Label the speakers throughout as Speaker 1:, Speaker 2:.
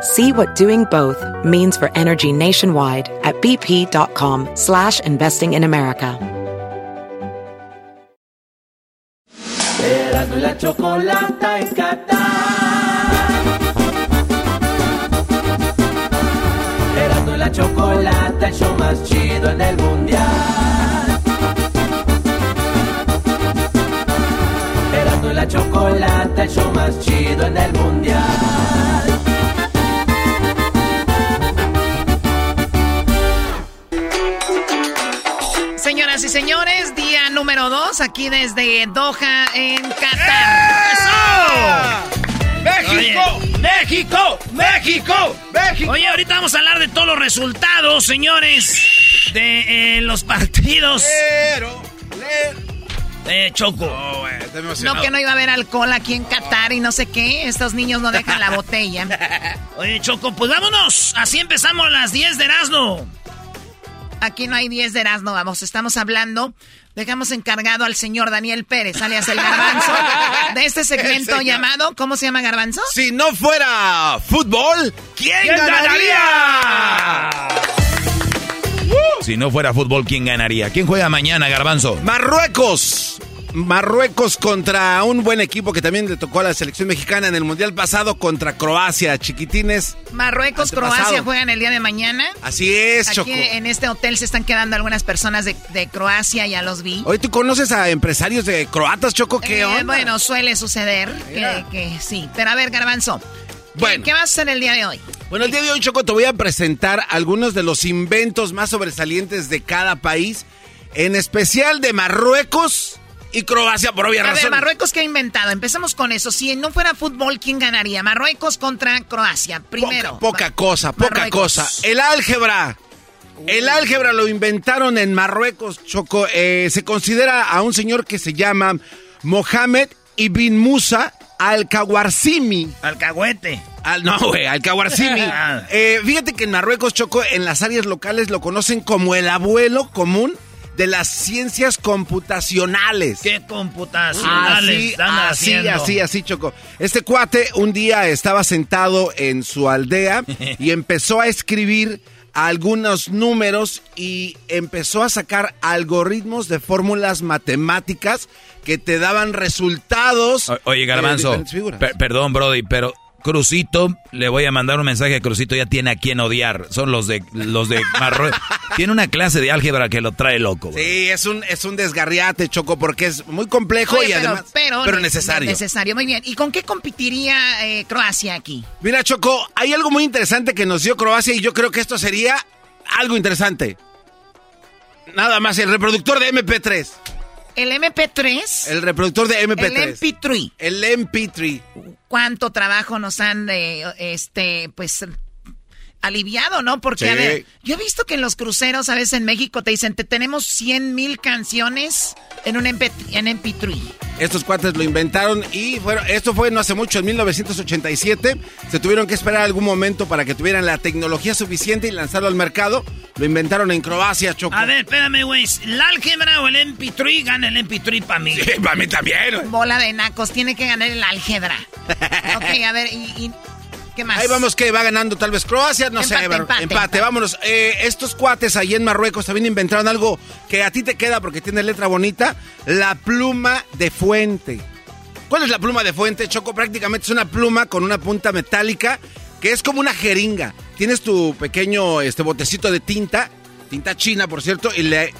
Speaker 1: See what doing both means for energy nationwide at bp.com slash investing in America.
Speaker 2: La. La el show más chido en el mundial. La el show más chido en el mundial.
Speaker 3: Señoras y señores, día número dos aquí desde Doha en Qatar.
Speaker 4: ¡México! ¡México! ¡México! ¡México!
Speaker 3: Oye, ahorita vamos a hablar de todos los resultados, señores, de eh, los partidos.
Speaker 4: Pero, le-
Speaker 3: Eh, Choco.
Speaker 4: Oh, estoy
Speaker 3: No, que no iba a haber alcohol aquí en Qatar y no sé qué. Estos niños no dejan la botella. Oye, Choco, pues vámonos. Así empezamos las 10 de Erasmo. Aquí no hay 10 de Erasmo, vamos. Estamos hablando. Dejamos encargado al señor Daniel Pérez, alias el Garbanzo, de este segmento llamado. ¿Cómo se llama Garbanzo?
Speaker 4: Si no fuera fútbol, ¿quién,
Speaker 3: ¿Quién
Speaker 4: ganaría?
Speaker 5: Si no fuera fútbol, ¿quién ganaría? ¿Quién juega mañana, Garbanzo?
Speaker 4: Marruecos. Marruecos contra un buen equipo que también le tocó a la selección mexicana en el Mundial pasado contra Croacia, chiquitines.
Speaker 3: Marruecos,
Speaker 4: Antepasado.
Speaker 3: Croacia juegan el día de mañana.
Speaker 4: Así es,
Speaker 3: Aquí
Speaker 4: Choco.
Speaker 3: en este hotel se están quedando algunas personas de, de Croacia, ya los vi.
Speaker 4: Hoy tú conoces a empresarios de croatas, Choco, ¿qué
Speaker 3: Eh,
Speaker 4: onda?
Speaker 3: bueno, suele suceder que, sí. Pero a ver, Garbanzo, ¿qué,
Speaker 4: Bueno.
Speaker 3: ¿qué vas a hacer el día de hoy?
Speaker 4: Bueno, el día de hoy, Choco, te voy a presentar algunos de los inventos más sobresalientes de cada país, en especial de Marruecos y Croacia, por obvias
Speaker 3: A ver,
Speaker 4: razones.
Speaker 3: Marruecos, ¿qué ha inventado? Empecemos con eso. Si no fuera fútbol, ¿quién ganaría? Marruecos contra Croacia. Primero.
Speaker 4: Poca, cosa, poca
Speaker 3: Marruecos.
Speaker 4: cosa. El álgebra. El álgebra lo inventaron en Marruecos, Choco. Eh, se considera a un señor que se llama Mohamed Ibn Musa Al-Kawarzimi.
Speaker 5: Alcahuete.
Speaker 4: Al, no, güey, Al-Kawarzimi. Eh, fíjate que en Marruecos, Choco, en las áreas locales lo conocen como el abuelo común de las ciencias computacionales.
Speaker 5: ¿Qué
Speaker 4: Así,
Speaker 5: computacionales están
Speaker 4: así,
Speaker 5: haciendo?
Speaker 4: así, así, Choco. Este cuate un día estaba sentado en su aldea y empezó a escribir algunos números y empezó a sacar algoritmos de fórmulas matemáticas que te daban resultados.
Speaker 5: O- Oye, Garbanzo, per- perdón, Brody, pero Crucito, le voy a mandar un mensaje a Crucito, ya tiene a quien odiar. Son los de los de Marruecos. tiene una clase de álgebra que lo trae loco. bro.
Speaker 4: Sí, es un, es un desgarriate, Choco, porque es muy complejo
Speaker 3: Oye,
Speaker 4: y
Speaker 3: pero,
Speaker 4: además.
Speaker 3: pero,
Speaker 4: necesario.
Speaker 3: Necesario, muy bien. ¿Y con qué competiría eh, Croacia aquí?
Speaker 4: Mira, Choco, hay algo muy interesante que nos dio Croacia y yo creo que esto sería algo interesante. Nada más, el reproductor de MP3.
Speaker 3: El MP3,
Speaker 4: El reproductor de
Speaker 3: el
Speaker 4: MP3.
Speaker 3: MP3.
Speaker 4: El MP3.
Speaker 3: cuánto trabajo nos han eh, este pues aliviado, ¿no? Porque,
Speaker 4: Sí.
Speaker 3: a ver, yo he visto que en los cruceros, a veces en México, te dicen, te tenemos 100 mil canciones en un MP, en MP3.
Speaker 4: Estos cuates lo inventaron y fueron, esto fue no hace mucho, en 1987. Se tuvieron que esperar algún momento para que tuvieran la tecnología suficiente y lanzarlo al mercado. Lo inventaron en Croacia, Choco.
Speaker 5: A ver, espérame, güey. ¿El álgebra o el MP3? Gana el MP3 para mí.
Speaker 4: Sí, para mí también.
Speaker 3: Bola de nacos, tiene que ganar el álgebra. ok, a ver, y, y ¿qué más?
Speaker 4: Ahí vamos que va ganando tal vez Croacia, no sé,
Speaker 3: Empate, empate,
Speaker 4: empate,
Speaker 3: empate.
Speaker 4: vámonos. Eh, estos cuates ahí en Marruecos también inventaron algo que a ti te queda porque tiene letra bonita, la pluma de fuente. ¿Cuál es la pluma de fuente, Choco? Prácticamente es una pluma con una punta metálica que es como una jeringa. Tienes tu pequeño este botecito de tinta, tinta china, por cierto, y le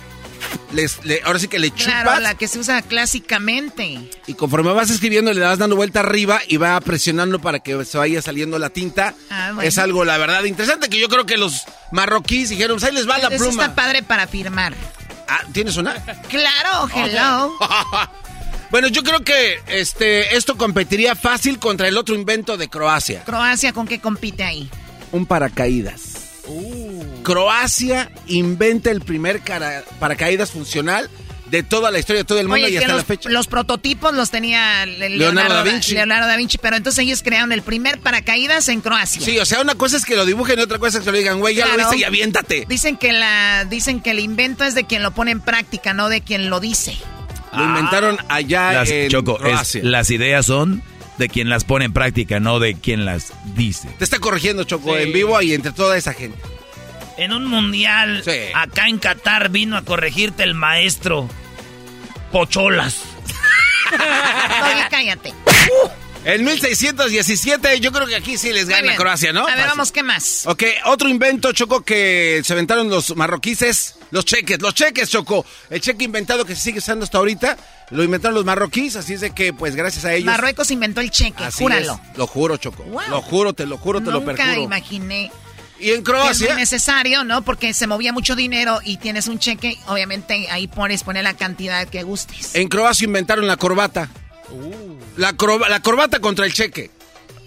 Speaker 4: les, ahora sí que le chupas.
Speaker 3: Claro, la que se usa clásicamente.
Speaker 4: Y conforme vas escribiendo, le vas dando vuelta arriba y va presionando para que se vaya saliendo la tinta. Ah, es algo, la verdad, interesante que yo creo que los marroquíes dijeron, pues ahí les va la Eso pluma.
Speaker 3: está padre para firmar.
Speaker 4: Ah, ¿tienes una?
Speaker 3: Claro, hello.
Speaker 4: bueno, yo creo que este esto competiría fácil contra el otro invento de Croacia.
Speaker 3: ¿Croacia con qué compite ahí?
Speaker 4: Un paracaídas. Uh. Croacia inventa el primer paracaídas funcional de toda la historia de todo el mundo y hasta
Speaker 3: la
Speaker 4: fecha.
Speaker 3: Los prototipos los tenía Leonardo, da Vinci. Leonardo da Vinci, pero entonces ellos crearon el primer paracaídas en Croacia.
Speaker 4: Sí, o sea, una cosa es que lo dibujen y otra cosa es que lo digan, güey, ya lo viste y aviéntate.
Speaker 3: Dicen que la dicen que el invento es de quien lo pone en práctica, no de quien lo dice.
Speaker 4: Lo inventaron allá en
Speaker 5: Choco, las ideas son de quien las pone en práctica, no de quien las dice.
Speaker 4: Te está corrigiendo, Choco, en vivo y entre toda esa gente.
Speaker 6: En un mundial, acá en Qatar, vino a corregirte el maestro Pocholas.
Speaker 3: Oye, cállate.
Speaker 4: En 1617, yo creo que aquí sí les gana Croacia, ¿no?
Speaker 3: A ver, vamos, ¿qué más?
Speaker 4: Ok, otro invento, Choco, que se inventaron los marroquíes, los cheques, los cheques, Choco. El cheque inventado que se sigue usando hasta ahorita, lo inventaron los marroquíes, así es de que, pues, gracias a ellos...
Speaker 3: Marruecos inventó el cheque, júralo.
Speaker 4: lo juro, Choco. Lo juro, te lo juro, te lo perjuro.
Speaker 3: Nunca imaginé...
Speaker 4: Y en Croacia.
Speaker 3: Es necesario, ¿no? Porque se movía mucho dinero y tienes un cheque, obviamente ahí pones, poner la cantidad que gustes.
Speaker 4: En Croacia inventaron la corbata. La, la corbata contra el cheque.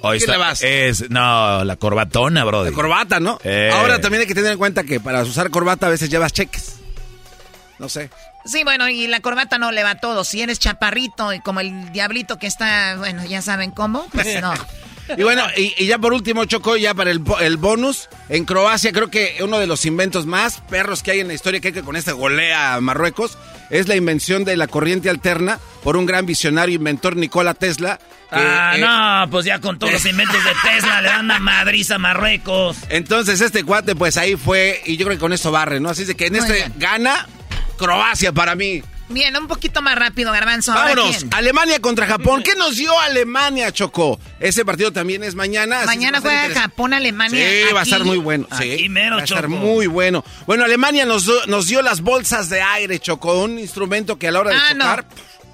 Speaker 5: ¿Qué le vas? Es, no, la corbatona, bro.
Speaker 4: La corbata, ¿no? Eh. Ahora también hay que tener en cuenta que para usar corbata a veces llevas cheques. No sé.
Speaker 3: Sí, bueno, y la corbata no le va a todo. Si eres chaparrito y como el diablito que está, bueno, ya saben cómo, pues no.
Speaker 4: Y bueno, y, ya por último, Choco, ya para el, el, bonus, en Croacia creo que uno de los inventos más perros que hay en la historia, que, que con esta golea a Marruecos, es la invención de la corriente alterna por un gran visionario inventor Nikola Tesla.
Speaker 6: ah, no, pues ya con todos los inventos de Tesla le dan una madriza a Marruecos.
Speaker 4: Entonces este cuate pues ahí fue y yo creo que con eso barre, ¿no? Así de que en este gana Croacia para mí.
Speaker 3: Bien, un poquito más rápido, Garbanzo.
Speaker 4: Vámonos. Alemania contra Japón. ¿Qué nos dio Alemania, Choco? Ese partido también es mañana.
Speaker 3: Mañana juega Japón-Alemania.
Speaker 4: Sí, va a estar muy bueno. Sí, va a estar muy bueno. Bueno, Alemania nos, nos dio las bolsas de aire, Choco. Un instrumento que a la hora de ah, chocar...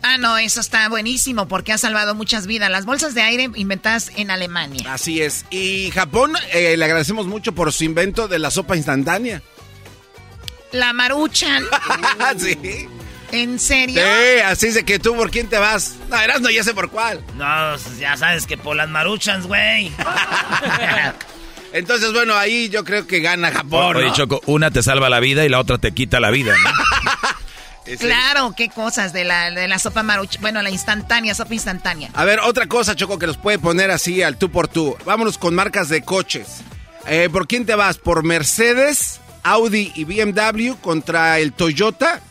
Speaker 3: Ah, no, eso está buenísimo porque ha salvado muchas vidas. Las bolsas de aire inventadas en Alemania.
Speaker 4: Así es. Y Japón, eh, le agradecemos mucho por su invento de la sopa instantánea.
Speaker 3: La maruchan.
Speaker 4: sí.
Speaker 3: ¿En serio?
Speaker 4: Sí, así de que tú por quién te vas. No, verás, no, ya sé por cuál.
Speaker 6: No, pues, ya sabes que por las maruchans, güey.
Speaker 4: Entonces, bueno, ahí yo creo que gana Japón.
Speaker 5: Oye, Choco, una te salva la vida y la otra te quita la vida,
Speaker 3: Claro, qué cosas de la, de la sopa marucha. Bueno, la instantánea, sopa instantánea.
Speaker 4: A ver, otra cosa, Choco, que nos puede poner así al tú por tú. Vámonos con marcas de coches. Eh, ¿Por quién te vas? ¿Por Mercedes, Audi y BMW contra el Toyota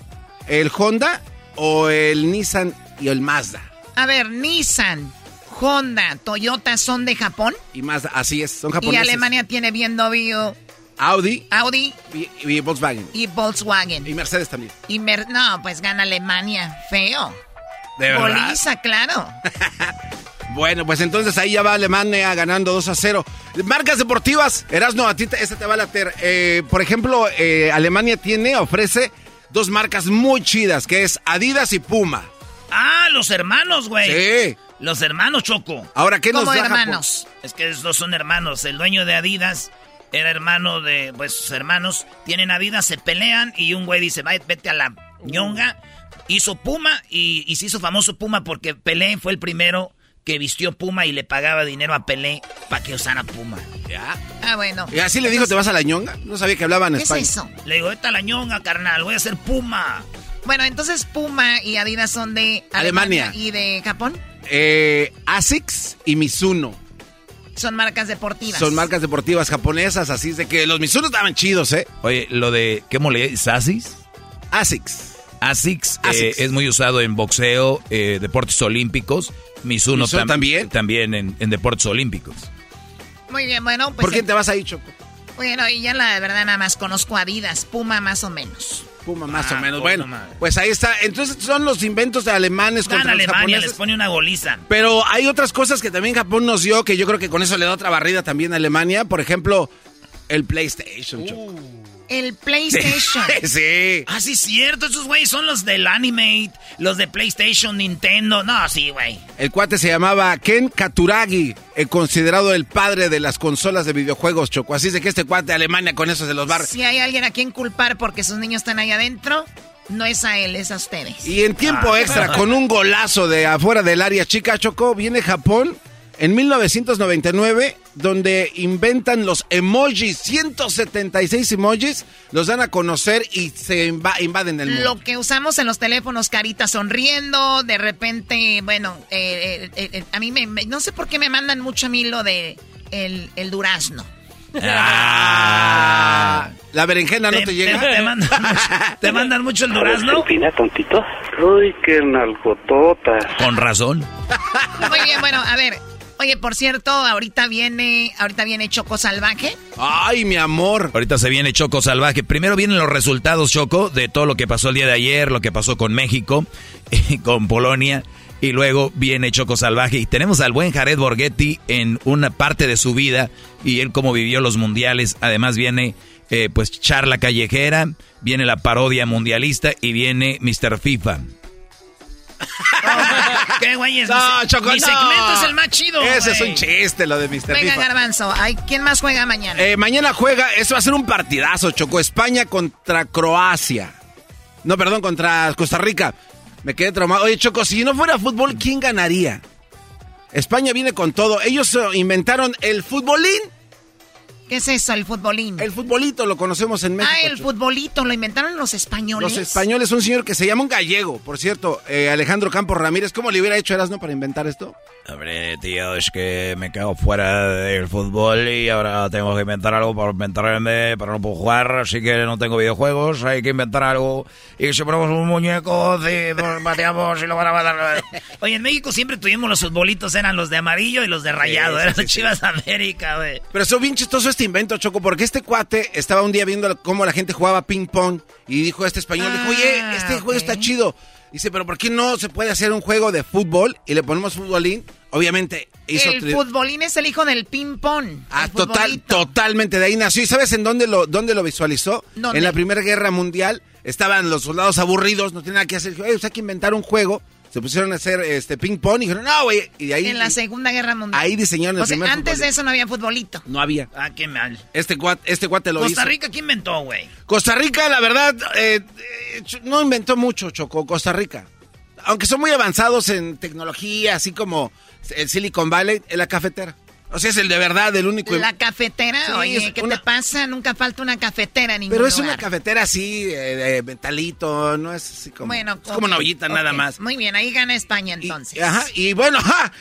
Speaker 4: ¿El Honda o el Nissan y el Mazda?
Speaker 3: A ver, Nissan, Honda, Toyota son de Japón.
Speaker 4: Y Mazda, así es, son japoneses.
Speaker 3: Y Alemania tiene BMW.
Speaker 4: Audi.
Speaker 3: Audi.
Speaker 4: Y, Volkswagen.
Speaker 3: Y Volkswagen.
Speaker 4: Y Mercedes también.
Speaker 3: Y no, pues gana Alemania. Feo.
Speaker 4: ¿De verdad?
Speaker 3: Bolisa, claro.
Speaker 4: bueno, pues entonces ahí ya va Alemania ganando 2 a 0. Marcas deportivas. Erasno, a ti esta te va a later. Eh, por ejemplo, eh, Alemania tiene, ofrece dos marcas muy chidas, que es Adidas y Puma.
Speaker 6: Ah, los hermanos, güey.
Speaker 4: Sí.
Speaker 6: Los hermanos Choco.
Speaker 4: Ahora, ¿qué nos
Speaker 3: da hermanos?
Speaker 6: Es que esos son hermanos. El dueño de Adidas era hermano de, pues, sus hermanos tienen Adidas, se pelean y un güey dice, vete a la ñonga. Hizo Puma y, y se hizo famoso Puma porque Pelé fue el primero que vistió Puma y le pagaba dinero a Pelé para que usara Puma.
Speaker 4: ¿Ya?
Speaker 3: Ah, bueno.
Speaker 4: ¿Y así le dijo, te vas a la ñonga? No sabía que hablaban
Speaker 3: ¿Qué
Speaker 4: español.
Speaker 3: es eso?
Speaker 6: Le digo, vete a la ñonga, carnal, voy a hacer Puma.
Speaker 3: Bueno, entonces Puma y Adidas son de Alemania. ¿Y de Japón?
Speaker 4: Eh, Asics y Mizuno.
Speaker 3: Son marcas deportivas.
Speaker 4: Son marcas deportivas japonesas, así es de que los Mizuno estaban chidos, ¿eh?
Speaker 5: Oye, lo de, ¿qué mole? ¿Asics?
Speaker 4: Asics.
Speaker 5: Asics, eh, es muy usado en boxeo, eh, deportes olímpicos. Mizuno, también. También en, deportes olímpicos.
Speaker 3: Muy bien, bueno. Pues
Speaker 4: ¿Por qué te vas ahí, Choco?
Speaker 3: Bueno, y ya la verdad nada más conozco Adidas, Puma más o menos.
Speaker 4: Puma más o ah, menos. Bueno, pues ahí está. Entonces son los inventos de alemanes
Speaker 6: contra Alemania, les pone una goliza.
Speaker 4: Pero hay otras cosas que también Japón nos dio que yo creo que con eso le da otra barrida también a Alemania. Por ejemplo, el PlayStation, Choco. Uh.
Speaker 3: El PlayStation.
Speaker 4: sí.
Speaker 6: Ah, sí, cierto. Esos güeyes son los del Animate, los de PlayStation, Nintendo. No, sí, güey.
Speaker 4: El cuate se llamaba Ken Katuragi, eh, considerado el padre de las consolas de videojuegos, Choco. Así es de que este cuate de Alemania con eso de los bar.
Speaker 3: Si hay alguien a quien culpar porque sus niños están ahí adentro, no es a él, es a ustedes.
Speaker 4: Y en tiempo
Speaker 6: Ah.
Speaker 4: extra, con un golazo de afuera del área chica, Choco, viene Japón en 1999, donde inventan los emojis, 176 emojis, los dan a conocer y se inva- invaden el mundo.
Speaker 3: Lo que usamos en los teléfonos, carita sonriendo, de repente, bueno, eh, eh, eh, a mí me, me- no sé por qué me mandan mucho a mí lo de el, el durazno.
Speaker 4: Ah, la berenjena no te, llega.
Speaker 6: Te, mandan mucho, te mandan mucho el durazno.
Speaker 7: Fina, tontito. Uy, qué nalgotota.
Speaker 5: Con razón.
Speaker 3: Muy bien, bueno, a ver. Oye, por cierto, ahorita viene, ahorita viene Choco Salvaje.
Speaker 4: Ay, mi amor.
Speaker 5: Ahorita se viene Choco Salvaje. Primero vienen los resultados, Choco, de todo lo que pasó el día de ayer, lo que pasó con México, con Polonia. Y luego viene Choco Salvaje. Y tenemos al buen Jared Borghetti en una parte de su vida y él cómo vivió los mundiales. Además viene eh, pues charla callejera, viene la parodia mundialista y viene Mr. FIFA.
Speaker 6: ¿Qué güeyes?
Speaker 4: No, Choco,
Speaker 6: mi
Speaker 4: no.
Speaker 6: segmento es el más chido.
Speaker 4: Ese es un chiste, lo de Mr.
Speaker 3: Venga. Garbanzo. Ay, ¿Quién más juega mañana?
Speaker 4: Eh, mañana juega, eso va a ser un partidazo, Choco. España contra Croacia. No, perdón, contra Costa Rica. Me quedé traumado. Oye, Choco, si no fuera fútbol, ¿quién ganaría? España viene con todo. Ellos eh, inventaron el futbolín.
Speaker 3: ¿Qué es eso, el futbolín?
Speaker 4: El futbolito lo conocemos en México.
Speaker 3: ah, el
Speaker 4: Choco.
Speaker 3: futbolito, lo inventaron los españoles.
Speaker 4: Los españoles, un señor que se llama un gallego, por cierto, eh, Alejandro Campos Ramírez. ¿Cómo le hubiera hecho Erasmo para inventar esto?
Speaker 5: Hombre, tío, es que me quedo fuera del fútbol y ahora tengo que inventar algo para inventarme, para no puedo jugar, así que no tengo videojuegos, hay que inventar algo. Y si ponemos un muñeco, si nos bateamos y lo van a matar.
Speaker 6: Oye, en México siempre tuvimos los futbolitos, eran los de amarillo y los de rayado.
Speaker 4: Sí, sí,
Speaker 6: eran
Speaker 4: sí,
Speaker 6: Chivas América, güey.
Speaker 4: Pero estuvo bien chistoso este invento, Choco, porque este cuate estaba un día viendo cómo la gente jugaba ping pong y dijo a este español, dijo, oye,
Speaker 3: Ah,
Speaker 4: este juego está chido. Dice, pero ¿por qué no se puede hacer un juego de fútbol y le ponemos futbolín? Obviamente hizo...
Speaker 3: el futbolín es el hijo del ping-pong.
Speaker 4: Ah, total, totalmente, de ahí nació. ¿Y sabes en dónde lo, dónde lo visualizó?
Speaker 3: ¿Dónde?
Speaker 4: En la Primera Guerra Mundial estaban los soldados aburridos, no tenían nada que hacer. "Ey, pues hay que inventar un juego. Se pusieron a hacer este ping pong y dijeron, no, güey. Y de ahí,
Speaker 3: En la Segunda Guerra Mundial.
Speaker 4: ahí diseñaron el
Speaker 3: O sea,
Speaker 4: primer
Speaker 3: antes de eso no había futbolito.
Speaker 4: No había.
Speaker 6: Ah, qué mal.
Speaker 4: Este cuate, este lo
Speaker 6: Costa
Speaker 4: hizo.
Speaker 6: Rica, ¿quién inventó, güey?
Speaker 4: Costa Rica, la verdad, eh, eh, no inventó mucho, Choco, Costa Rica. Aunque son muy avanzados en tecnología, así como el Silicon Valley, en la cafetera. O sea, es el de verdad, el único.
Speaker 3: La cafetera,
Speaker 4: Sí,
Speaker 3: oye,
Speaker 4: es
Speaker 3: ¿qué
Speaker 4: una-
Speaker 3: te pasa? Nunca falta una cafetera en ningún
Speaker 4: Pero es una cafetera así, eh, de metalito, no es así como.
Speaker 3: Bueno,
Speaker 4: es como una ollita nada más.
Speaker 3: Muy bien, ahí gana España
Speaker 4: Y,
Speaker 3: entonces.
Speaker 4: ajá, y bueno, ajá,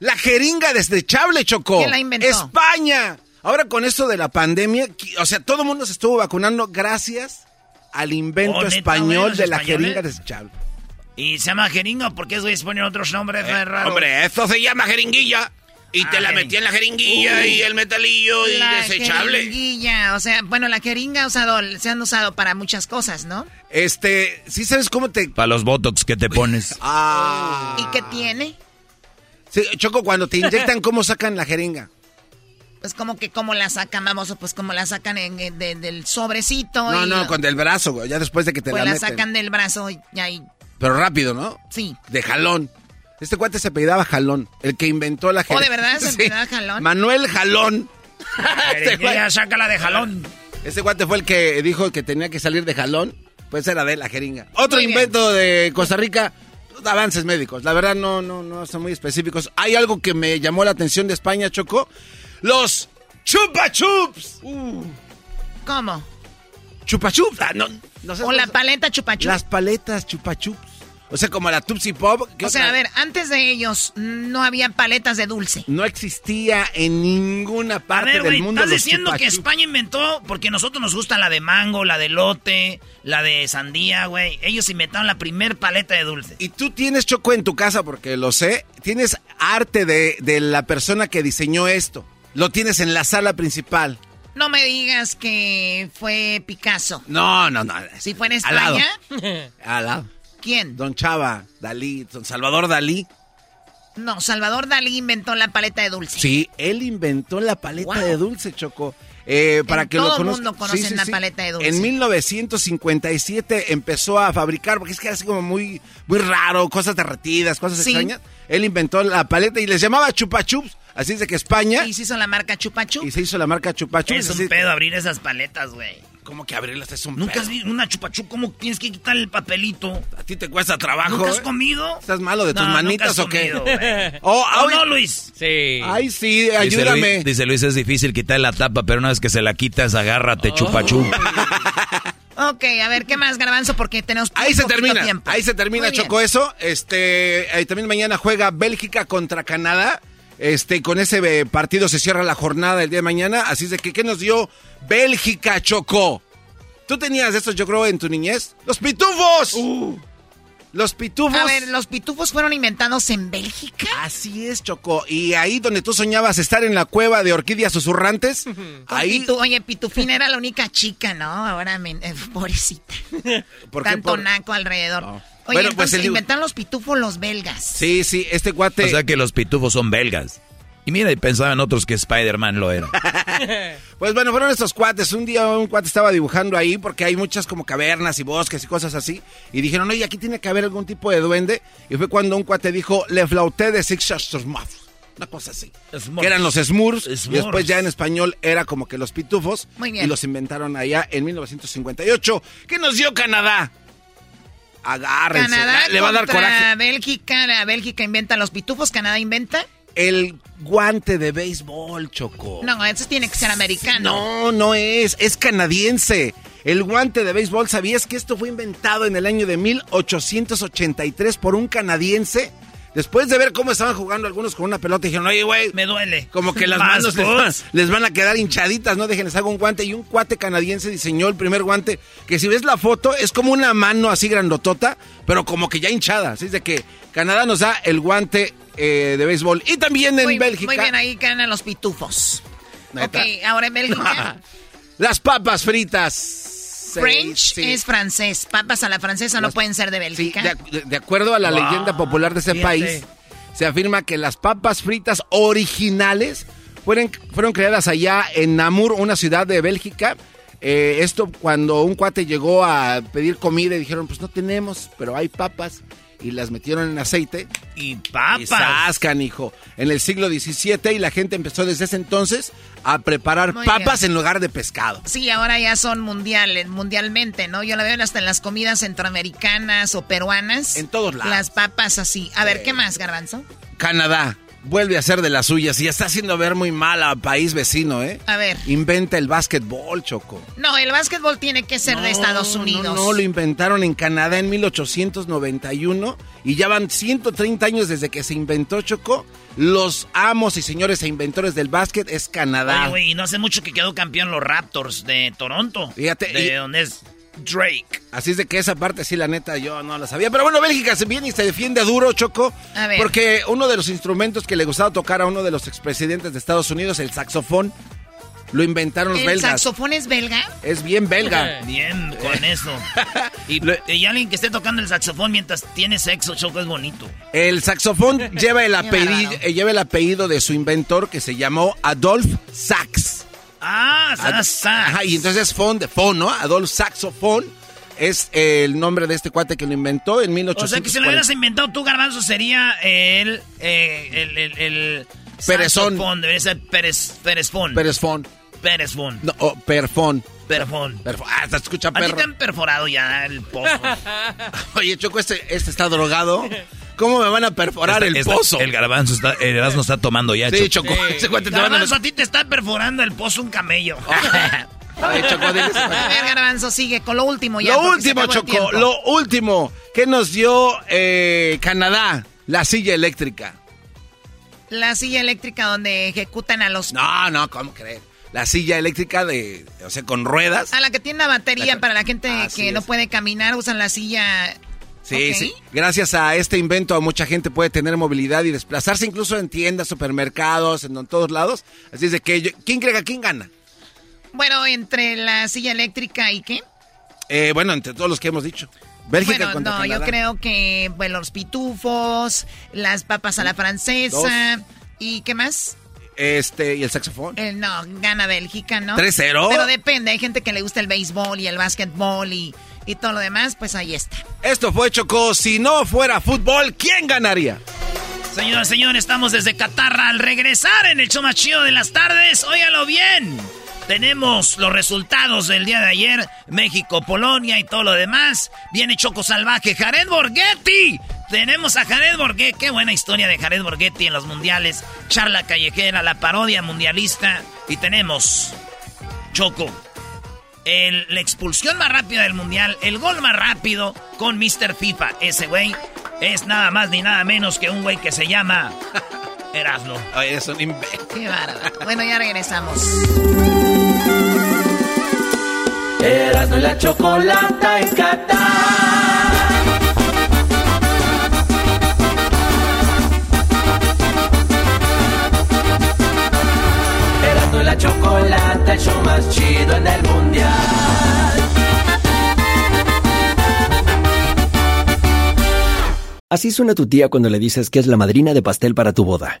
Speaker 4: la jeringa desechable, Chocó.
Speaker 3: ¿Quién la inventó?
Speaker 4: España. Ahora con esto de la pandemia, o sea, todo el mundo se estuvo vacunando gracias al invento
Speaker 6: Oh, ¿neta, güey,
Speaker 4: español de la
Speaker 6: españoles?
Speaker 4: jeringa desechable.
Speaker 6: Y se llama jeringa porque esos güeyes ponen otros nombres
Speaker 4: Eh,
Speaker 6: raros.
Speaker 4: hombre, esto se llama jeringuilla. Y
Speaker 6: Ah,
Speaker 4: te la
Speaker 6: jeringa.
Speaker 4: metí en la jeringuilla y el metalillo y
Speaker 3: La
Speaker 4: desechable.
Speaker 3: jeringuilla, o sea, bueno, la jeringa usado, se han usado para muchas cosas, ¿no?
Speaker 4: Este, ¿sí sabes cómo te...
Speaker 5: Para los botox que te pones.
Speaker 4: Ah.
Speaker 3: ¿Y qué tiene?
Speaker 4: Sí, Choco, cuando te inyectan, ¿cómo sacan la jeringa?
Speaker 3: Pues como que como la sacan, vamos, pues como la sacan en, en- de- del sobrecito.
Speaker 4: No,
Speaker 3: y
Speaker 4: no,
Speaker 3: lo-
Speaker 4: con el brazo, güey, ya después de que te
Speaker 3: pues
Speaker 4: la
Speaker 3: la
Speaker 4: meten.
Speaker 3: sacan del brazo y ahí,
Speaker 4: Pero rápido, ¿no?
Speaker 3: sí.
Speaker 4: De jalón. Este cuate se apellidaba Jalón, el que inventó la
Speaker 3: ¿Oh,
Speaker 4: jeringa.
Speaker 3: de verdad se apellidaba Jalón?
Speaker 4: Manuel Jalón. este, cuate,
Speaker 6: sácala de jalón.
Speaker 4: este cuate fue el que dijo que tenía que salir de jalón. Pues era de la jeringa. Otro
Speaker 3: Muy bien.
Speaker 4: invento de Costa Rica, avances médicos. La verdad no, no, no son muy específicos. Hay algo que me llamó la atención de España, Choco. Los chupa chups. Uh,
Speaker 3: ¿Cómo?
Speaker 4: chupa chups. Ah, no, no sé
Speaker 3: O la paleta chupachup.
Speaker 4: Las paletas chupa chups. O sea, como la Tupsi Pop. ¿qué
Speaker 3: O sea,
Speaker 4: otra?
Speaker 3: a ver, antes de ellos no había paletas de dulce.
Speaker 4: No existía en ninguna
Speaker 6: A
Speaker 4: parte
Speaker 6: ver,
Speaker 4: del
Speaker 6: güey,
Speaker 4: mundo.
Speaker 6: estás diciendo que. España inventó, porque a nosotros nos gusta la de mango, la de lote, la de sandía, güey. Ellos inventaron la primer paleta de dulce.
Speaker 4: Y tú tienes Choco en tu casa, porque lo sé. Tienes arte de, de la persona que diseñó esto. Lo tienes en la sala principal.
Speaker 3: No me digas que fue Picasso.
Speaker 4: No, no, no.
Speaker 3: Si fue en
Speaker 4: Al lado.
Speaker 3: España,
Speaker 4: Al lado.
Speaker 3: ¿Quién?
Speaker 4: Don Chava, Dalí, don Salvador Dalí.
Speaker 3: No, Salvador Dalí inventó la paleta de dulce.
Speaker 4: Sí, él inventó la paleta
Speaker 3: Wow.
Speaker 4: de dulce, Choco. Eh, para que
Speaker 3: todo
Speaker 4: lo
Speaker 3: el mundo conoce la paleta de dulce.
Speaker 4: En 1957 empezó a fabricar, porque es que era así como muy, muy raro, cosas derretidas, cosas extrañas. Él inventó la paleta y les llamaba Chupa Chups. Así es de que España.
Speaker 3: Y se hizo la marca Chupa Chups.
Speaker 4: Y se hizo la marca Chupa Chups.
Speaker 6: Es un pedo abrir esas paletas, güey.
Speaker 4: ¿Cómo que abrirlas es un
Speaker 6: ¿Nunca has visto una chupachup? ¿Cómo tienes que quitar el papelito?
Speaker 4: A ti te cuesta trabajo.
Speaker 6: ¿Nunca has
Speaker 4: ¿eh?
Speaker 6: comido?
Speaker 4: ¿Estás malo de tus
Speaker 6: No,
Speaker 4: manitas
Speaker 6: nunca
Speaker 4: o qué?
Speaker 6: comido,
Speaker 4: oh,
Speaker 6: ¿O
Speaker 4: ay,
Speaker 6: no, Luis?
Speaker 8: Sí.
Speaker 4: ay, sí,
Speaker 5: Dice
Speaker 4: ayúdame.
Speaker 5: Luis, dice Luis, es difícil quitar la tapa, pero una vez que se la quitas, agárrate, chupachú.
Speaker 3: Ok, a ver, ¿qué más, Garbanzo? Porque tenemos
Speaker 4: Ahí se termina,
Speaker 3: tiempo.
Speaker 4: ahí se termina. Choco, eso. Este, ahí también mañana juega Bélgica contra Canadá. Este, con ese eh, partido se cierra la jornada el día de mañana. Así es de que, ¿qué nos dio Bélgica, Choco? ¿Tú tenías estos, yo creo, en tu niñez? ¡Los pitufos! Los pitufos.
Speaker 3: A ver, ¿los pitufos fueron inventados en Bélgica?
Speaker 4: Así es, Choco. Y ahí donde tú soñabas estar en la cueva de orquídeas susurrantes, ahí...
Speaker 3: Pitu- oye, Pitufina era la única chica, ¿no? Ahora, me, eh, pobrecita.
Speaker 4: ¿Por qué?
Speaker 3: Tanto
Speaker 4: Por-
Speaker 3: naco alrededor.
Speaker 4: No.
Speaker 3: Oye,
Speaker 4: Bueno, pues,
Speaker 3: entonces
Speaker 4: el-
Speaker 3: inventaron los pitufos los belgas.
Speaker 4: Sí, sí, este cuate...
Speaker 5: O sea que los pitufos son belgas. Y mira, y pensaban otros que Spider-Man lo era.
Speaker 4: Pues bueno, fueron estos cuates. Un día un cuate estaba dibujando ahí porque hay muchas como cavernas y bosques y cosas así. Y dijeron, oye, aquí tiene que haber algún tipo de duende. Y fue cuando un cuate dijo, le flauté de Six Smurfs. Una cosa así.
Speaker 6: Smurfs.
Speaker 4: Que eran los Smurfs. Y después ya en español era como que los pitufos.
Speaker 3: Muy bien.
Speaker 4: Y los inventaron allá en 1958. ¿Qué nos dio Canadá? Agárrense.
Speaker 3: Canadá
Speaker 4: le va a dar coraje.
Speaker 3: Bélgica. La Bélgica inventa los pitufos, Canadá inventa.
Speaker 4: El guante de béisbol, Choco.
Speaker 3: No, eso tiene que ser americano.
Speaker 4: No, no es, es canadiense. El guante de béisbol, ¿sabías que esto fue inventado en el año de 1883 por un canadiense? Después de ver cómo estaban jugando algunos con una pelota, dijeron, oye, güey,
Speaker 6: Me duele.
Speaker 4: como que las manos les van, les van a quedar hinchaditas, no déjenles hago un guante. Y un cuate canadiense diseñó el primer guante, que si ves la foto, es como una mano así grandotota, pero como que ya hinchada. Así es de que Canadá nos da el guante eh, de béisbol. Y también en
Speaker 3: muy,
Speaker 4: Bélgica.
Speaker 3: Muy bien, ahí ganan los pitufos.
Speaker 4: Neta.
Speaker 3: Ok, ahora en Bélgica.
Speaker 4: Las papas fritas.
Speaker 3: French
Speaker 4: sí.
Speaker 3: es francés. Papas a la francesa no pueden ser de
Speaker 4: Sí,
Speaker 3: Bélgica.
Speaker 4: de, ac- de acuerdo a la
Speaker 6: Wow,
Speaker 4: leyenda popular de ese
Speaker 6: fíjate.
Speaker 4: país, se afirma que las papas fritas originales fueron, fueron creadas allá en Namur, una ciudad de Bélgica. Eh, esto cuando un cuate llegó a pedir comida y dijeron, pues no tenemos, pero hay papas. Y las metieron en aceite.
Speaker 6: Y
Speaker 4: Y
Speaker 6: papas.
Speaker 4: sascan, hijo. En el siglo XVII y la gente empezó desde ese entonces a preparar
Speaker 3: Muy
Speaker 4: papas
Speaker 3: bien.
Speaker 4: en lugar de pescado.
Speaker 3: Sí, ahora ya son mundiales, mundialmente, ¿no? Yo la veo hasta en las comidas centroamericanas o peruanas.
Speaker 4: En todos lados.
Speaker 3: Las papas así. A ver, ¿qué más, Garbanzo?
Speaker 4: Canadá vuelve a ser de las suyas y está haciendo ver muy mal a país vecino, ¿eh?
Speaker 3: A ver.
Speaker 4: Inventa el básquetbol, Choco.
Speaker 3: No, el básquetbol tiene que ser de Estados Unidos.
Speaker 4: No, no, lo inventaron en Canadá en 1891 y ya van 130 años desde que se inventó, Choco. Los amos y señores e inventores del básquet es Canadá.
Speaker 6: Oye, güey, y no hace mucho que quedó campeón los Raptors de Toronto.
Speaker 4: Fíjate,
Speaker 6: De
Speaker 4: y-
Speaker 6: donde es Drake.
Speaker 4: Así es de que esa parte sí, la neta, yo no la sabía. Pero bueno, Bélgica se viene y se defiende duro, Choco.
Speaker 3: A ver.
Speaker 4: Porque uno de los instrumentos que le gustaba tocar a uno de los expresidentes de Estados Unidos, el saxofón, lo inventaron los
Speaker 3: ¿El
Speaker 4: belgas.
Speaker 3: saxofón es belga?
Speaker 4: Es bien belga.
Speaker 6: Bien, con eso. Y, y alguien que esté tocando el saxofón mientras tiene sexo, Choco, es bonito.
Speaker 4: El saxofón lleva el, apellido, eh, lleva el apellido de su inventor que se llamó Adolf Sax.
Speaker 6: Ah.
Speaker 4: Ajá, y entonces es fon de fon, ¿no? Adolf Saxofón es el nombre de este cuate que lo inventó en
Speaker 6: O
Speaker 4: 1840.
Speaker 6: sea que si lo hubieras inventado tú, Garbanzo, sería el. eh, el. el. el.
Speaker 4: Perezón.
Speaker 6: saxofón, Debería ser Pérez. Pérezfón.
Speaker 4: Perezfón.
Speaker 6: Pérezfón.
Speaker 4: No, oh, perfón.
Speaker 6: Perfón.
Speaker 4: Perfón. Ah, se escucha
Speaker 6: A ti
Speaker 4: perro.
Speaker 6: te han perforado ya el pozo.
Speaker 4: Oye, Choco, este, este está drogado. ¿Cómo me van a perforar el pozo?
Speaker 5: El garbanzo está, el Erasmo está tomando ya.
Speaker 4: Sí,
Speaker 5: Choco.
Speaker 4: Ese te van a
Speaker 6: Garbanzo, a ti te está perforando el pozo un camello.
Speaker 4: Ay, Choco,
Speaker 3: A ver, Garbanzo, sigue con lo último ya.
Speaker 4: Lo último, Choco, lo último. ¿Qué nos dio eh, Canadá? La silla eléctrica.
Speaker 3: La silla eléctrica donde ejecutan a los...
Speaker 4: No, no, ¿cómo crees? La silla eléctrica de, o sea, con ruedas.
Speaker 3: A la que tiene una batería
Speaker 4: La-
Speaker 3: para la gente
Speaker 4: Así
Speaker 3: que no puede caminar, usan la silla...
Speaker 4: Sí, sí. Gracias a este invento, mucha gente puede tener movilidad y desplazarse incluso en tiendas, supermercados, en todos lados. Así es de que, yo- ¿quién cree que quién gana?
Speaker 3: Bueno, entre la silla eléctrica y qué?
Speaker 4: Eh, bueno, entre todos los que hemos dicho. Bélgica
Speaker 3: Bueno, no, yo creo que, bueno, los pitufos, las papas a la francesa
Speaker 4: Dos.
Speaker 3: y ¿qué más?
Speaker 9: Este, ¿y el saxofón?
Speaker 3: Eh, no, gana Bélgica, ¿no?
Speaker 9: 3-0.
Speaker 3: Pero depende, hay gente que le gusta el béisbol y el básquetbol y, y todo lo demás, pues ahí está.
Speaker 9: Esto fue Choco. Si no fuera fútbol, ¿quién ganaría?
Speaker 6: Señoras, señores, estamos desde Qatar al regresar en el show más chido de las tardes. Óyalo bien. Tenemos los resultados del día de ayer, México, Polonia y todo lo demás. Viene Choco Salvaje, Jared Borghetti. Tenemos a Jared Borghetti, qué buena historia de Jared Borghetti en los mundiales. Charla callejera, la parodia mundialista. Y tenemos, Choco, el, la expulsión más rápida del mundial, el gol más rápido con Mr. FIFA. Ese güey es nada más ni nada menos que un güey que se llama Erasmo.
Speaker 9: Ay, es un imbécil.
Speaker 3: Qué bárbaro. Bueno, ya regresamos.
Speaker 2: Erasmo y la chocolata en Qatar. Chocolata, el show más chido en el mundial.
Speaker 8: Así suena tu tía cuando le dices que es la madrina de pastel para tu boda.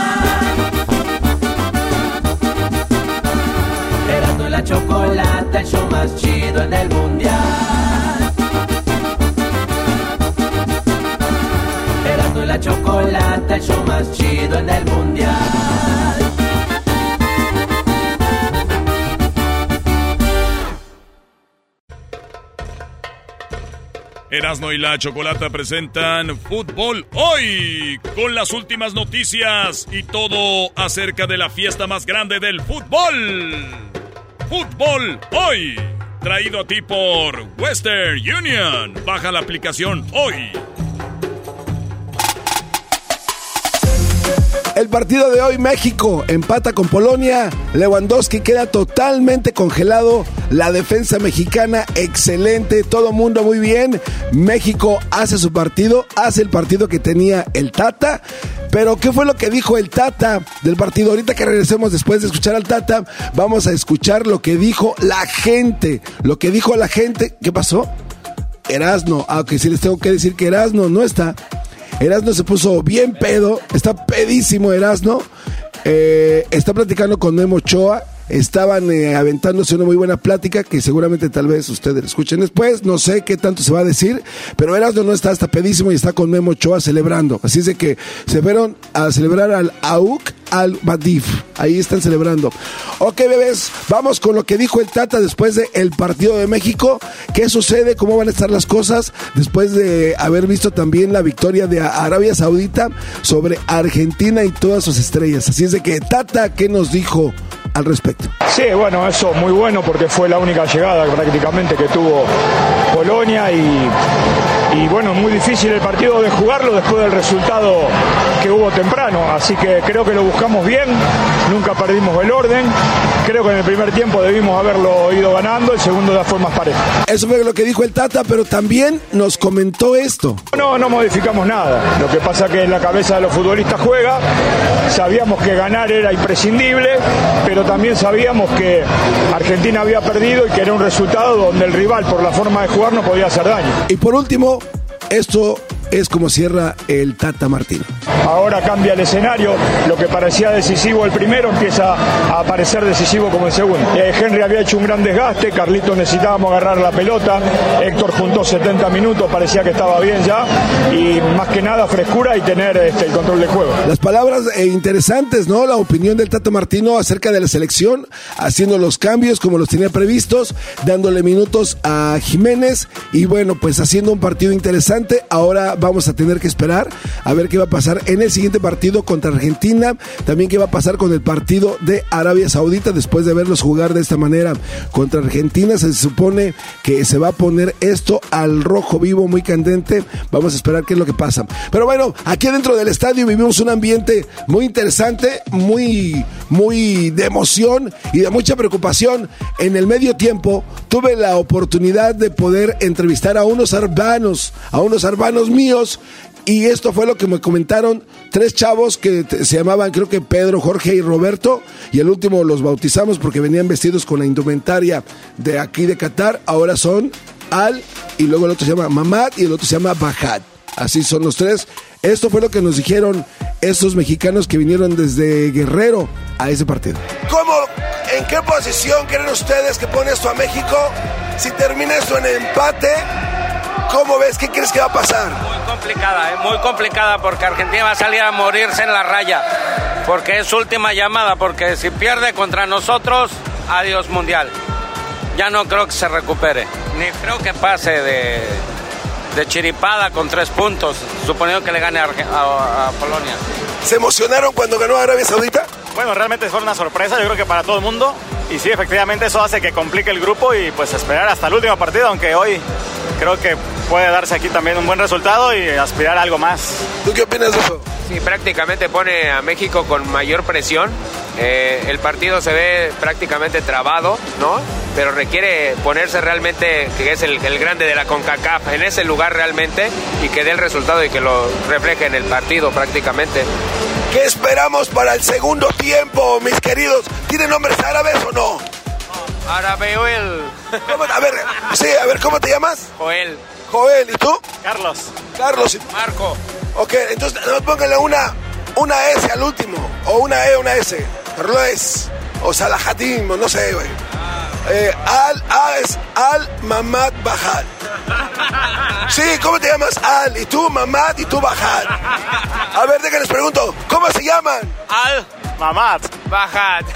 Speaker 2: la chocolata, el show más chido en el mundial. Erasmo y la chocolata, el show más chido en el mundial.
Speaker 10: Erasmo y la Chocolata presentan Fútbol Hoy con las últimas noticias y todo acerca de la fiesta más grande del fútbol. Fútbol Hoy, traído a ti por Western Union. Baja la aplicación hoy.
Speaker 9: El partido de hoy, México empata con Polonia. Lewandowski queda totalmente congelado. La defensa mexicana, excelente. Todo mundo muy bien. México hace su partido, hace el partido que tenía el Tata. Pero, ¿qué fue lo que dijo el Tata del partido? Ahorita que regresemos después de escuchar al Tata, vamos a escuchar lo que dijo la gente. Lo que dijo la gente. ¿Qué pasó? Erasno. Ah, sí les tengo que decir que Erasno no está. Erasno se puso bien pedo, está pedísimo Erasno. Eh, está platicando con Memo Ochoa. Estaban eh, aventándose una muy buena plática que seguramente tal vez ustedes escuchen después. No sé qué tanto se va a decir, pero Erasmo no está hasta pedísimo y está con Memo Ochoa celebrando. Así es de que se fueron a celebrar al AUC al Badif. Ahí están celebrando. Ok, bebés, vamos con lo que dijo el Tata después del partido de México. ¿Qué sucede? ¿Cómo van a estar las cosas después de haber visto también la victoria de Arabia Saudita sobre Argentina y todas sus estrellas? Así es de que, Tata, ¿qué nos dijo al respecto?
Speaker 11: Sí, bueno, eso muy bueno porque fue la única llegada prácticamente que tuvo Polonia y, y bueno, muy difícil el partido de jugarlo después del resultado que hubo temprano. Así que creo que lo buscamos bien, nunca perdimos el orden. Creo que en el primer tiempo debimos haberlo ido ganando, el segundo de formas pareja.
Speaker 9: Eso fue lo que dijo el Tata, pero también nos comentó esto.
Speaker 11: No, no modificamos nada. Lo que pasa que en la cabeza de los futbolistas juega. Sabíamos que ganar era imprescindible, pero también sabíamos que Argentina había perdido y que era un resultado donde el rival, por la forma de jugar, no podía hacer daño.
Speaker 9: Y por último, esto es como cierra el Tata Martino.
Speaker 11: Ahora cambia el escenario, lo que parecía decisivo el primero empieza a parecer decisivo como el segundo. Eh, Henry había hecho un gran desgaste, Carlito necesitábamos agarrar la pelota, Héctor juntó 70 minutos, parecía que estaba bien ya, y más que nada frescura y tener este, el control del juego.
Speaker 9: Las palabras eh, interesantes, ¿no? La opinión del Tata Martino acerca de la selección, haciendo los cambios como los tenía previstos, dándole minutos a Jiménez y bueno, pues haciendo un partido interesante. Ahora vamos a tener que esperar a ver qué va a pasar en el siguiente partido contra Argentina, también qué va a pasar con el partido de Arabia Saudita después de verlos jugar de esta manera contra Argentina. Se supone que se va a poner esto al rojo vivo muy candente. Vamos a esperar qué es lo que pasa. Pero bueno, aquí dentro del estadio vivimos un ambiente muy interesante, muy, muy de emoción y de mucha preocupación. En el medio tiempo tuve la oportunidad de poder entrevistar a unos hermanos, a unos hermanos míos y esto fue lo que me comentaron tres chavos que se llamaban creo que Pedro, Jorge y Roberto y el último los bautizamos porque venían vestidos con la indumentaria de aquí de Qatar, ahora son Al y luego el otro se llama Mamad y el otro se llama Bajad. Así son los tres. Esto fue lo que nos dijeron estos mexicanos que vinieron desde Guerrero a ese partido.
Speaker 12: ¿Cómo, en qué posición creen ustedes que pone esto a México? Si termina esto en empate, ¿Cómo ves? ¿Qué crees que va a pasar?
Speaker 13: Muy complicada, ¿eh? muy complicada porque Argentina va a salir a morirse en la raya. Porque es su última llamada, porque si pierde contra nosotros, adiós mundial. Ya no creo que se recupere, ni creo que pase de, de chiripada con tres puntos, suponiendo que le gane a, a Polonia.
Speaker 12: ¿Se emocionaron cuando ganó Arabia Saudita?
Speaker 14: Bueno, realmente fue una sorpresa, yo creo que para todo el mundo. Y sí, efectivamente eso hace que complique el grupo y pues esperar hasta el último partido, aunque hoy creo que puede darse aquí también un buen resultado y aspirar a algo más.
Speaker 12: ¿Tú qué opinas de eso?
Speaker 15: Sí, prácticamente pone a México con mayor presión. Eh, el partido se ve prácticamente trabado, ¿no? Pero requiere ponerse realmente, que es el, el, grande de la CONCACAF, en ese lugar realmente y que dé el resultado y que lo refleje en el partido prácticamente.
Speaker 12: ¿Qué esperamos para el segundo tiempo, mis queridos? ¿Tienen nombres árabes o no?
Speaker 15: Árabe
Speaker 12: A ver, sí, a ver, ¿cómo te llamas?
Speaker 15: Joel.
Speaker 12: Joel, ¿y tú?
Speaker 14: Carlos.
Speaker 12: Carlos.
Speaker 15: Marco.
Speaker 12: Ok, entonces no pónganle una, una S al último, o una E, una S. Carlos, o Salahatim, o no sé, güey. Eh, al, a es Al Mamad Bajal. Sí, ¿cómo te llamas? Al, y tú Mamad y tú Bajal. A ver, déjenles pregunto, ¿cómo se llaman?
Speaker 15: Al
Speaker 14: Mamad
Speaker 15: Bajal.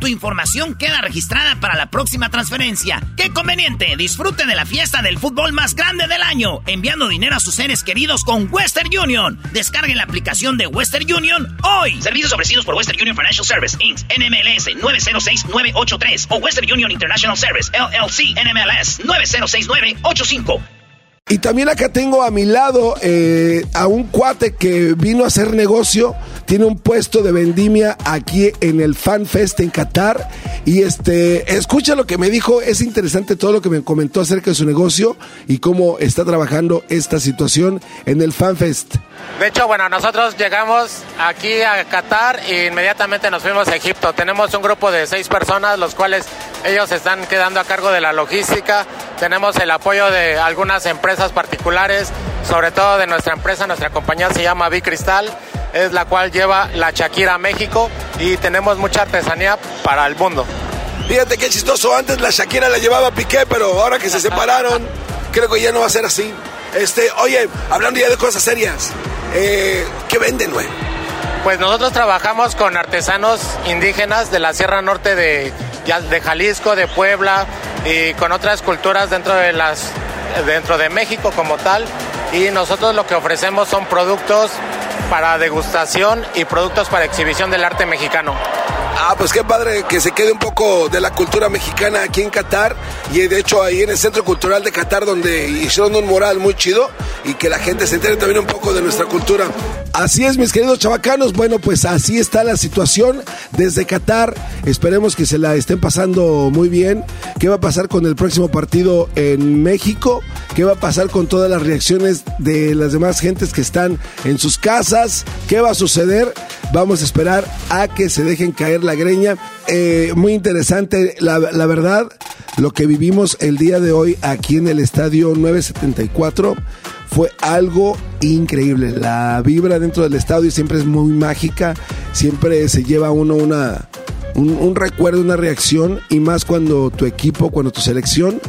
Speaker 6: tu información queda registrada para la próxima transferencia. ¡Qué conveniente! Disfrute de la fiesta del fútbol más grande del año, enviando dinero a sus seres queridos con Western Union. Descargue la aplicación de Western Union hoy.
Speaker 16: Servicios ofrecidos por Western Union Financial Service, Inc., NMLS 906983 o Western Union International Service, LLC, NMLS 906985.
Speaker 9: Y también acá tengo a mi lado eh, a un cuate que vino a hacer negocio, tiene un puesto de vendimia aquí en el Fan Fest en Qatar. Y este, escucha lo que me dijo, es interesante todo lo que me comentó acerca de su negocio y cómo está trabajando esta situación en el Fan Fest.
Speaker 13: De hecho, bueno, nosotros llegamos aquí a Qatar e inmediatamente nos fuimos a Egipto. Tenemos un grupo de seis personas, los cuales ellos están quedando a cargo de la logística. Tenemos el apoyo de algunas empresas particulares, sobre todo de nuestra empresa, nuestra compañía se llama Bicristal, es la cual lleva la Shakira a México y tenemos mucha artesanía para el mundo.
Speaker 9: Fíjate qué chistoso, antes la Shakira la llevaba Piqué, pero ahora que se separaron, creo que ya no va a ser así. Este, oye, hablando ya de cosas serias, eh, ¿qué venden, güey?
Speaker 17: Pues nosotros trabajamos con artesanos indígenas de la Sierra Norte de, de Jalisco, de Puebla y con otras culturas dentro de las dentro de México como tal y nosotros lo que ofrecemos son productos para degustación y productos para exhibición del arte mexicano.
Speaker 9: Ah, pues qué padre que se quede un poco de la cultura mexicana aquí en Qatar y de hecho ahí en el Centro Cultural de Qatar donde hicieron un mural muy chido y que la gente se entere también un poco de nuestra cultura. Así es, mis queridos Bueno, pues así está la situación desde Qatar. Esperemos que se la estén pasando muy bien. ¿Qué va a pasar con el próximo partido en México? ¿Qué va a pasar con todas las reacciones de las demás gentes que están en sus casas? ¿Qué va a suceder? Vamos a esperar a que se dejen caer la greña. Eh, muy interesante, la verdad, lo que vivimos el día de hoy aquí en el estadio 974 fue algo increíble. La vibra dentro del estadio siempre es muy mágica, siempre se lleva uno una, un, recuerdo, una reacción, y más cuando tu equipo, cuando tu selección,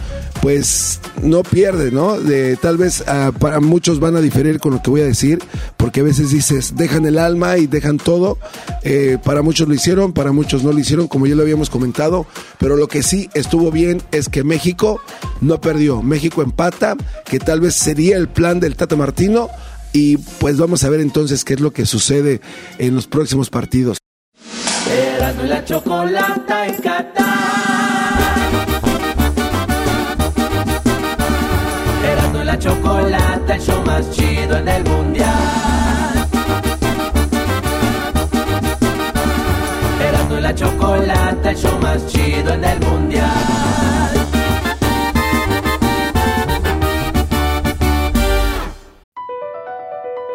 Speaker 9: pues no pierde, ¿no? De, tal vez ah, para muchos van a diferir con lo que voy a decir, porque a veces dices, dejan el alma y dejan todo. Eh, para muchos lo hicieron, para muchos no lo hicieron, como ya lo habíamos comentado, pero lo que sí estuvo bien es que México no perdió. México empata, que tal vez sería el plan del Tata Martino. Y pues vamos a ver entonces qué es lo que sucede en los próximos partidos.
Speaker 2: Erasmo y la chocolata en Qatar. Erasmo y la chocolata, el show más chido en el mundial. Erasmo y la chocolata, el show más chido en el mundial.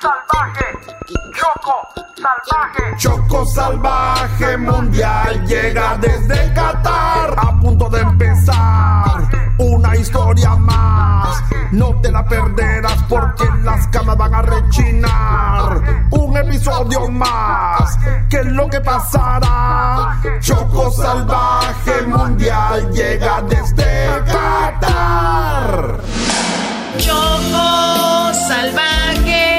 Speaker 18: Salvaje, Choco salvaje. Choco salvaje mundial llega desde Qatar. A punto de empezar una historia más. No te la perderás porque las camas van a rechinar. Un episodio más. ¿Qué es lo que pasará? Choco salvaje mundial llega desde Qatar.
Speaker 3: Choco salvaje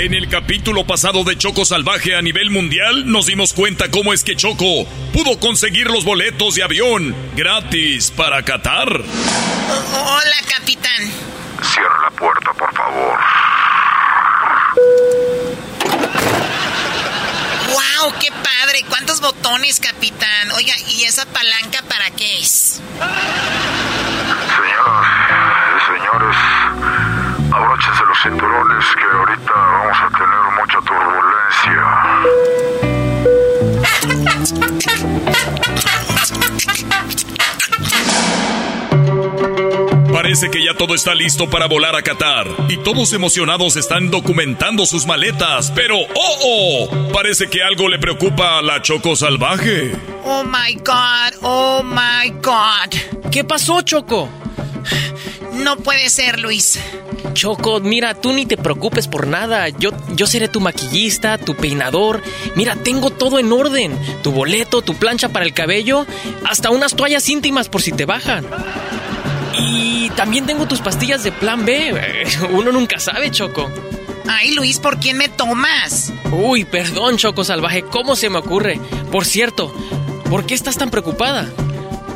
Speaker 10: En el capítulo pasado de Choco Salvaje a nivel mundial nos dimos cuenta cómo es que Choco pudo conseguir los boletos de avión gratis para Qatar.
Speaker 3: Hola, capitán.
Speaker 19: Cierra la puerta, por favor.
Speaker 3: ¡Wow! ¡Qué padre! ¿Cuántos botones, capitán? Oiga, ¿y esa palanca para qué es?
Speaker 19: Abróchense los cinturones que ahorita vamos a tener mucha turbulencia.
Speaker 10: Parece que ya todo está listo para volar a Qatar y todos emocionados están documentando sus maletas, pero ¡oh, oh! Parece que algo le preocupa a la Choco Salvaje.
Speaker 3: Oh my god, oh my god.
Speaker 20: ¿Qué pasó, Choco?
Speaker 3: No puede ser, Luis.
Speaker 20: Choco, mira, tú ni te preocupes por nada. Yo, yo seré tu maquillista, tu peinador. Mira, tengo todo en orden. Tu boleto, tu plancha para el cabello, hasta unas toallas íntimas por si te bajan. Y también tengo tus pastillas de plan B. Uno nunca sabe, Choco.
Speaker 3: Ay, Luis, ¿por quién me tomas?
Speaker 20: Uy, perdón, Choco Salvaje, ¿cómo se me ocurre? Por cierto, ¿por qué estás tan preocupada?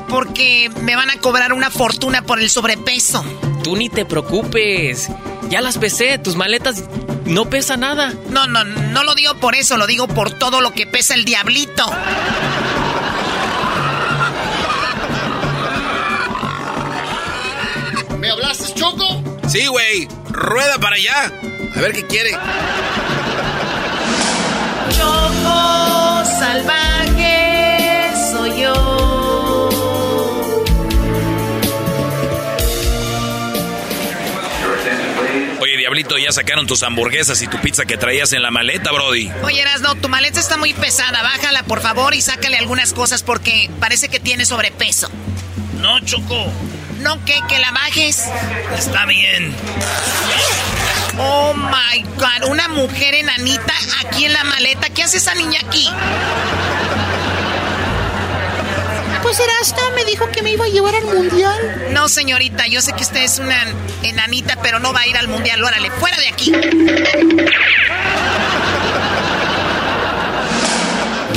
Speaker 3: Porque me van a cobrar una fortuna por el sobrepeso.
Speaker 20: Tú ni te preocupes. Ya las pesé, tus maletas no pesa nada.
Speaker 3: No, no, no lo digo por eso, lo digo por todo lo que pesa el diablito.
Speaker 21: ¿Me hablaste, Choco?
Speaker 22: Sí, güey. Rueda para allá. A ver qué quiere.
Speaker 3: Choco salvaje
Speaker 5: Diablito, ya sacaron tus hamburguesas y tu pizza que traías en la maleta, Brody.
Speaker 3: Oye, Erasno, tu maleta está muy pesada. Bájala, por favor, y sácale algunas cosas porque parece que tiene sobrepeso.
Speaker 6: No, Choco.
Speaker 3: ¿No qué? ¿Que la bajes?
Speaker 6: Está bien.
Speaker 3: Oh my god, una mujer enanita aquí en la maleta. ¿Qué hace esa niña aquí?
Speaker 21: Pues Erasno me dijo que me iba a llevar al mundial.
Speaker 3: No, señorita, yo sé que usted es una enanita, pero no va a ir al mundial. Órale, fuera de aquí.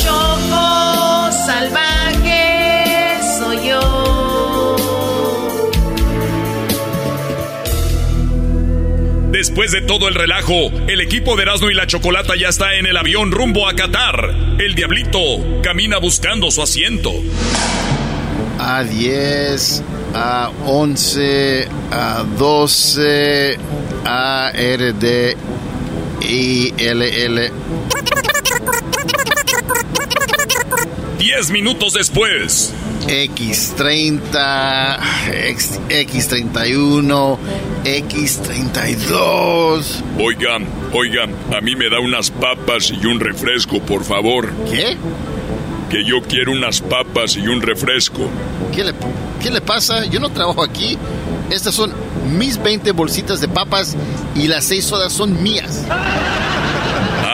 Speaker 3: Choco salvaje
Speaker 10: Después de todo el relajo, el equipo de Erasmo y la Chocolata ya está en el avión rumbo a Qatar. El Diablito camina buscando su asiento.
Speaker 21: A 10, a 11, a 12, a R, D, I, L, L.
Speaker 10: Diez minutos después.
Speaker 21: X30, X, X31, X32.
Speaker 10: Oigan, oigan, a mí me da unas papas y un refresco, por favor.
Speaker 21: ¿Qué?
Speaker 10: Que yo quiero unas papas y un refresco.
Speaker 21: ¿Qué le, ¿Qué le pasa? Yo no trabajo aquí. Estas son mis 20 bolsitas de papas y las 6 sodas son mías.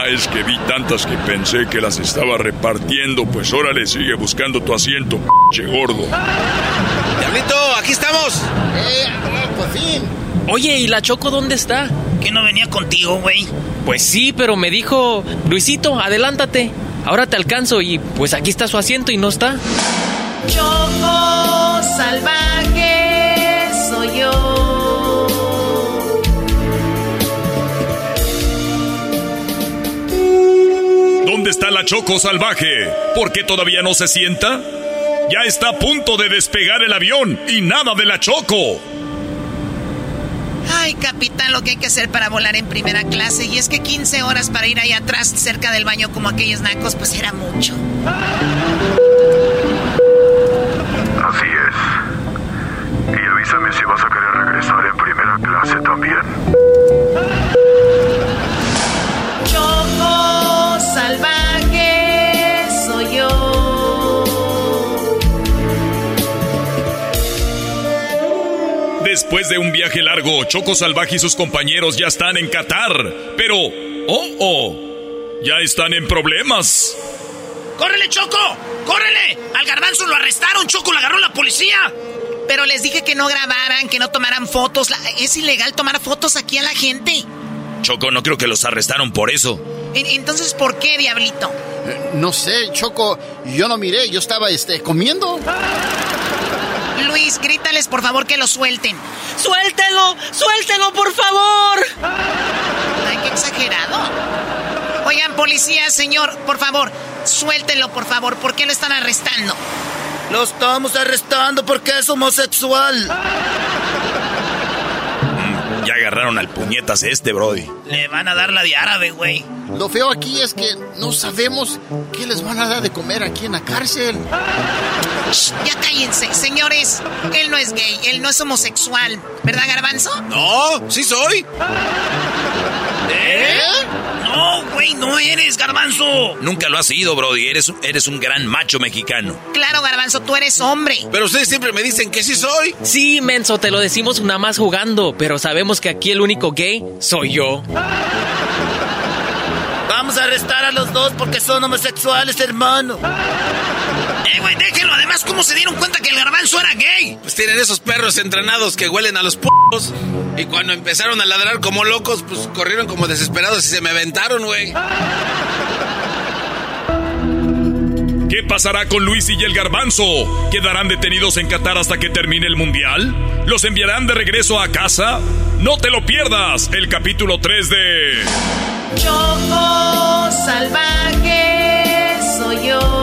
Speaker 10: Ah, es que vi tantas que pensé que las estaba repartiendo. Pues órale, sigue buscando tu asiento, che gordo.
Speaker 22: Diablito, aquí estamos.
Speaker 21: ¡Eh, por fin!
Speaker 20: Oye, ¿y la Choco dónde está?
Speaker 6: ¿Que no venía contigo, güey?
Speaker 20: Pues sí, pero me dijo, Luisito, adelántate. Ahora te alcanzo y pues aquí está su asiento y no está.
Speaker 3: Choco salvaje
Speaker 10: está la Choco salvaje? ¿Por qué todavía no se sienta? Ya está a punto de despegar el avión y nada de la Choco.
Speaker 3: Ay, capitán, lo que hay que hacer para volar en primera clase. Y es que 15 horas para ir ahí atrás, cerca del baño, como aquellos nacos, pues era mucho.
Speaker 19: Así es. Y avísame si vas a querer regresar en primera clase también.
Speaker 3: Choco salvaje
Speaker 10: Después de un viaje largo, Choco Salvaje y sus compañeros ya están en Qatar. Pero, oh, oh, ya están en problemas.
Speaker 6: ¡Córrele, Choco! ¡Córrele! Al garbanzo lo arrestaron, Choco, lo agarró la policía.
Speaker 3: Pero les dije que no grabaran, que no tomaran fotos. Es ilegal tomar fotos aquí a la gente.
Speaker 5: Choco, no creo que los arrestaron por eso.
Speaker 3: En- Entonces, ¿por qué, diablito?
Speaker 21: Eh, No sé, Choco, yo no miré, yo estaba este, comiendo.
Speaker 3: Luis, grítales por favor que lo suelten.
Speaker 20: ¡Suéltelo! ¡Suéltelo, por favor!
Speaker 3: Ay, qué exagerado. Oigan, policía, señor, por favor, suéltenlo, por favor. ¿Por qué lo están arrestando?
Speaker 6: Lo estamos arrestando porque es homosexual.
Speaker 5: Ya agarraron al puñetas este, Brody.
Speaker 6: Le van a dar la de árabe, güey.
Speaker 21: Lo feo aquí es que no sabemos qué les van a dar de comer aquí en la cárcel.
Speaker 3: Shh, ya cállense, señores. Él no es gay, él no es homosexual. ¿Verdad, Garbanzo?
Speaker 22: No, sí soy.
Speaker 6: ¿Eh? No, güey, no eres, garbanzo.
Speaker 5: Nunca lo has sido, Brody. Eres, eres un gran macho mexicano.
Speaker 3: Claro, Garbanzo, tú eres hombre.
Speaker 22: Pero ustedes siempre me dicen que sí soy.
Speaker 20: Sí, menso, te lo decimos nada más jugando, pero sabemos que aquí el único gay soy yo.
Speaker 6: Vamos a arrestar a los dos porque son homosexuales, hermano. Eh, güey, déjenlo además. además, ¿cómo se dieron cuenta que el garbanzo era gay?
Speaker 22: Pues tienen esos perros entrenados que huelen a los p***. Y cuando empezaron a ladrar como locos, pues corrieron como desesperados y se me aventaron, güey.
Speaker 10: ¿Qué pasará con Luis y el garbanzo? ¿Quedarán detenidos en Qatar hasta que termine el mundial? ¿Los enviarán de regreso a casa? No te lo pierdas, el capítulo 3 de...
Speaker 3: Choco salvaje soy yo.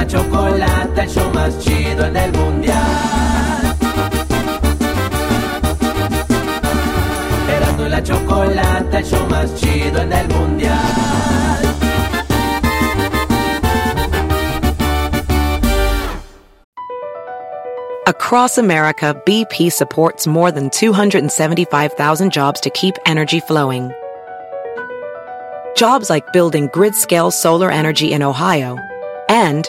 Speaker 2: La chocolata, el show más chido en el mundial. Erasmo y la chocolata, el show más chido en el mundial.
Speaker 1: Across America, BP supports more than 275,000 jobs to keep energy flowing. Jobs like building grid scale solar energy in Ohio and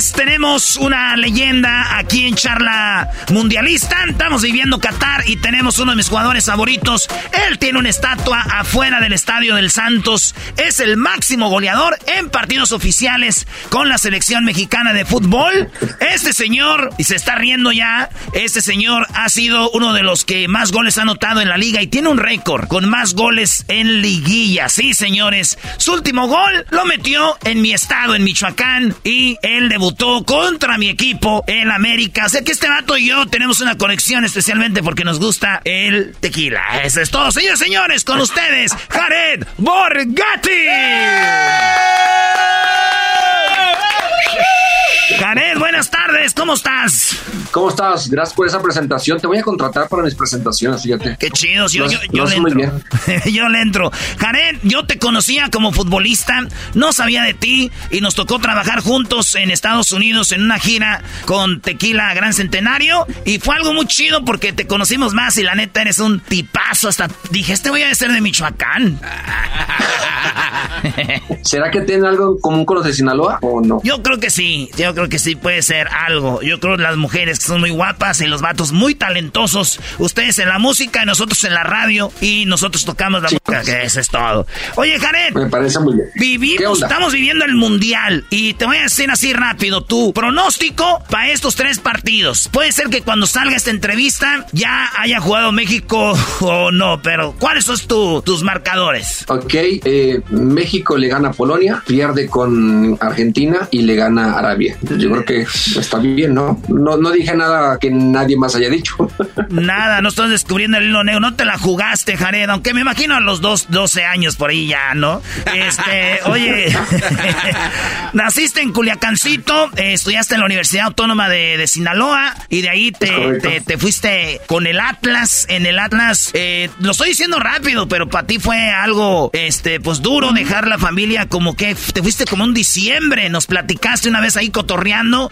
Speaker 6: Tenemos una leyenda aquí en Charla Mundialista. Estamos viviendo Qatar y tenemos uno de mis jugadores favoritos. Él tiene una estatua afuera del Estadio del Santos. Es el máximo goleador en partidos oficiales con la selección mexicana de fútbol. Este señor, y se está riendo ya, este señor ha sido uno de los que más goles ha anotado en la liga y tiene un récord con más goles en liguilla. Sí, señores, su último gol lo metió en mi estado, en Michoacán. Y él debutó contra mi equipo, el América. Sé que este vato y yo tenemos una conexión especialmente porque nos gusta el tequila. Eso es todo, señores, señores, con ustedes, Jared Borgatti. Jared, buenas tardes, ¿cómo estás?
Speaker 23: ¿Cómo estás? Gracias por esa presentación. Te voy a contratar para mis presentaciones, fíjate.
Speaker 6: Qué chido, yo, le
Speaker 23: haces muy
Speaker 6: entro. yo le entro. Jared, yo te conocía como futbolista, no sabía de ti y nos tocó trabajar juntos en Estados Unidos en una gira con Tequila Gran Centenario y fue algo muy chido porque te conocimos más y la neta eres un tipazo. Hasta dije, este voy a ser de Michoacán.
Speaker 23: ¿Será que tiene algo en común con los de Sinaloa o no?
Speaker 6: Yo creo que sí, yo creo que sí puede ser algo. Yo creo que las mujeres que son muy guapas y los vatos muy talentosos. Ustedes en la música y nosotros en la radio y nosotros tocamos la música, que eso es todo. Oye, Jared.
Speaker 23: Me parece muy bien. ¿Qué
Speaker 6: Vivimos, estamos viviendo el mundial y te voy a decir así rápido tu pronóstico para estos tres partidos. Puede ser que cuando salga esta entrevista ya haya jugado México o no, pero ¿cuáles son tu- tus marcadores?
Speaker 23: Ok, eh, México le gana a Polonia, pierde con Argentina y le gana a Arabia. Yo creo que está bien, ¿no? No, no dije nada que nadie más haya dicho.
Speaker 6: Nada, no estás descubriendo el hilo negro, no te la jugaste, Jared, aunque me imagino a los dos, 12 años por ahí ya, ¿no? Este, oye, naciste en Culiacancito, eh, estudiaste en la Universidad Autónoma de, de Sinaloa y de ahí te, te fuiste con el Atlas, en el Atlas, eh, lo estoy diciendo rápido, pero para ti fue algo, este, pues duro dejar la familia como que te fuiste como un diciembre, nos platicaste una vez ahí cotorreando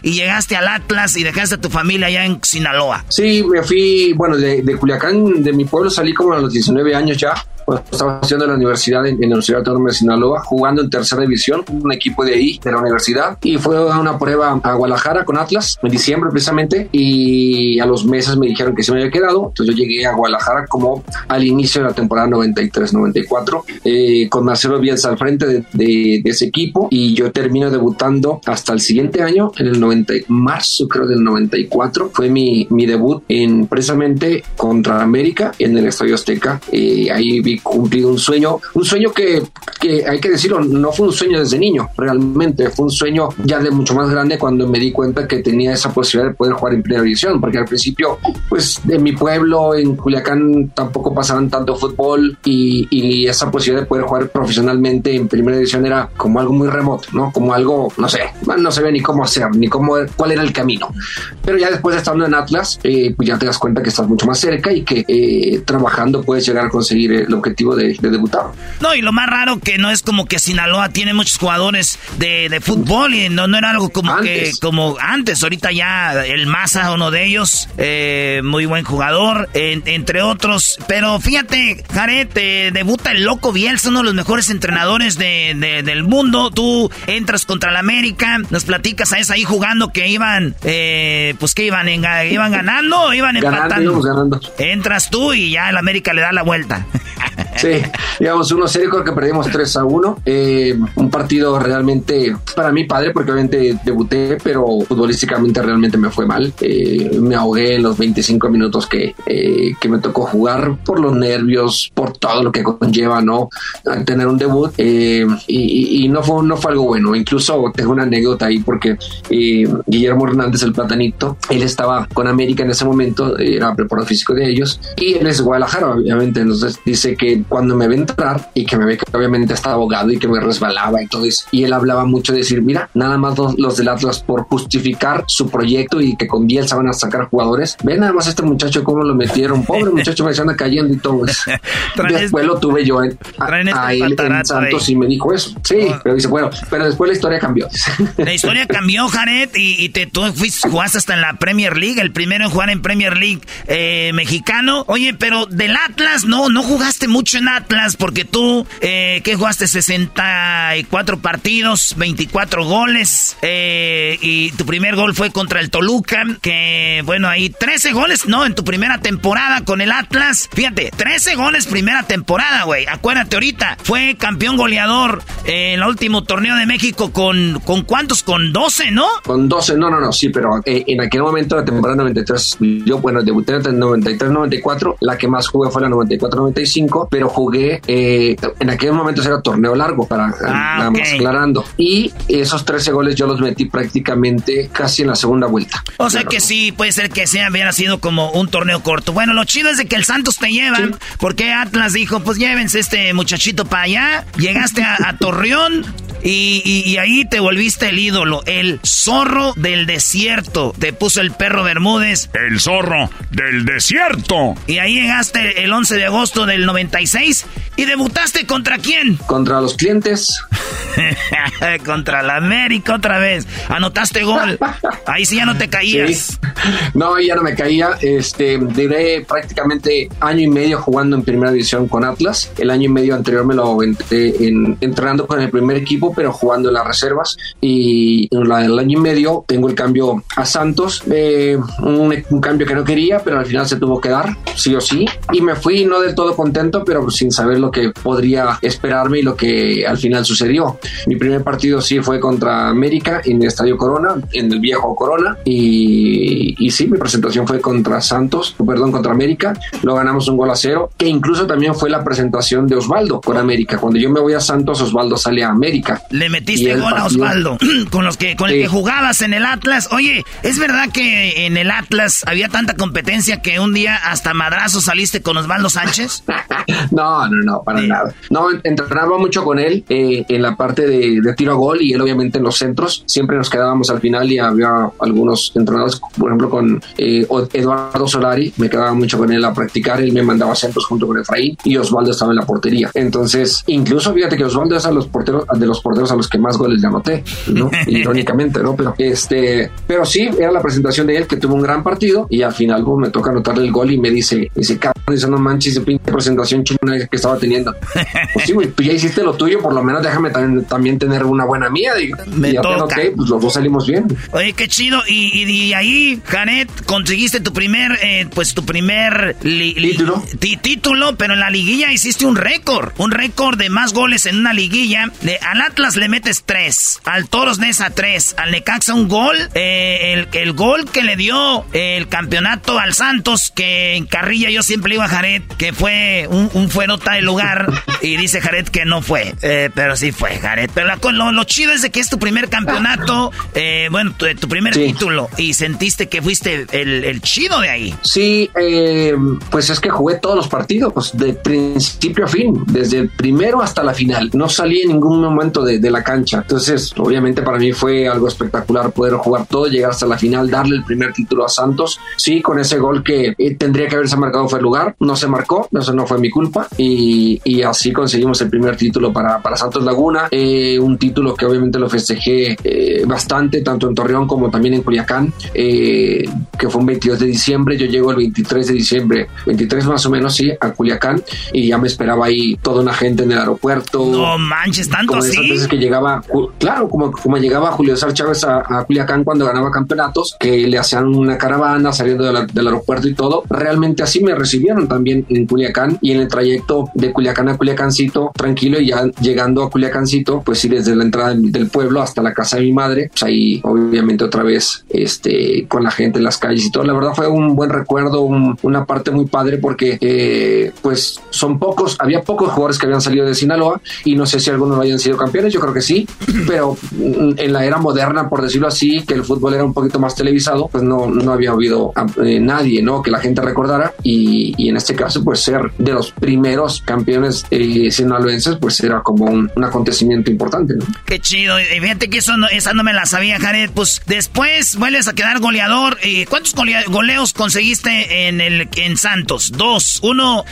Speaker 6: y llegaste al Atlas y dejaste a tu familia allá en Sinaloa.
Speaker 23: Sí, me fui, bueno, de, de Culiacán, de mi pueblo, salí como a los 19 años ya. Pues, estaba en la universidad, en, en la Universidad Autónoma de Sinaloa, jugando en tercera división, un equipo de ahí, de la universidad. Y fue a una prueba a Guadalajara con Atlas, en diciembre precisamente. Y a los meses me dijeron que se me había quedado. Entonces yo llegué a Guadalajara como al inicio de la temporada 93-94, eh, con Marcelo Bielsa al frente de, de- de ese equipo. Y yo termino debutando hasta el siguiente año, en el 90, marzo creo del 94. Fue mi, mi debut en precisamente contra América en el Estadio Azteca. Eh, ahí vi cumplido un sueño, un sueño que, que hay que decirlo, no fue un sueño desde niño, realmente fue un sueño ya de mucho más grande cuando me di cuenta que tenía esa posibilidad de poder jugar en primera división, porque al principio, pues en mi pueblo, en Culiacán, tampoco pasaban tanto fútbol y, y esa posibilidad de poder jugar profesionalmente en primera división era como algo muy remoto, ¿no? Como algo, no sé, no se ve ni cómo hacer, ni cómo, cuál era el camino. Pero ya después de estando en Atlas, eh, pues ya te das cuenta que estás mucho más cerca y que eh, trabajando puedes llegar a conseguir el objetivo de, debutar.
Speaker 6: No, y lo más raro que no es como que Sinaloa tiene muchos jugadores de, de fútbol y no, no era algo como que como antes. Ahorita ya el Maza, uno de ellos, eh, muy buen jugador, entre otros. Pero fíjate, Jared, debuta el loco Bielsa, uno de los mejores entrenadores de, del mundo. Tú entras contra la América, nos platicas a esa ahí jugando que iban, eh, pues que iban, iban ganando, iban empatando. Entras tú y ya el América le da la vuelta.
Speaker 23: Sí, digamos, uno serio creo que perdimos 3 a 1. Eh, un partido realmente para mí padre porque obviamente debuté, pero futbolísticamente realmente me fue mal. Eh, me ahogué en los 25 minutos que, eh, que me tocó jugar por los nervios, por todo lo que conlleva, ¿no? Tener un debut y, y, no, fue, no fue algo bueno. Incluso tengo una anécdota ahí porque Guillermo Hernández, el platanito, él estaba con América en ese momento, era preparador físico de ellos y él es Guadalajara, obviamente. Entonces dice que cuando me ve entrar y que me ve que obviamente estaba abogado y que me resbalaba y todo eso. Y él hablaba mucho de decir, mira, nada más los, del Atlas por justificar su proyecto y que con Bielsa van a sacar jugadores. Ven nada más este muchacho cómo lo metieron. Pobre muchacho me anda cayendo y todo eso. después lo tuve yo en, a, este él en Santos y me dijo eso. Sí, oh. pero dice, bueno, pero después la historia cambió.
Speaker 6: La historia cambió, Jared, y, te, tú fuiste, jugaste hasta en la Premier League, el primero en jugar en Premier League eh, mexicano. Oye, pero del Atlas no, no jugaste mucho en Atlas porque tú, eh, que jugaste 64 partidos, 24 goles, eh, y tu primer gol fue contra el Toluca, que bueno, ahí 13 goles, no, en tu primera temporada con el Atlas. Fíjate, 13 goles primera temporada, güey. Acuérdate ahorita, fue campeón goleador en el último torneo de México con, ¿con cuántos? Con 12, ¿no?
Speaker 23: Con 12, no, no, no, sí, pero eh, en aquel momento, la temporada 93, yo, bueno, debuté en el 93-94, la que más jugué fue la 94-95, pero jugué, eh, en aquel momento era torneo largo, para ah, nada más aclarando. Y esos 13 goles yo los metí prácticamente casi en la segunda vuelta.
Speaker 6: O sea que sí, puede ser que sea, hubiera sido como un torneo corto. Bueno, lo chido es de que el Santos te lleva, porque Atlas dijo, pues llévense este muchachito para allá. Llegaste a Torreón, y, ahí te volviste el ídolo, el zorro del desierto. Te puso el perro Bermúdez.
Speaker 10: El zorro del desierto.
Speaker 6: Y ahí llegaste el 11 de agosto del 96 y debutaste contra quién?
Speaker 23: Contra los clientes.
Speaker 6: contra la América otra vez. Anotaste gol. Ahí sí ya no te caías.
Speaker 23: No, ya no me caía. Este, duré prácticamente año y medio jugando en primera división con Atlas. El año y medio anterior me lo aventé en, entrenando con el primer equipo pero jugando en las reservas. Y en la del año y medio tengo el cambio a Santos, eh, un, cambio que no quería, pero al final se tuvo que dar, sí o sí. Y me fui no del todo contento, pero sin saber lo que podría esperarme y lo que al final sucedió. Mi primer partido sí fue contra América en el Estadio Corona, en el viejo Corona. Y, y sí, mi presentación fue contra Santos, perdón, contra América. Lo ganamos un gol a cero, que incluso también fue la presentación de Osvaldo con América. Cuando yo me voy a Santos, Osvaldo sale a América.
Speaker 6: Le metiste gol a Osvaldo, con los que con el que jugabas en el Atlas. Oye, ¿es verdad que en el Atlas había tanta competencia que un día hasta madrazo saliste con Osvaldo Sánchez?
Speaker 23: no, no, no, para nada. No, entrenaba mucho con él eh, en la parte de, tiro a gol y él obviamente en los centros. Siempre nos quedábamos al final y había algunos entrenadores, por ejemplo con eh, Eduardo Solari, me quedaba mucho con él a practicar, él me mandaba centros junto con Efraín y Osvaldo estaba en la portería. Entonces, incluso fíjate que Osvaldo es a los porteros de los porteros a los que más goles le anoté, ¿no? Irónicamente, ¿no? Pero este, pero sí, era la presentación de él que tuvo un gran partido y al final pues, me toca anotarle el gol y me dice, dice, cabrón, dice, no manches, pinche presentación chingona que estaba teniendo. Pues sí, güey, tú ya hiciste lo tuyo, por lo menos déjame también, tener una buena mía. Digo. Me y toca. pues los dos salimos bien.
Speaker 6: Oye, qué chido. Y, y, ahí, Janet, conseguiste tu primer, eh, pues tu primer título. título, pero en la liguilla hiciste un récord, un récord de más goles en una liguilla. De, al Atlas le metes tres, al Toros Nesa tres, al Necaxa un gol, eh, el, el, gol que le dio el campeonato al Santos, que en Carrilla yo siempre iba a Jared, que fue un, un fuerota de lugar y dice Jared que no fue, eh, pero sí fue Jared. Pero lo, chido es de que es tu primer campeonato, eh, bueno, tu, primer título y sentiste que fuiste el, chido de ahí.
Speaker 23: Sí, eh, pues es que jugué todos los partidos, pues, de principio a fin, desde el primero hasta la final. No salí en ningún momento de, de la cancha. Entonces, obviamente para mí fue algo espectacular poder jugar todo, llegar hasta la final, darle el primer título a Santos. Sí, con ese gol que tendría que haberse marcado fue el lugar, no se marcó, eso no fue mi culpa y, y así conseguimos el primer título para, para Santos Laguna, eh, un título que obviamente lo festejé eh, bastante, tanto en Torreón como también en Culiacán, eh, que fue un 22 de diciembre, yo llego el 23 de diciembre, 23 más o menos, sí, a Culiacán y ya me esperaba ahí toda una gente en el aeropuerto.
Speaker 6: No manches, tanto como así.
Speaker 23: veces que llegaba, claro, como, como llegaba Julio César Chávez a, a, Culiacán cuando ganaba campeonatos, que le hacían una caravana saliendo del aeropuerto y todo, realmente así me recibieron también en Culiacán y en el trayecto de Culiacán a Culiacancito, tranquilo y ya llegando a Culiacancito, pues sí, desde la entrada del pueblo hasta la casa de mi madre, pues ahí obviamente otra vez este, con la gente en las calles y todo. La verdad fue un buen recuerdo, una parte muy padre porque eh, pues son pocos, había pocos jugadores que habían salido de Sinaloa y no sé si algunos hayan sido campeones, yo creo que sí, pero en la era moderna, por decirlo así, que el fútbol era un poquito más televisado, pues no, no había habido eh, nadie, ¿no? Que la gente recordara y, en este caso, pues ser de los primeros campeones eh, sinaloenses, pues era como un, un, acontecimiento importante, ¿no?
Speaker 6: Qué chido, y fíjate que eso no, esa no me la sabía, Jared, pues después vuelves a quedar goleador, y ¿cuántos goleos conseguiste en el en Santos? Dos, uno,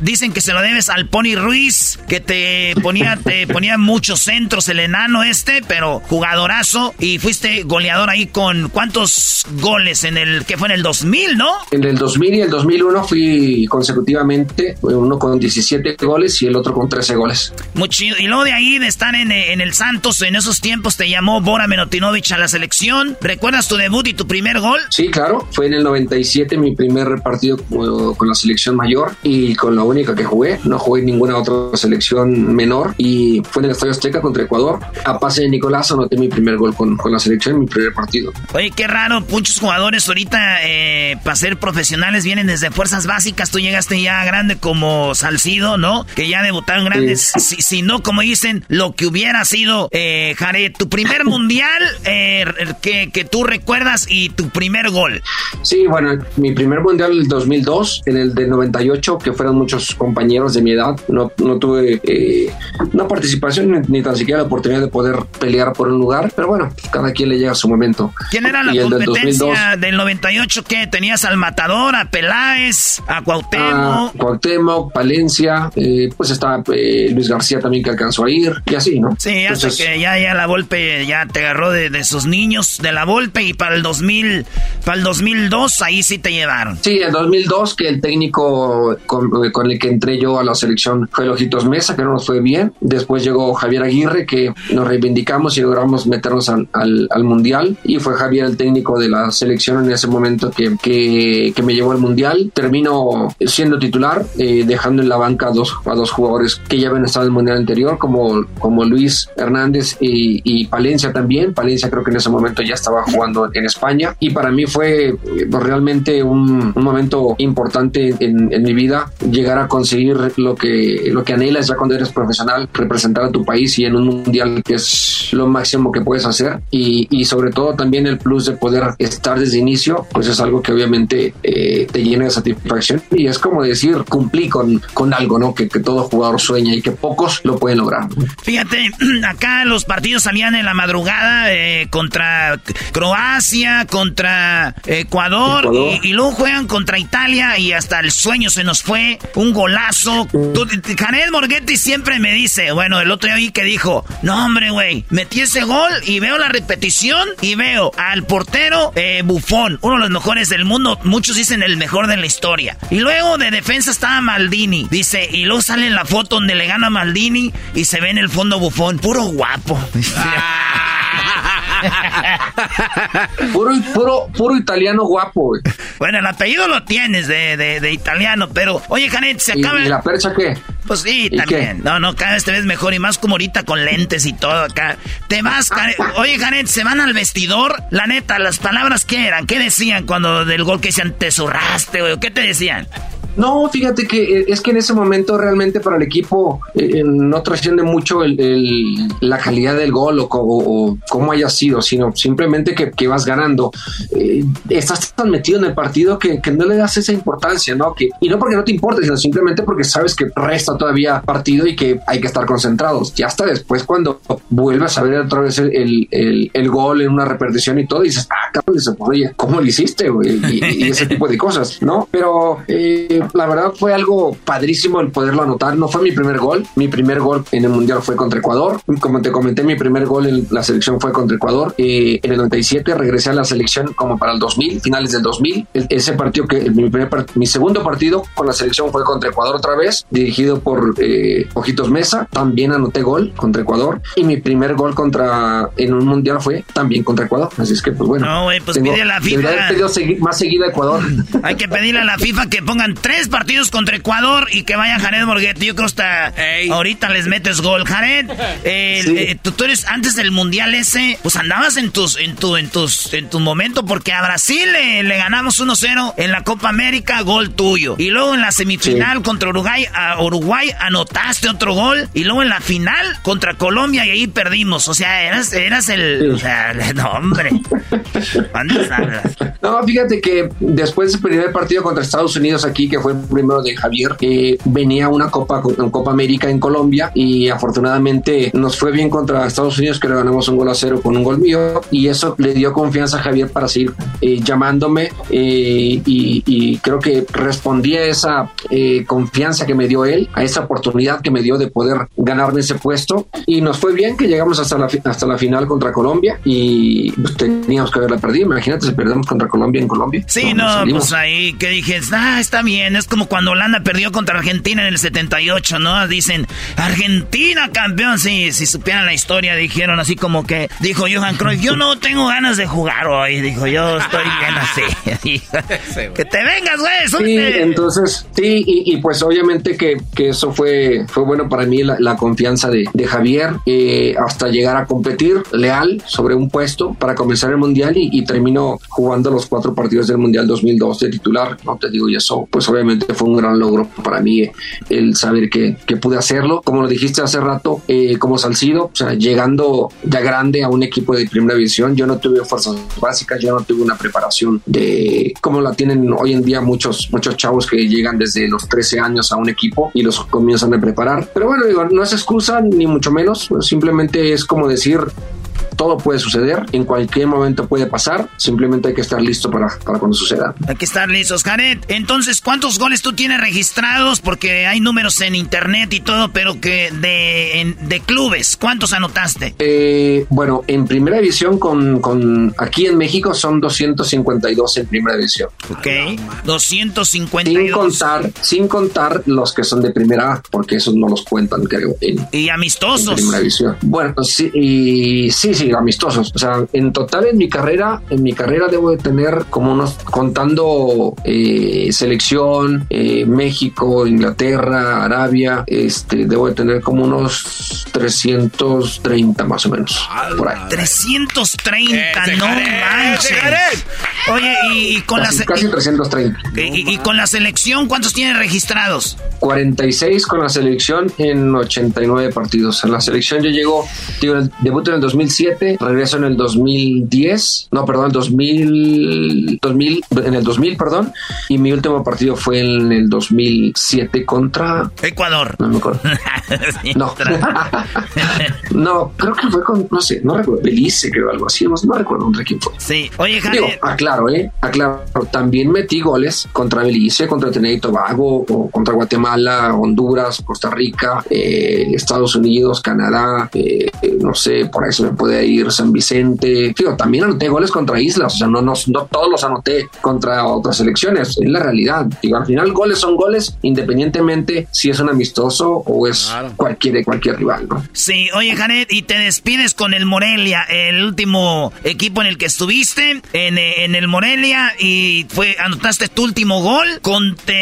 Speaker 6: dicen que se lo debes al Pony Ruiz, que te ponía, te ponía muchos centros el enano este, pero jugadorazo, y fuiste goleador ahí con cuántos goles en el que fue en el 2000, ¿no?
Speaker 23: En el 2000 y el 2001 fui consecutivamente, uno con 17 goles y el otro con 13 goles.
Speaker 6: Muy chido. Y luego de ahí, de estar en, en el Santos, en esos tiempos te llamó Bora Menotinovich a la selección. ¿Recuerdas tu debut y tu primer gol?
Speaker 23: Sí, claro. Fue en el 97 mi primer partido con la selección mayor y con la única que jugué. No jugué en ninguna otra selección menor y fue en el Estadio Azteca contra Ecuador. A pase de Nicolás anoté mi primer gol con, con la selección mi primer partido.
Speaker 6: Oye, qué raro. Muchos jugadores ahorita eh, para ser profesionales vienen desde fuerzas básicas. Tú llegaste ya grande como Salcido, ¿no? Que ya debutaron grandes. Si, no, como dicen, lo que hubiera sido, eh, Jared, tu primer mundial eh, que, que, tú recuerdas y tu primer gol.
Speaker 23: Sí, bueno, mi primer mundial el 2002, en el del 98, que fueron muchos compañeros de mi edad. No, no tuve eh, una participación ni, tan siquiera la oportunidad de poder pelear por un lugar, pero bueno, cada quien le llega a su momento.
Speaker 6: ¿Quién era la competencia del, 98? ¿Qué? ¿Tenías al Matador, a Peláez, a Cuauhtémoc?
Speaker 23: A Cuauhtémoc, Palencia, eh, pues está eh, Luis García también que alcanzó a ir, y así, ¿no?
Speaker 6: Sí, hasta que ya, ya la Volpe ya te agarró de, de sus niños de la Volpe y para el 2000, para el 2002 ahí sí te llevaron.
Speaker 23: Sí, el 2002 que el técnico con, con el que entré yo a la selección fue Lojitos Mesa, que no nos fue bien. Después llegó Javier Aguirre, que nos reivindicamos y logramos meternos al, al, al Mundial. Y fue Javier el técnico de la selección en ese momento que, que, que me llevó al Mundial. Termino siendo titular, eh, dejando en la banca a dos, a dos jugadores que ya habían estado en el Mundial anterior, como, como Luis Hernández y, Palencia también. Palencia creo que en ese momento ya estaba jugando en España. Y para mí fue pues, realmente un, momento importante en, en, mi vida, llegar a conseguir lo que, lo que anhelas ya cuando eres profesional, representar a tu país y en un mundial que es lo máximo que puedes hacer. Y, y sobre todo también el plus de poder estar desde inicio, pues es algo que obviamente eh, te llena de satisfacción. Y es como decir, cumplí con, con algo, ¿no? Que, que todo jugador sueña y que pocos lo pueden lograr.
Speaker 6: Fíjate, acá los partidos salían en la madrugada eh, contra Croacia, contra Ecuador, Ecuador. Y, y, luego juegan contra Italia y hasta el sueño se nos fue. Un golazo. Janet Morghetti siempre me dice, bueno, el otro día vi que dijo, no hombre, güey, metí ese gol y veo la repetición y veo al portero eh, Bufón, uno de los mejores del mundo, muchos dicen el mejor de la historia. Y luego de defensa estaba Maldini, dice, y luego sale en la foto donde le gana Maldini y se ve en el fondo Bufón, puro guapo.
Speaker 23: puro, puro, puro italiano guapo, güey.
Speaker 6: Bueno, el apellido lo tienes de, de, de italiano, pero oye, Janet, se acaba.
Speaker 23: ¿Y, ¿Y, la percha qué?
Speaker 6: Pues sí, también. Qué? No, no, cada vez te ves mejor y más como ahorita con lentes y todo acá. Te vas, Janet. Oye, Janet, se van al vestidor. La neta, las palabras que eran, ¿qué decían cuando del gol que decían te zurraste, güey? ¿Qué te decían?
Speaker 23: No, fíjate que eh, es que en ese momento realmente para el equipo eh, no trasciende mucho el, la calidad del gol o, cómo haya sido, sino simplemente que, vas ganando. Eh, estás tan metido en el partido que, no le das esa importancia, ¿no? Y no porque no te importe, sino simplemente porque sabes que resta todavía partido y que hay que estar concentrados. Ya hasta después cuando vuelves a ver otra vez el, gol en una repetición y todo, dices, ah, cabrón, oye, ¿cómo lo hiciste? Y, y ese tipo de cosas, ¿no? Pero eh, la verdad fue algo padrísimo el poderlo anotar. No fue mi primer gol. Mi primer gol en el Mundial fue contra Ecuador. Como te comenté, mi primer gol en la selección fue contra Ecuador. Eh, en el 97 regresé a la selección como para el 2000, finales del 2000. El- ese partido que mi, primer part- mi segundo partido con la selección fue contra Ecuador otra vez, dirigido por eh, Ojitos Mesa. También anoté gol contra Ecuador. Y mi primer gol contra en un Mundial fue también contra Ecuador. Así es que, pues bueno.
Speaker 6: No, güey, pues
Speaker 23: tengo-
Speaker 6: pide a la
Speaker 23: debería
Speaker 6: FIFA.
Speaker 23: haber pedido segui- más seguido a Ecuador.
Speaker 6: Hay que pedirle a la FIFA que pongan tres partidos contra Ecuador y que vaya Jared Borghetti. Yo creo hasta ahorita les metes gol. Jared, eh, eh, tú, tú eres antes del mundial ese, pues andabas en tus, en tu, en tus, en tu momento porque a Brasil le, le ganamos 1-0 en la Copa América, gol tuyo. Y luego en la semifinal contra Uruguay, a Uruguay anotaste otro gol y luego en la final contra Colombia y ahí perdimos. O sea, eras, eras el, o sea, no hombre.
Speaker 23: No, fíjate que después del primer partido contra Estados Unidos aquí, que fue el primero de Javier, eh, venía una Copa, una Copa América en Colombia y afortunadamente nos fue bien contra Estados Unidos que le ganamos un gol a cero con un gol mío y eso le dio confianza a Javier para seguir eh, llamándome eh, y, y creo que respondí a esa eh, confianza que me dio él, a esa oportunidad que me dio de poder ganarme ese puesto y nos fue bien que llegamos hasta la, hasta la final contra Colombia y pues, teníamos que haberla perdido, imagínate si perdemos contra Colombia en Colombia.
Speaker 6: Sí, no,
Speaker 23: salimos.
Speaker 6: pues ahí que dije, ah, está bien, es como cuando Holanda perdió contra Argentina en el 78, ¿no? Dicen, Argentina campeón, sí, si supieran la historia, dijeron así como que, dijo Johan Cruyff, yo no tengo ganas de jugar hoy, dijo, yo estoy bien así. Que te vengas, güey,
Speaker 23: Sí, entonces, sí, y, y pues obviamente que, que eso fue, fue bueno para mí, la, la confianza de, de Javier, eh, hasta llegar a competir leal sobre un puesto para comenzar el Mundial y, y terminó jugando los cuatro partidos del Mundial 2002 de titular, no te digo, y eso pues obviamente fue un gran logro para mí eh, el saber que, que pude hacerlo, como lo dijiste hace rato, eh, como Salcido, o sea, llegando ya grande a un equipo de primera división, yo no tuve fuerzas básicas, yo no tuve una preparación de como la tienen hoy en día muchos, muchos chavos que llegan desde los 13 años a un equipo y los comienzan a preparar. Pero bueno, digo, no es excusa ni mucho menos, simplemente es como decir, todo puede suceder, en cualquier momento puede pasar, simplemente hay que estar listo para, para cuando suceda.
Speaker 6: Hay que estar listos, Jared. Entonces, ¿cuántos goles tú tienes registrados? Porque hay números en internet y todo, pero que de, en- de clubes, ¿cuántos anotaste?
Speaker 23: Eh, bueno, en primera división con, con aquí en México son 252 en primera división.
Speaker 6: Ok. 252.
Speaker 23: Sin contar, sin contar los que son de primera A, porque esos no los cuentan, creo, en,
Speaker 6: Y amistosos.
Speaker 23: en primera división. Bueno, sí, y sí, sí, amistosos. O sea, en total en mi carrera, en mi carrera debo de tener como unos, contando eh, selección, eh, México, Inglaterra, Arabia, este, debo de tener como unos 330 más o menos. Por ahí.
Speaker 6: 330, no manches. Oye, y, y con la
Speaker 23: Casi,
Speaker 6: se-
Speaker 23: casi 330.
Speaker 6: y, y con la selección, ¿cuántos tienes registrados?
Speaker 23: 46 con la selección en 89 partidos. En la selección yo llego, digo, el- debuto en el 2007, regreso en el 2010, no, perdón, el 2000, 2000, en el 2000, perdón, y mi último partido fue en el 2007 contra...
Speaker 6: Ecuador.
Speaker 23: No me acuerdo. No. no, creo que fue con, no sé, no recuerdo, Belice, creo, algo así, no, no recuerdo contra quién fue.
Speaker 6: Sí, oye, Jared.
Speaker 23: Digo, aclaro, ¿eh? Aclaro. También metí goles contra Belice, contra Trinidad y Tobago, o contra Guatemala, Honduras, Costa Rica, eh, Estados Unidos, Canadá, eh, eh, no sé, por ahí se me puede ir San Vicente. Digo, también anoté goles contra islas, o sea, no, no, no todos los anoté contra otras selecciones, es la realidad. Digo, al final goles son goles, independientemente si es un amistoso o es cualquier, cualquier rival, ¿no?
Speaker 6: Sí, oye, Jared, y te despides con el Morelia, el último equipo en el que estuviste. En, en el el Morelia y fue anotaste tu último gol contra,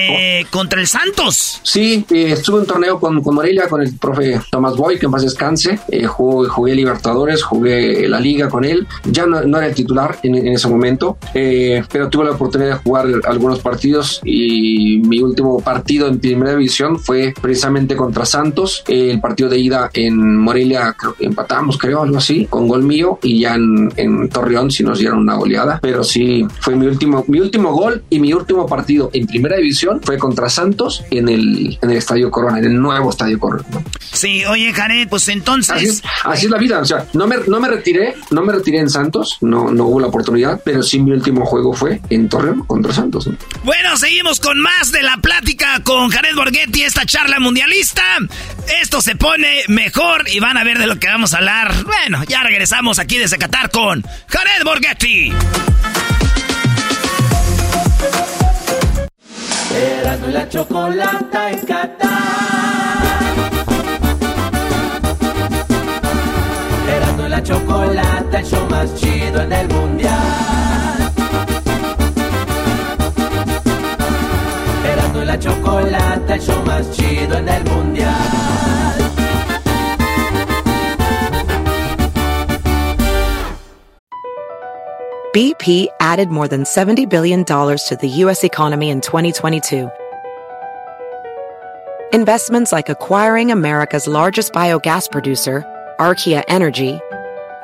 Speaker 6: contra el Santos.
Speaker 23: Sí, eh, estuve en un torneo con, con, Morelia, con el profe Tomás Boy, que en paz descanse. Eh, jugué, jugué, Libertadores, jugué la liga con él. Ya no, no era el titular en, en ese momento, eh, pero tuve la oportunidad de jugar algunos partidos y mi último partido en primera división fue precisamente contra Santos. el partido de ida en Morelia creo que empatamos, creo, algo así, con gol mío y ya en, en Torreón si nos dieron una goleada. Pero sí, fue mi último, mi último gol y mi último partido en primera división fue contra Santos en el, en el Estadio Corona, en el nuevo Estadio Corona.
Speaker 6: Sí, oye, Jared, pues entonces.
Speaker 23: Así, es la vida, o sea, no me, no me retiré, no me retiré en Santos, no, no hubo la oportunidad, pero sí mi último juego fue en Torreón contra Santos.
Speaker 6: Bueno, seguimos con más de la plática con Jared Borghetti, esta charla mundialista. Esto se pone mejor y van a ver de lo que vamos a hablar. Bueno, ya regresamos aquí desde Qatar con Jared Borghetti.
Speaker 2: Erasmo la chocolata en Qatar. La chocolata, el show más chido en el mundial. Erasmo la chocolata, el show más chido en el mundial.
Speaker 1: BP added more than $70 billion to the U.S. economy in 2022. Investments like acquiring America's largest biogas producer, Archaea Energy,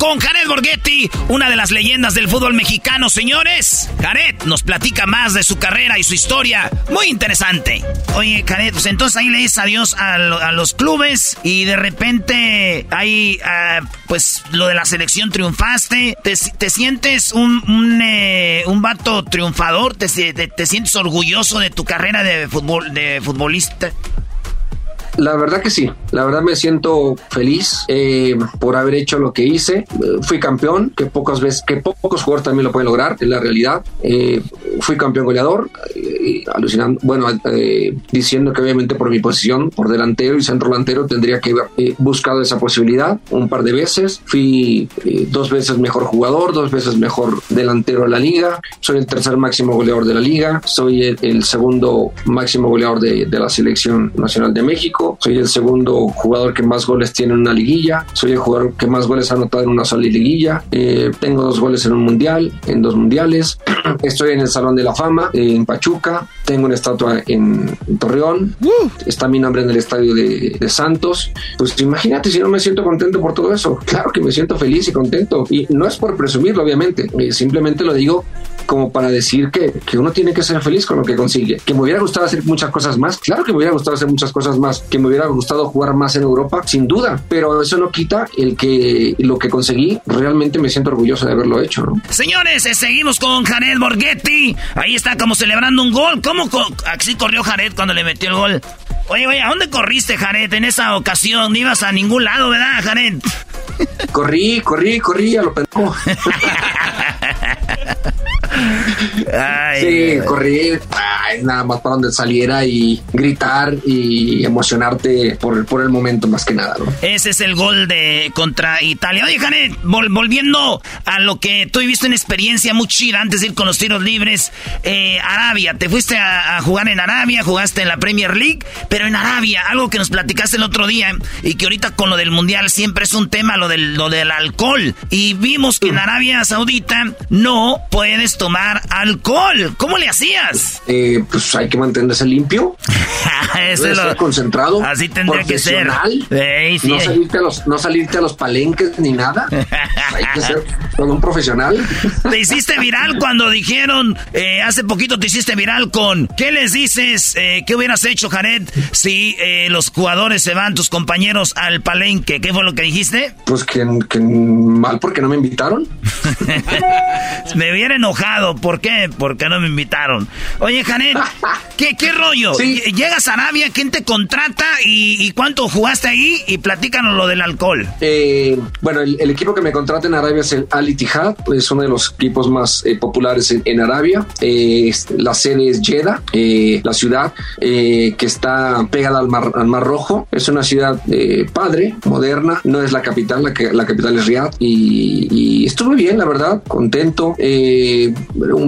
Speaker 6: Con Jared Borghetti, una de las leyendas del fútbol mexicano, señores. Jared nos platica más de su carrera y su historia. Muy interesante. Oye, Jared, pues entonces ahí le dices adiós a, los clubes y de repente ahí, uh, pues lo de la selección triunfaste. ¿Te, te sientes un, un, eh, vato triunfador? ¿Te, te, ¿Te, sientes orgulloso de tu carrera de, fútbol, de futbolista?
Speaker 23: La verdad que sí, la verdad me siento feliz eh, por haber hecho lo que hice. Fui campeón, que pocas veces, que pocos jugadores también lo pueden lograr, es la realidad. Eh, fui campeón goleador, eh, alucinando, bueno, eh, diciendo que obviamente por mi posición, por delantero y centro delantero, tendría que haber eh, buscado esa posibilidad un par de veces. Fui dos veces mejor jugador, dos veces mejor delantero de la liga. Soy el tercer máximo goleador de la liga, soy el, el segundo máximo goleador de, de la selección nacional de México soy el segundo jugador que más goles tiene en una liguilla, soy el jugador que más goles ha anotado en una sola liguilla, eh, tengo dos goles en un mundial, en dos mundiales, estoy en el Salón de la Fama eh, en Pachuca, tengo una estatua en, en Torreón, está mi nombre en el estadio de, de, Santos, pues imagínate si no me siento contento por todo eso, claro que me siento feliz y contento, y no es por presumirlo obviamente, eh, simplemente lo digo como para decir que, que, uno tiene que ser feliz con lo que consigue. Que me hubiera gustado hacer muchas cosas más, claro que me hubiera gustado hacer muchas cosas más, que me hubiera gustado jugar más en Europa, sin duda, pero eso no quita el que lo que conseguí, realmente me siento orgulloso de haberlo hecho. ¿no?
Speaker 6: Señores, eh, seguimos con Jared Borghetti, ahí está como celebrando un gol, ¿cómo co así corrió Jared cuando le metió el gol? Oye, oye, ¿a dónde corriste, Jared, en esa ocasión? No ibas a ningún lado, ¿verdad, Jared?
Speaker 23: Corrí, corrí, corrí a lo pendejo.
Speaker 6: Ay,
Speaker 23: sí, corrí ay, nada más para donde saliera y gritar y emocionarte por, por el momento más que nada, ¿no?
Speaker 6: Ese es el gol de contra Italia. Oye, Janet, vol volviendo a lo que tú viste en experiencia muy chida antes de ir con los tiros libres, eh, Arabia, te fuiste a, a, jugar en Arabia, jugaste en la Premier League, pero en Arabia, algo que nos platicaste el otro día y que ahorita con lo del Mundial siempre es un tema, lo del, lo del alcohol. Y vimos que en Arabia Saudita no puedes tomar alcohol. ¿Cómo le hacías?
Speaker 23: Eh, pues hay que mantenerse limpio.
Speaker 6: Ese
Speaker 23: lo, concentrado.
Speaker 6: Así tendría que ser.
Speaker 23: Sí. no, salirte a los, no salirte a los palenques ni nada. hay que ser todo un profesional.
Speaker 6: Te hiciste viral cuando dijeron, eh, hace poquito te hiciste viral con, ¿qué les dices? Eh, ¿Qué hubieras hecho, Jared, si eh, los jugadores se van, tus compañeros, al palenque? ¿Qué fue lo que dijiste?
Speaker 23: Pues que, que mal porque no me invitaron.
Speaker 6: me hubiera enojado. ¿Por qué? Porque no me invitaron. Oye, Janet, ¿qué, qué rollo? Llegas a Arabia, ¿quién te contrata y, cuánto jugaste ahí? Y platícanos lo del alcohol.
Speaker 23: Eh, bueno, el, equipo que me contrata en Arabia es el Al Ittihad, es uno de los equipos más eh, populares en, Arabia. Eh, la sede es Jeddah, la ciudad que está pegada al mar, al mar Rojo. Es una ciudad padre, moderna, no es la capital, la, que, la capital es Riyadh. Y, y estuve bien, la verdad, contento,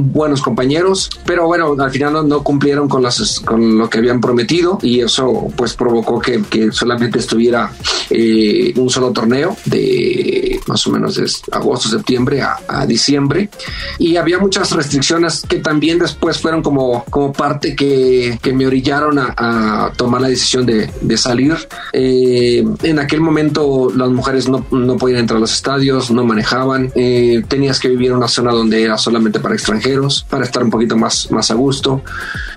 Speaker 23: buenos compañeros, pero bueno, al final no, no cumplieron con, las, con lo que habían prometido. Y eso pues provocó que, que solamente estuviera eh, un solo torneo de más o menos de agosto, septiembre a, diciembre. Y había muchas restricciones que también después fueron como, como parte que, que me orillaron a, tomar la decisión de, de salir. Eh, en aquel momento las mujeres no, no, podían entrar a los estadios, no manejaban, eh, tenías que vivir en una zona donde era solamente para extranjeros, para estar un poquito más, más a gusto.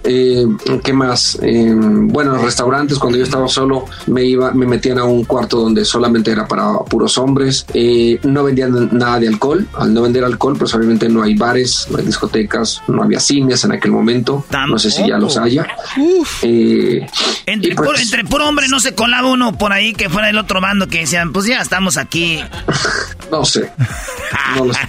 Speaker 23: Eh, ¿Qué más? Eh, bueno, restaurantes, cuando yo estaba solo, me iba, me metían a un cuarto donde solamente era para puros hombres. No vendían nada de alcohol. Al no vender alcohol, pues obviamente no hay bares, no hay discotecas, no había cines en aquel momento. No sé si ya los haya.
Speaker 6: Eh, entre, pues, entre puro hombre no se colaba uno por ahí que fuera el otro bando que decían, pues ya estamos aquí.
Speaker 23: no sé. No, sé.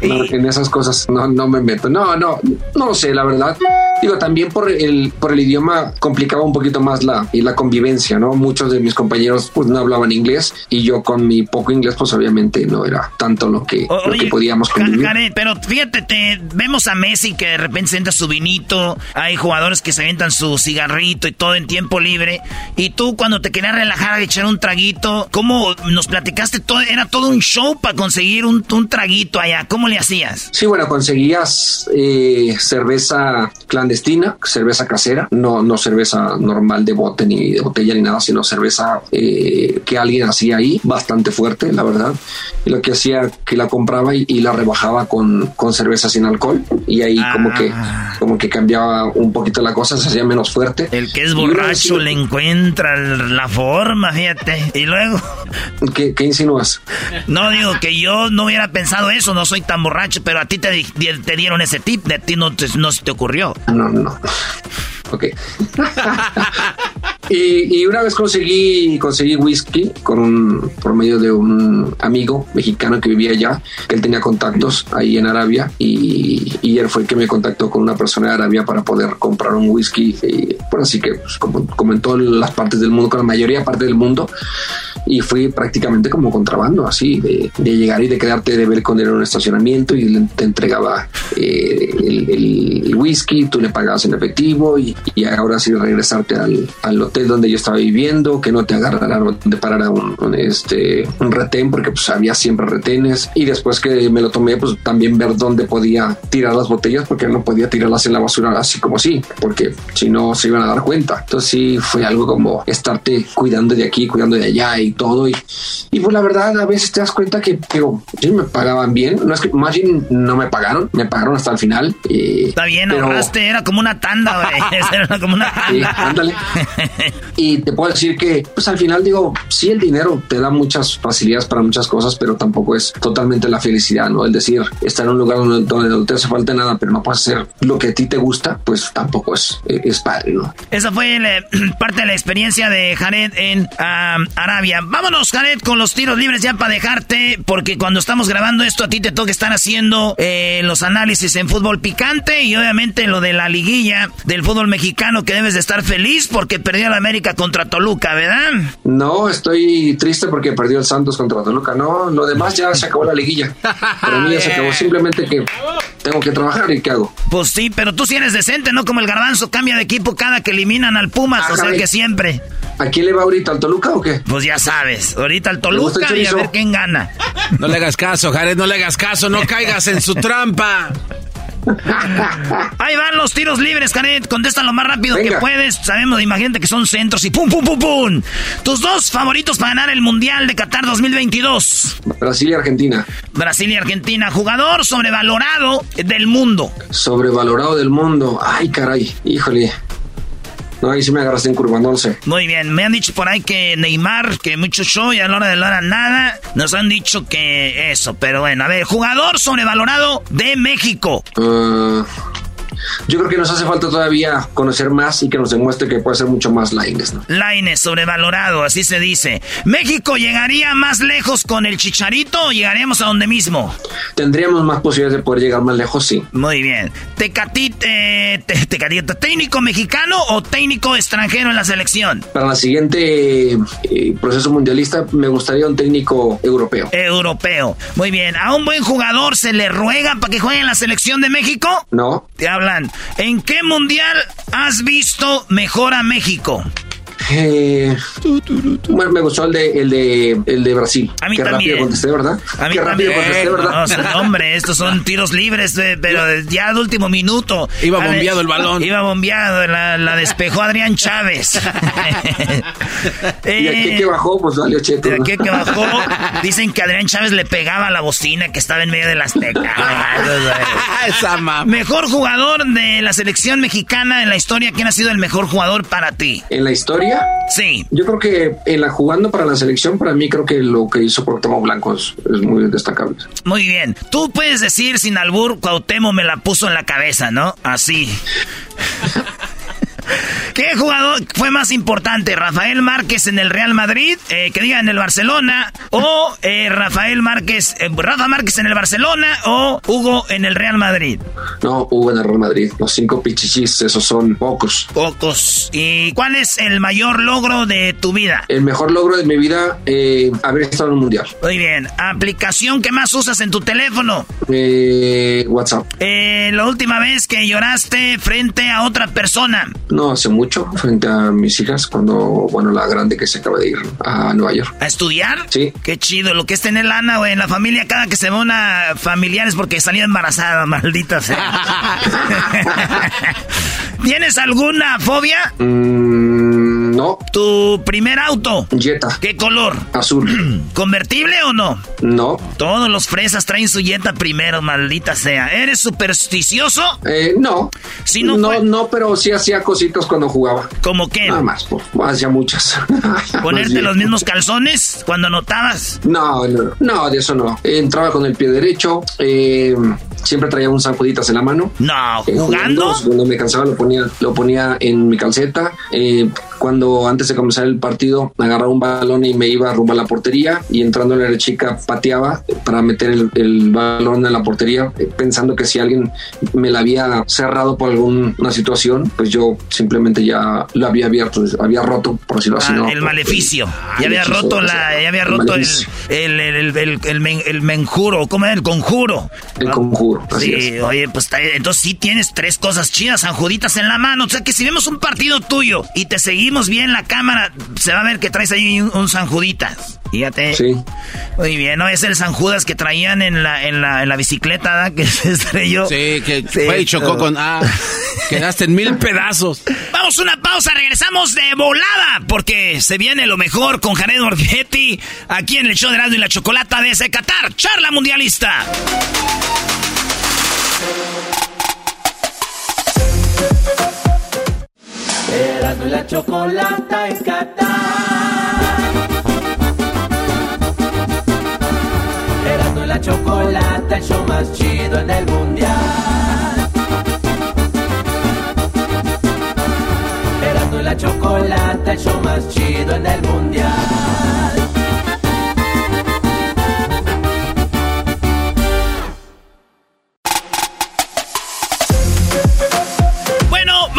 Speaker 23: en esas cosas no, no me meto. No, no, no sé, la verdad. Digo, también por el, por el idioma complicaba un poquito más la, y la convivencia, ¿no? Muchos de mis compañeros pues no hablaban inglés y yo con mi poco inglés pues obviamente no era tanto lo que, lo que podíamos convivir.
Speaker 6: pero fíjate, te, vemos a Messi que de repente se entra su vinito, hay jugadores que se aventan su cigarrito y todo en tiempo libre y tú cuando te querías relajar a echar un traguito, ¿cómo nos platicaste todo? Era todo un show para conseguir un, un traguito allá, ¿cómo le hacías?
Speaker 23: Sí, bueno, conseguías eh, cerveza clandestina, cerveza casera, no, no cerveza normal de bote ni de botella ni nada, sino cerveza eh, que alguien hacía ahí, bastante fuerte, la verdad. Y lo que hacía que la compraba y, la rebajaba con, con, cerveza sin alcohol. Y ahí como que ah. como que cambiaba un poquito la cosa, se hacía menos fuerte.
Speaker 6: El que es borracho le encuentra la forma, fíjate. Y luego.
Speaker 23: ¿Qué, ¿Qué, insinúas?
Speaker 6: No digo que yo no hubiera pensado eso, no soy tan borracho, pero a ti te, te dieron ese tip, de ti no, no se te ocurrió.
Speaker 23: No, no. Ok. y, una vez conseguí, conseguí whisky con un, por medio de un amigo mexicano que vivía allá, que él tenía contactos ahí en Arabia y, él fue el que me contactó con una persona de Arabia para poder comprar un whisky. Y, bueno, así que pues, como, como, en todas las partes del mundo, con la mayoría parte del mundo, y fui prácticamente como contrabando, así, de, llegar y de quedarte de ver con él en un estacionamiento y te entregaba eh, el, whisky, tú le pagabas en efectivo y, ahora sí regresarte al, al, donde yo estaba viviendo, que no te agarraran de parar un, un, este, un retén, porque pues había siempre retenes y después que me lo tomé, pues también ver dónde podía tirar las botellas, porque no podía tirarlas en la basura así como así, porque si no se iban a dar cuenta. Entonces sí fue algo como estarte cuidando de aquí, cuidando de allá y todo. Y, y pues la verdad, a veces te das cuenta que, digo, sí me pagaban bien. No es que más bien no me pagaron, me pagaron hasta el final.
Speaker 6: Está bien, ahorraste, era como una tanda, era como una tanda. ándale.
Speaker 23: y te puedo decir que, pues al final digo, sí, el dinero te da muchas facilidades para muchas cosas, pero tampoco es totalmente la felicidad, ¿no? El decir, estar en un lugar donde, donde no te hace falta nada, pero no puedes hacer lo que a ti te gusta, pues tampoco es, es padre, ¿no?
Speaker 6: Esa fue parte de la experiencia de Jared en Arabia. Vámonos, Jared, con los tiros libres ya para dejarte, porque cuando estamos grabando esto a ti te toca estar haciendo eh, los análisis en fútbol picante y obviamente lo de la liguilla del fútbol mexicano que debes de estar feliz porque perdió América contra Toluca, ¿verdad?
Speaker 23: No, estoy triste porque perdió el Santos contra Toluca. No, lo demás ya se acabó la liguilla. Para mí ya se acabó. Simplemente que tengo que trabajar y ¿qué hago?
Speaker 6: Pues sí, pero tú sí eres decente, ¿no? Como el garbanzo cambia de equipo cada que eliminan al Pumas, o sea que siempre.
Speaker 23: ¿A quién le va ahorita? ¿Al Toluca o qué?
Speaker 6: Pues ya sabes, ahorita al Toluca y a ver quién gana.
Speaker 4: No le hagas caso, Jared, no le hagas caso, no caigas en su trampa.
Speaker 6: Ahí van los tiros libres, Jared. Contesta lo más rápido que puedes. Sabemos, imagínate que son centros y pum, pum, pum, pum. Tus dos favoritos para ganar el Mundial de Qatar 2022.
Speaker 23: Brasil y Argentina.
Speaker 6: Brasil y Argentina. Jugador sobrevalorado del mundo.
Speaker 23: Sobrevalorado del mundo. Ay, caray. Híjole. No, ahí sí me agarraste en curva, no sé.
Speaker 6: Muy bien, me han dicho por ahí que Neymar, que mucho show y a la hora de la hora nada. Nos han dicho que eso, pero bueno, a ver, jugador sobrevalorado de México.
Speaker 23: Uh, yo creo que nos hace falta todavía conocer más y que nos demuestre que puede ser mucho más Laines. ¿no?
Speaker 6: Laines, sobrevalorado, así se dice. ¿México llegaría más lejos con el Chicharito o llegaríamos a donde mismo?
Speaker 23: Tendríamos más posibilidades de poder llegar más lejos, sí.
Speaker 6: Muy bien. Tecatite, te, tecatito, ¿técnico mexicano o técnico extranjero en la selección?
Speaker 23: Para la siguiente eh, proceso mundialista me gustaría un técnico europeo.
Speaker 6: Europeo. Muy bien. ¿A un buen jugador se le ruega para que juegue en la selección de México?
Speaker 23: No.
Speaker 6: Te ¿En qué mundial has visto mejor a México?
Speaker 23: Eh, bueno, me gustó el de, el de, el de Brasil.
Speaker 6: A mí
Speaker 23: Qué
Speaker 6: también.
Speaker 23: rápido contesté, ¿verdad?
Speaker 6: A mí
Speaker 23: Qué rápido
Speaker 6: también.
Speaker 23: contesté, ¿verdad?
Speaker 6: No, no, hombre, estos son tiros libres, eh, pero ya de último minuto.
Speaker 22: Iba bombeado el balón.
Speaker 6: Iba bombeado, la, la despejó Adrián Chávez.
Speaker 23: y aquí que bajó, pues valió cheto. ¿no?
Speaker 6: aquí que bajó, dicen que Adrián Chávez le pegaba a la bocina que estaba en medio de las tecas.
Speaker 22: Esa mamá.
Speaker 6: Mejor jugador de la selección mexicana en la historia, ¿quién ha sido el mejor jugador para ti?
Speaker 23: En la historia,
Speaker 6: Sí.
Speaker 23: yo creo que en la jugando para la selección, para mí creo que lo que hizo Cuauhtémoc Blanco es, es muy destacable.
Speaker 6: Muy bien. Tú puedes decir sin albur, Cuauhtémoc me la puso en la cabeza, ¿no? Así. ¿Qué jugador fue más importante? ¿Rafael Márquez en el Real Madrid? Eh, que diga en el Barcelona. ¿O eh, Rafael Márquez, eh, Rafa Márquez en el Barcelona? ¿O Hugo en el Real Madrid?
Speaker 23: No, hubo en el Real Madrid. Los cinco pichichis, esos son pocos.
Speaker 6: Pocos. ¿Y cuál es el mayor logro de tu vida?
Speaker 23: El mejor logro de mi vida, eh, haber estado en un mundial.
Speaker 6: Muy bien. ¿Aplicación que más usas en tu teléfono?
Speaker 23: Eh, WhatsApp.
Speaker 6: Eh, la última vez que lloraste frente a otra persona.
Speaker 23: No hace mucho, frente a mis hijas, cuando, bueno, la grande que se acaba de ir a Nueva York.
Speaker 6: ¿A estudiar?
Speaker 23: Sí.
Speaker 6: Qué chido, lo que es tener lana, güey, en la familia, cada que se ve una familiar es porque salió embarazada, maldita sea. ¿Tienes alguna fobia?
Speaker 23: Mm, no.
Speaker 6: ¿Tu primer auto?
Speaker 23: Jetta.
Speaker 6: ¿Qué color?
Speaker 23: Azul.
Speaker 6: ¿Convertible o no?
Speaker 23: No.
Speaker 6: Todos los fresas traen su Jetta primero, maldita sea. ¿Eres supersticioso?
Speaker 23: Eh, no.
Speaker 6: Si no
Speaker 23: no,
Speaker 6: fue-
Speaker 23: no, pero sí hacía cositas cuando jugaba.
Speaker 6: ¿Cómo qué?
Speaker 23: Nada más, hacía muchas.
Speaker 6: ¿Ponerte los mismos calzones cuando notabas?
Speaker 23: No, no, no, de eso no. Entraba con el pie derecho, eh, siempre traía un San Juditas en la mano.
Speaker 6: No,
Speaker 23: Eh,
Speaker 6: ¿jugando?
Speaker 23: Cuando me cansaba lo ponía, lo ponía en mi calceta. Eh, cuando antes de comenzar el partido agarraba un balón y me iba rumbo a la portería y entrando en la chica pateaba para meter el, el balón en la portería eh, pensando que si alguien me la había cerrado por alguna situación pues yo simplemente ya lo había abierto, había roto por decirlo así.
Speaker 6: Ah,
Speaker 23: ¿no?
Speaker 6: el maleficio.
Speaker 23: Ah,
Speaker 6: ya había
Speaker 23: hechizo,
Speaker 6: roto la, ya había roto el, el, el, el, el- el men- el menjuro, ¿cómo era? El conjuro.
Speaker 23: El conjuro, así
Speaker 6: Sí,
Speaker 23: es.
Speaker 6: oye, pues entonces sí tienes tres cosas chidas, en la mano. O sea que si vemos un partido tuyo y te seguimos bien la cámara, se va a ver que traes ahí un, un sanjuditas. Fíjate.
Speaker 23: Sí.
Speaker 6: Muy bien, ¿no? Es el San Judas que traían en la, en la, en la bicicleta, ¿verdad? Que se estrelló.
Speaker 22: Sí, que fue y chocó con. Ah, quedaste en mil pedazos.
Speaker 6: Vamos a una pausa, regresamos de volada, porque se viene lo mejor con Jared Borghetti aquí en el show de Erasmo y la Chocolata desde Qatar, charla mundialista.
Speaker 2: Erasmo y la chocolata en Qatar. Erasmo y la chocolata, el show más chido en el mundial. Erasmo y la chocolata, el show más chido en el mundial.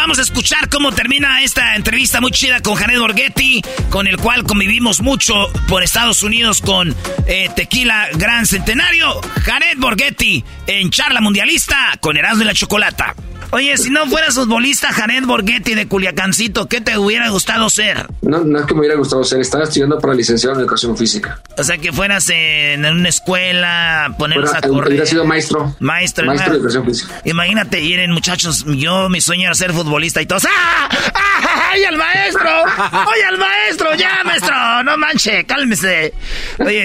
Speaker 6: Vamos a escuchar cómo termina esta entrevista muy chida con Jared Borghetti, con el cual convivimos mucho por Estados Unidos con eh, Tequila Gran Centenario. Jared Borghetti en charla mundialista con Erasmo y la Chocolata. Oye, si no fueras futbolista, Jared Borghetti de Culiacancito, ¿qué te hubiera gustado ser?
Speaker 23: No, no es que me hubiera gustado ser, estaba estudiando para licenciado en educación física.
Speaker 6: O sea, que fueras en una escuela, ponerlos
Speaker 23: Fuera-
Speaker 6: a correr.
Speaker 23: hubiera sido maestro.
Speaker 6: Maestro,
Speaker 23: Maestro de educación física.
Speaker 6: Imagínate, ir muchachos, yo mi sueño era ser futbolista y todos, ¡ah! ¡Ah! ¡Ay, al maestro! ¡Oye, al maestro! ¡Ya, maestro! No manche, cálmese. Oye,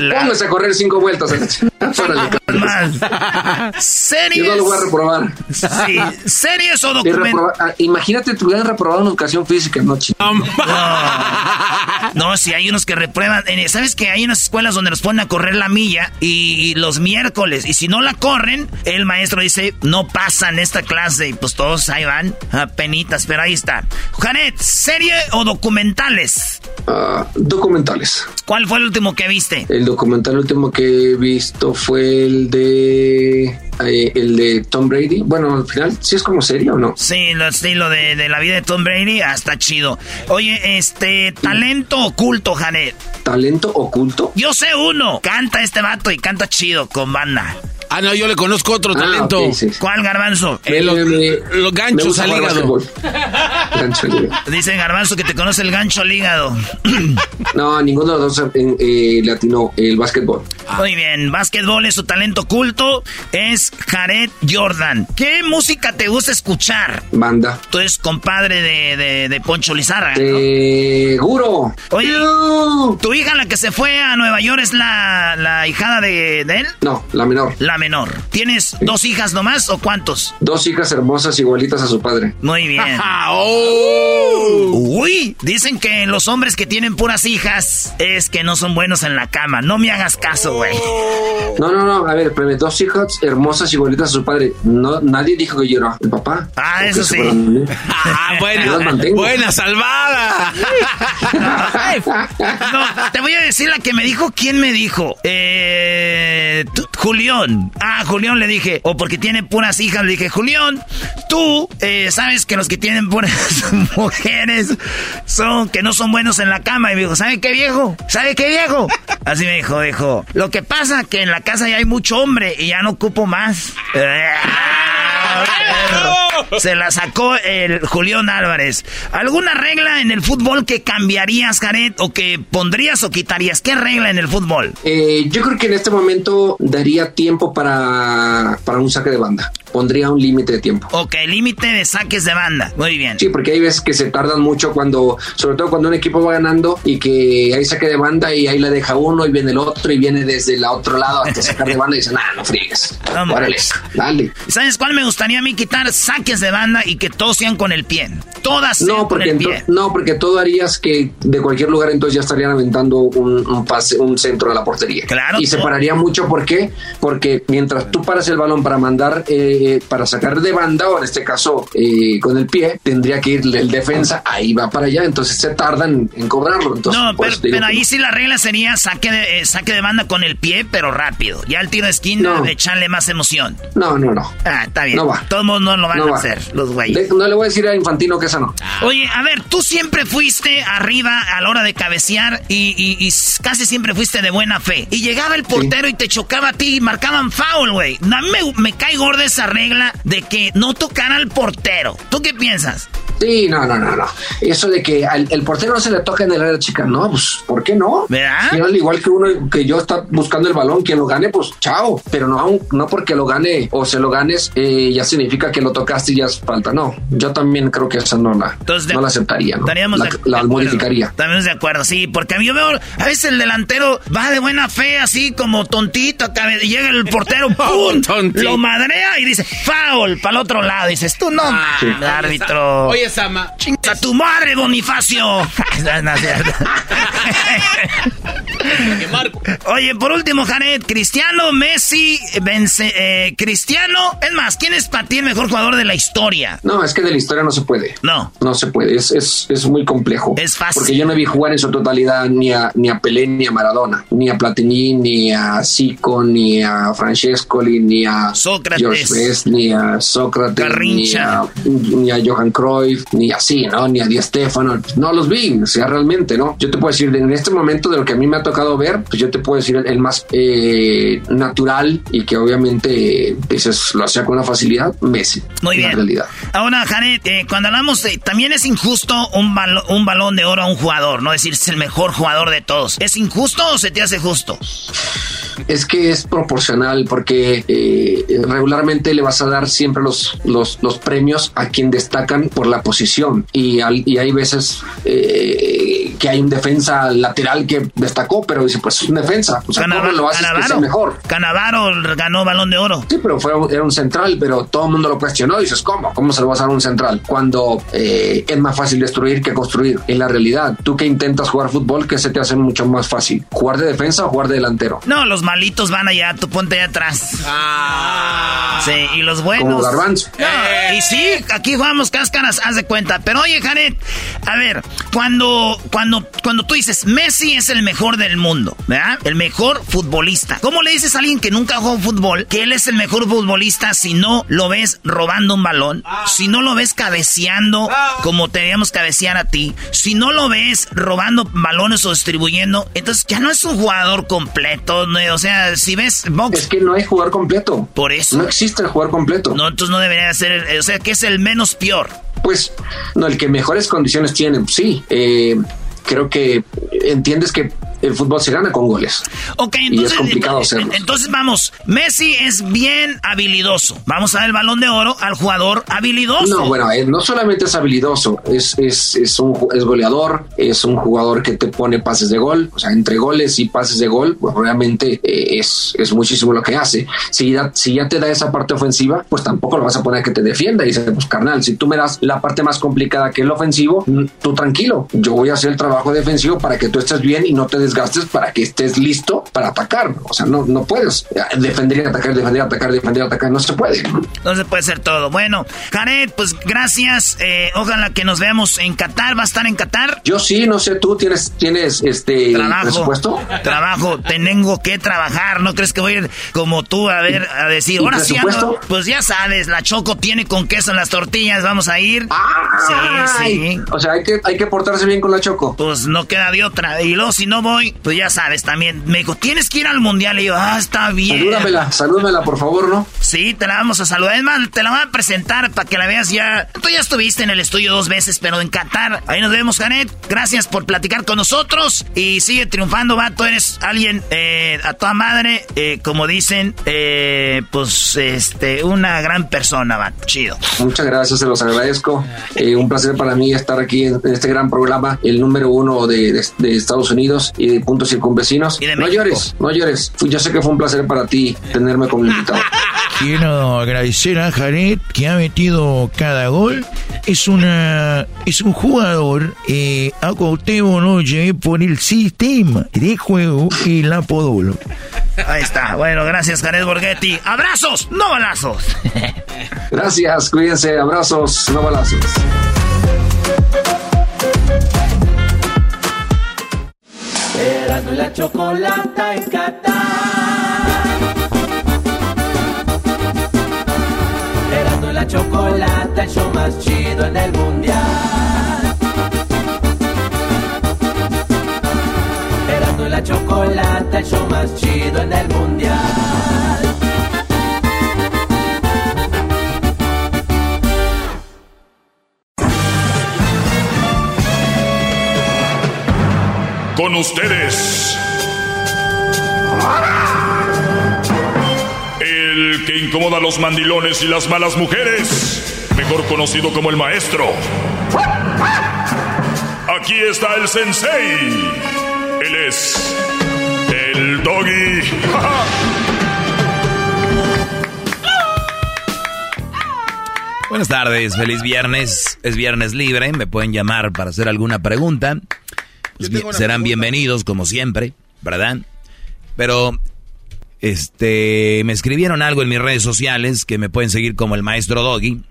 Speaker 6: la-
Speaker 23: Póngase a correr cinco vueltas. Órale.
Speaker 6: más. Series.
Speaker 23: Yo no lo voy a reprobar.
Speaker 6: Sí, ¿series o
Speaker 23: reprobar- ah, Imagínate, te hubieran reprobado en educación física, no chico.
Speaker 6: No, si hay unos que reprueban. eh, ¿Sabes que hay unas escuelas donde nos ponen a correr la milla y, y los miércoles? Y si no la corren, el maestro dice, no pasan esta clase. Y pues todos ahí van, a penitas, pero ahí está. Janet, ¿serie o documentales?
Speaker 23: Ah, documentales.
Speaker 6: ¿Cuál fue el último que viste?
Speaker 23: El documental último que he visto fue el de eh, el de Tom Brady. Bueno, al final, ¿sí es como serio o no?
Speaker 6: Sí, lo estilo de, de la vida de Tom Brady, ah, está chido. Oye, este, talento oculto, Janet.
Speaker 23: Talento oculto.
Speaker 6: Yo sé uno. Canta este vato y canta chido con banda.
Speaker 22: Ah, no, yo le conozco otro
Speaker 23: Ah,
Speaker 22: talento.
Speaker 23: sí.
Speaker 6: ¿Cuál garbanzo?
Speaker 22: Eh, los, los
Speaker 23: Me
Speaker 22: ganchos al hígado.
Speaker 23: Gancho al hígado.
Speaker 6: Dice Garbanzo que te conoce el gancho al hígado.
Speaker 23: No, ninguno de los dos eh, eh, le atinó el básquetbol.
Speaker 6: Muy bien, básquetbol es su talento oculto. Es Jared Jordan. ¿Qué música te gusta escuchar?
Speaker 23: Banda.
Speaker 6: Tú eres compadre de, de, de Poncho Lizarra. ¿no?
Speaker 23: Seguro.
Speaker 6: Oye, ¿tu hija la que se fue a Nueva York es la, la hijada de, de él?
Speaker 23: No, la menor.
Speaker 6: La menor. ¿Tienes dos hijas nomás o cuántos?
Speaker 23: Dos hijas hermosas igualitas a su padre.
Speaker 6: Muy bien.
Speaker 22: Oh.
Speaker 6: Uy, dicen que los hombres que tienen puras hijas es que no son buenos en la cama. No me hagas caso, güey.
Speaker 23: No, no, no. A ver, espérame, dos hijas hermosas igualitas a su padre. No, nadie dijo que yo era el papá.
Speaker 6: Ah, eso sí.
Speaker 22: Ah, buena, buena salvada.
Speaker 6: No, te voy a decir la que me dijo. ¿Quién me dijo? Eh, tú- Julián. Ah, Julián le dije. O porque tiene puras hijas, le dije, Julián, tú eh, sabes que los que tienen puras mujeres son que no son buenos en la cama. Y me dijo, ¿sabe qué viejo? ¿Sabe qué viejo? Así me dijo, dijo. Lo que pasa que en la casa ya hay mucho hombre y ya no ocupo más. Se la sacó el Julián Álvarez. ¿Alguna regla en el fútbol que cambiarías, Jared? ¿O que pondrías o quitarías? ¿Qué regla en el fútbol?
Speaker 23: Eh, yo creo que en este momento daría tiempo para, para un saque de banda. Pondría un límite de tiempo.
Speaker 6: Ok, límite de saques de banda. Muy bien.
Speaker 23: Sí, porque hay veces que se tardan mucho cuando, sobre todo cuando un equipo va ganando y que hay saque de banda y ahí la deja uno y viene el otro y viene desde el otro lado hasta sacar de banda y dicen, ah, no friegues.
Speaker 6: Vamos.
Speaker 23: Órale, dale.
Speaker 6: ¿Sabes cuál me gustaría a mí quitar? Saques de banda y que todos sean con el pie. Todas sean
Speaker 23: No
Speaker 6: con
Speaker 23: porque,
Speaker 6: el pie.
Speaker 23: no, porque todo harías que de cualquier lugar entonces ya estarían aventando un, un pase, un centro a la portería.
Speaker 6: Claro.
Speaker 23: Y se pararía mucho, ¿por qué? Porque mientras tú paras el balón para mandar, eh, para sacar de banda, o en este caso eh, con el pie, tendría que ir el defensa, ahí va para allá, entonces se tardan en cobrarlo. Entonces,
Speaker 6: No, pero, ahí sí la regla sería saque de, eh, saque de banda con el pie, pero rápido. Ya el tiro de esquina,
Speaker 23: No.
Speaker 6: echarle más emoción.
Speaker 23: No, no, no.
Speaker 6: Ah, está bien.
Speaker 23: No va.
Speaker 6: Todos modos no lo van
Speaker 23: No
Speaker 6: a
Speaker 23: va.
Speaker 6: hacer, los güeyes.
Speaker 23: No le voy a decir a Infantino que esa no.
Speaker 6: Oye, a ver, tú siempre fuiste arriba a la hora de cabecear y, y- y s- casi siempre fuiste de buena fe. Y llegaba el portero y te chocaba a ti y marcaban foul, güey. A mí me, me cae gorda esa regla de que no tocar al portero. ¿Tú qué piensas?
Speaker 23: Sí, no, no, no, no. Eso de que al el portero no se le toca en el área chica, no, pues, ¿por qué no?
Speaker 6: ¿Verdad?
Speaker 23: Si al igual que uno que yo está buscando el balón, quien lo gane, pues chao. Pero no, aun- no porque lo gane o se lo ganes, eh, ya significa que lo tocaste y ya es falta. No, yo también creo que esa no la,
Speaker 6: Entonces, de-
Speaker 23: no la aceptaría, ¿no?
Speaker 6: Estaríamos
Speaker 23: La,
Speaker 6: de-
Speaker 23: la modificaría.
Speaker 6: Estamos de acuerdo, sí, porque a mí yo veo, a veces el delantero va de buena fe, así como tontito, y llega el portero, ¡pum!
Speaker 22: tontito.
Speaker 6: lo madrea y dice, foul, para el otro lado. Dices, tú no,
Speaker 22: Sí.
Speaker 6: árbitro.
Speaker 22: Oye,
Speaker 6: ¡A tu madre, Bonifacio! Oye, por último, Jared, Cristiano, Messi, vence, eh, Cristiano, es más, ¿quién es para ti el mejor jugador de la historia?
Speaker 23: No, es que de la historia no se puede.
Speaker 6: No.
Speaker 23: No se puede, es, es, es muy complejo.
Speaker 6: Es fácil.
Speaker 23: Porque yo no vi jugar en su totalidad ni a, ni a Pelé ni a Maradona, ni a Platini, ni a Zico, ni a Francescoli, ni a
Speaker 6: Sócrates.
Speaker 23: George Best, ni a Sócrates, ni a, ni a Johan Cruyff, ni así, ¿no? Ni a Di Stefano. No los vi, o sea, realmente, ¿no? Yo te puedo decir, en este momento de lo que a mí me ha tocado ver, pues yo te puedo decir el, el más eh, natural y que obviamente dices, lo hacía con una facilidad, Messi.
Speaker 6: Muy bien.
Speaker 23: realidad.
Speaker 6: Ahora, Jared, eh, cuando hablamos de, también es injusto un, balo- un balón de oro a un jugador, no decir es el mejor jugador de todos. ¿Es injusto o se te hace justo?
Speaker 23: Es que es proporcional porque eh, regularmente le vas a dar siempre los, los, los premios a quien destacan por la posición y, al- y hay veces eh, que hay un defensa lateral que destacó, pero dice, pues es un defensa. O sea, ¿cómo lo haces que sea mejor?
Speaker 6: Canavaro ganó balón de oro.
Speaker 23: Sí, pero fue, era un central, pero todo el mundo lo cuestionó. Dices, ¿cómo? ¿Cómo se lo vas a dar a un central? Cuando eh, es más fácil destruir que construir. En la realidad, tú que intentas jugar fútbol, que se te hace mucho más fácil? ¿Jugar de defensa o jugar de delantero?
Speaker 6: No, los malitos van allá, tú ponte allá atrás. Ah. Sí, y los buenos.
Speaker 23: Como garbanzo.
Speaker 6: y sí, aquí jugamos cáscaras, haz de cuenta. Pero oye, Janet, a ver, cuando, cuando, cuando tú dices Messi es el mejor del mundo, ¿verdad? El mejor futbolista. ¿Cómo le dices a alguien que nunca jugó fútbol que él es el mejor futbolista si no lo ves robando un balón? Si no lo ves cabeceando como teníamos cabecear a ti. Si no lo ves robando balones o distribuyendo, entonces ya no es un jugador completo. O sea, si ves box.
Speaker 23: Es que no hay jugador completo.
Speaker 6: Por eso.
Speaker 23: No existe el jugador completo.
Speaker 6: No, entonces no debería ser. O sea, que es el menos peor.
Speaker 23: Pues, no, el que mejores condiciones tiene, sí. Eh, creo que entiendes que el fútbol se gana con goles.
Speaker 6: Ok, entonces, y es complicado hacerlo. Entonces vamos, Messi es bien habilidoso. Vamos a dar el balón de oro al jugador habilidoso.
Speaker 23: No, bueno, eh, no solamente es habilidoso, es, es, es, un es goleador, es un jugador que te pone pases de gol, o sea, entre goles y pases de gol, pues realmente eh, es, es muchísimo lo que hace. Si ya, si ya te da esa parte ofensiva, pues tampoco lo vas a poner que te defienda y dice, pues carnal, si tú me das la parte más complicada que el ofensivo, mm, tú tranquilo, yo voy a hacer el trabajo defensivo para que tú estés bien y no te desgastes para que estés listo para atacar. O sea, no, no puedes defender y atacar, defender, atacar, defender, atacar. No se puede.
Speaker 6: No, se puede hacer todo. Bueno, Jared, pues gracias. Eh, ojalá que nos veamos en Qatar. ¿Va a estar en Qatar?
Speaker 23: Yo sí, no sé, tú tienes, tienes este
Speaker 6: trabajo,
Speaker 23: presupuesto.
Speaker 6: Trabajo, tengo que trabajar. ¿No crees que voy a ir como tú a ver, a decir, ahora sí, pues ya sabes, la Choco tiene con queso en las tortillas, vamos a ir.
Speaker 23: sí, sí. O sea, hay que, hay que portarse bien con la Choco.
Speaker 6: Pues no queda de otra. Y luego, si no voy, pues ya sabes, también me dijo, tienes que ir al mundial. Y yo, ah, está bien.
Speaker 23: Salúdamela, salúdamela, por favor, ¿no?
Speaker 6: Sí, te la vamos a saludar. Es más, te la voy a presentar para que la veas ya. Tú ya estuviste en el estudio dos veces, pero en Qatar. Ahí nos vemos, Janet. Gracias por platicar con nosotros. Y sigue triunfando, vato. Eres alguien eh, a toda madre. Eh, como dicen, eh, pues, este, una gran persona, vato. Chido.
Speaker 23: Muchas gracias, se los agradezco. un placer para mí estar aquí en, este gran programa, el número uno de, de Estados Unidos y de Punto Circunvecinos. no llores, no llores. Yo sé que fue un placer para ti tenerme como invitado.
Speaker 24: Quiero agradecer a Jared que ha metido cada gol. Es una es un jugador eh, a Cuauhtémoc llevé por el sistema de juego y la podolo.
Speaker 6: Ahí está. Bueno, gracias, Jared Borghetti. ¡Abrazos, no balazos!
Speaker 23: gracias, cuídense. Abrazos, no balazos.
Speaker 2: Erasmo y la chocolata en Qatar. Erasmo y la chocolata, el show más chido en el mundial. Erasmo y la chocolata, el show más chido en el mundial.
Speaker 10: Con ustedes. El que incomoda a los mandilones y las malas mujeres. Mejor conocido como el maestro. Aquí está el sensei. Él es el doggy.
Speaker 5: Buenas tardes, feliz viernes. Es viernes libre, me pueden llamar para hacer alguna pregunta serán bienvenidos como siempre, ¿verdad? Pero este me escribieron algo en mis redes sociales que me pueden seguir como el maestro Doggy.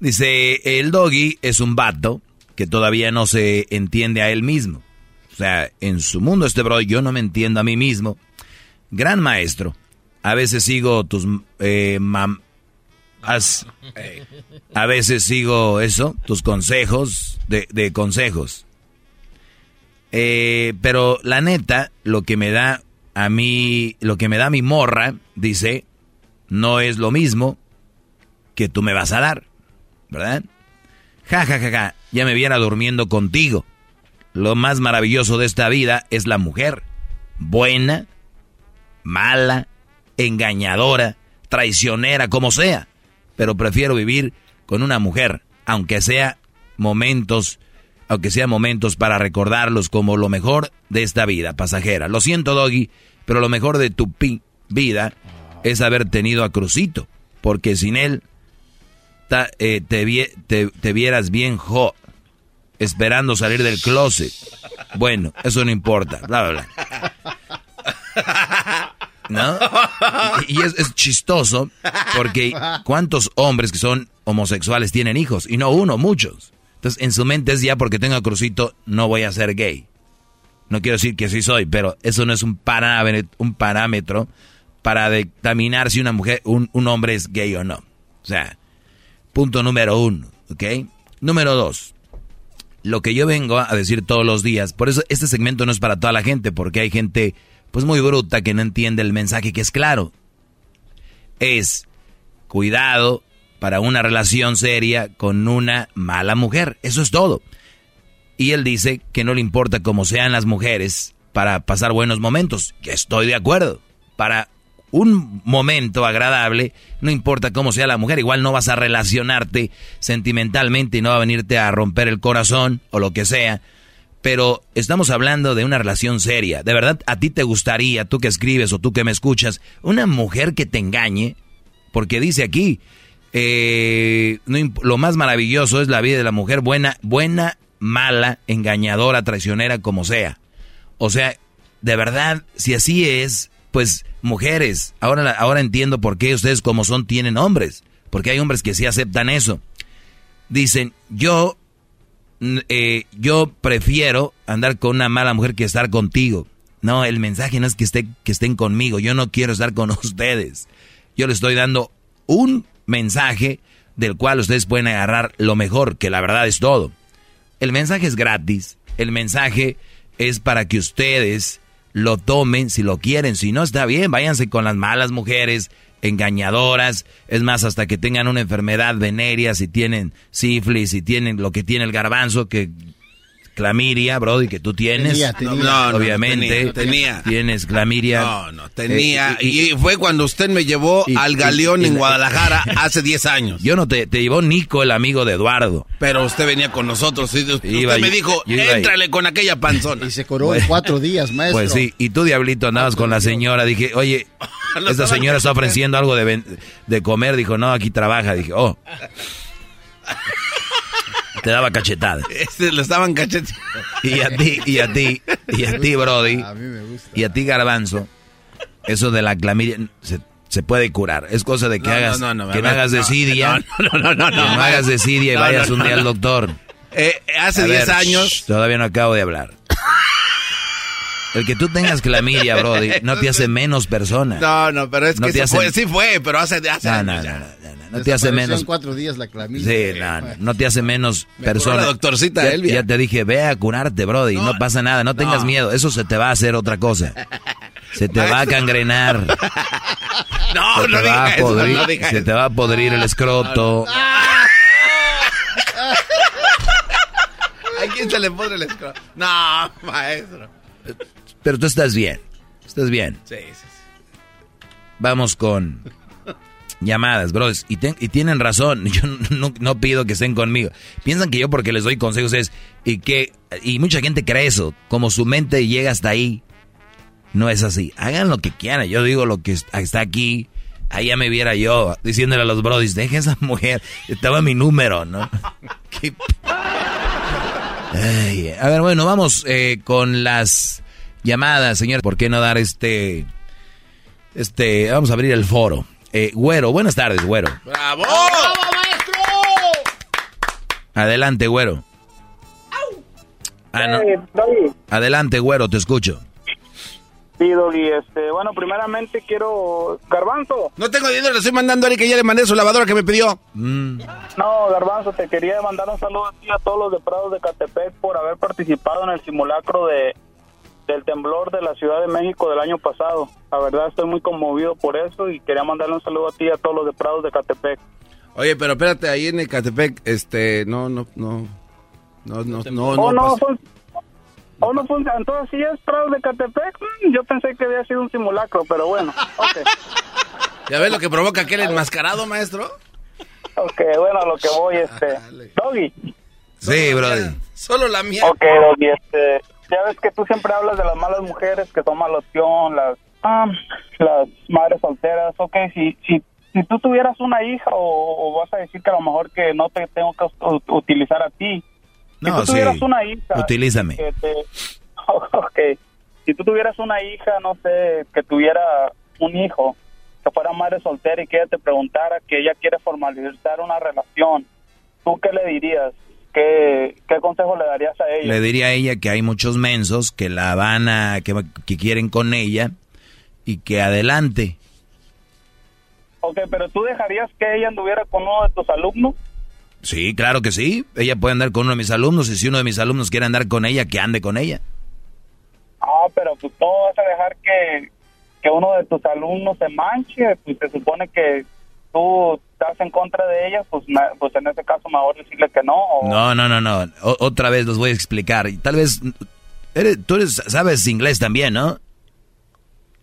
Speaker 5: Dice, el Doggy es un vato que todavía no se entiende a él mismo. O sea, en su mundo este bro, yo no me entiendo a mí mismo. Gran maestro. A veces sigo tus eh, a veces sigo eso, tus consejos de, de consejos. Eh, pero la neta, lo que me da a mí, lo que me da mi morra, dice, no es lo mismo que tú me vas a dar, ¿verdad? Ja, ja, ja, ja, ya me viera durmiendo contigo. Lo más maravilloso de esta vida es la mujer. Buena, mala, engañadora, traicionera, como sea. Pero prefiero vivir con una mujer, aunque sea momentos aunque sean momentos para recordarlos como lo mejor de esta vida pasajera. Lo siento, Doggy, pero lo mejor de tu vida es haber tenido a Crucito, porque sin él eh, te, vieras bien jo, esperando salir del closet. Bueno, eso no importa, bla, bla, bla. ¿No? Y, es, chistoso porque ¿cuántos hombres que son homosexuales tienen hijos? Y no uno, muchos. Entonces en su mente es ya porque tengo a Crucito no voy a ser gay. No quiero decir que sí soy, pero eso no es un parámetro, para determinar si una mujer, un, un hombre es gay o no. O sea, Punto número uno, ¿ok? Número dos, lo que yo vengo a decir todos los días, por eso este segmento no es para toda la gente, porque hay gente pues muy bruta que no entiende el mensaje que es claro. Es cuidado para una relación seria con una mala mujer, eso es todo. Y él dice que no le importa cómo sean las mujeres para pasar buenos momentos, que estoy de acuerdo. Para un momento agradable, no importa cómo sea la mujer, igual no vas a relacionarte sentimentalmente y no va a venirte a romper el corazón o lo que sea. Pero estamos hablando de una relación seria. ¿De verdad a ti te gustaría, tú que escribes o tú que me escuchas, una mujer que te engañe? Porque dice aquí, eh, lo más maravilloso es la vida de la mujer, buena, buena, mala, engañadora, traicionera, como sea. O sea, de verdad, si así es, pues mujeres, ahora, ahora entiendo por qué ustedes como son tienen hombres, porque hay hombres que sí aceptan eso. Dicen, yo, eh, yo prefiero andar con una mala mujer que estar contigo. No, el mensaje no es que, esté, que estén conmigo, yo no quiero estar con ustedes. Yo les estoy dando un mensaje del cual ustedes pueden agarrar lo mejor, que la verdad es todo. El mensaje es gratis, el mensaje es para que ustedes lo tomen si lo quieren. Si no, está bien, váyanse con las malas mujeres, engañadoras. Es más, hasta que tengan una enfermedad venérea, si tienen sífilis, si tienen lo que tiene el garbanzo, que clamiria, Brody, que tú tienes.
Speaker 4: No,
Speaker 5: obviamente.
Speaker 4: Tenía,
Speaker 5: Tienes clamiria.
Speaker 4: No, no, tenía. Eh, y, fue cuando usted me llevó al galeón en Guadalajara hace 10 años.
Speaker 5: Yo no te, te llevó Nico, el amigo de Eduardo.
Speaker 4: Pero usted venía con nosotros. Y usted me dijo, éntrale con aquella panzona.
Speaker 21: Y se coró en cuatro días, maestro.
Speaker 5: Pues sí, y tú, Diablito, andabas con la señora. Dije, oye, esta señora está ofreciendo algo de, de comer. Dijo, no, aquí trabaja. Dije, oh. Te daba cachetadas.
Speaker 4: Este, lo estaban cachetando.
Speaker 5: Y a ti, y a ti, y a ti, Brody. A mí me gusta. Y a ti, Garbanzo. Eso de la clamidia se, puede curar. Es cosa de que hagas, que no hagas decidia. No, no, no, no. Que no hagas decidia y vayas un día al doctor.
Speaker 4: Eh, hace 10 años.
Speaker 5: Todavía no acabo de hablar. El que tú tengas clamidia, Brody, no te hace menos persona.
Speaker 4: No, no, pero es que sí fue, pero hace, hace
Speaker 5: no, no, no, no, te hace menos.
Speaker 21: cuatro días la clamidia.
Speaker 5: Sí, no, no, te hace menos persona. La
Speaker 4: doctorcita
Speaker 5: ya, Ya te dije, ve a curarte, Brody, no, pasa nada, no tengas miedo, eso se te va a hacer otra cosa. Se te va a cangrenar.
Speaker 4: No, no,
Speaker 5: diga eso, no diga Se te va a podrir el escroto. ¿A
Speaker 4: quién se le pone el escroto? No, maestro.
Speaker 5: Pero tú estás bien. Estás bien.
Speaker 4: Sí, sí, sí.
Speaker 5: Vamos con llamadas, bros. Y, y tienen razón. Yo no, pido que estén conmigo. Piensan que yo porque les doy consejos es... Y que... Y mucha gente cree eso. Como su mente llega hasta ahí. No es así. Hagan lo que quieran. Yo digo lo que está aquí. Ahí ya me viera yo diciéndole a los brodis, deje esa mujer. Estaba mi número, ¿no? a ver, bueno, vamos eh, con las llamadas, señor. ¿Por qué no dar este... Este, vamos a abrir el foro. Eh, güero, buenas tardes, Güero.
Speaker 4: ¡Bravo! ¡Bravo, maestro!
Speaker 5: Adelante, Güero. Ah, no. Adelante, Güero, te escucho.
Speaker 25: Sí, Doggy, este, bueno, primeramente quiero... Garbanzo.
Speaker 4: No tengo dinero, le estoy mandando a Eric que ya le mandé su lavadora que me pidió.
Speaker 25: Mm. No, Garbanzo, te quería mandar un saludo a ti a todos los de Prados de Catepec por haber participado en el simulacro de del temblor de la Ciudad de México del año pasado. La verdad estoy muy conmovido por eso y quería mandarle un saludo a ti y a todos los de Prados de Catepec.
Speaker 4: Oye, pero espérate, ahí en Catepec, este, no, no, no, no, no, no,
Speaker 25: oh, no, oh, no funciona. Entonces, si es Prados de Catepec, mm, yo pensé que había sido un simulacro, pero bueno, ok.
Speaker 4: ¿Ya ves lo que provoca aquel enmascarado, maestro?
Speaker 25: Ok, bueno, a lo que voy, este, Doggy.
Speaker 5: Sí, Brody.
Speaker 22: Solo la mía.
Speaker 25: Ok, Doggy, este, ya ves que tú siempre hablas de las malas mujeres que toman la opción, las, ah, las madres solteras. Ok, si, si, si tú tuvieras una hija o, o vas a decir que a lo mejor que no te tengo que utilizar a ti. Si
Speaker 5: No,
Speaker 25: tú tuvieras
Speaker 5: sí.
Speaker 25: una hija.
Speaker 5: Utilízame.
Speaker 25: que te- ok, si tú tuvieras una hija, no sé, que tuviera un hijo, que fuera madre soltera y que ella te preguntara que ella quiere formalizar una relación, ¿tú qué le dirías? ¿Qué, qué consejo le darías a ella?
Speaker 5: Le diría a ella que hay muchos mensos que la van a, que, que quieren con ella y que adelante.
Speaker 25: Ok, pero tú dejarías que ella anduviera con uno de tus alumnos?
Speaker 5: Sí, claro que sí. Ella puede andar con uno de mis alumnos y si uno de mis alumnos quiere andar con ella, que ande con ella.
Speaker 25: Ah, pero pues no vas a dejar que, que uno de tus alumnos se manche, pues se supone que tú estás en contra de ella, pues, pues en ese caso mejor decirle que no. o-
Speaker 5: No, no, no, no. O- otra vez los voy a explicar. Y tal vez, eres- tú eres, sabes inglés también, ¿no?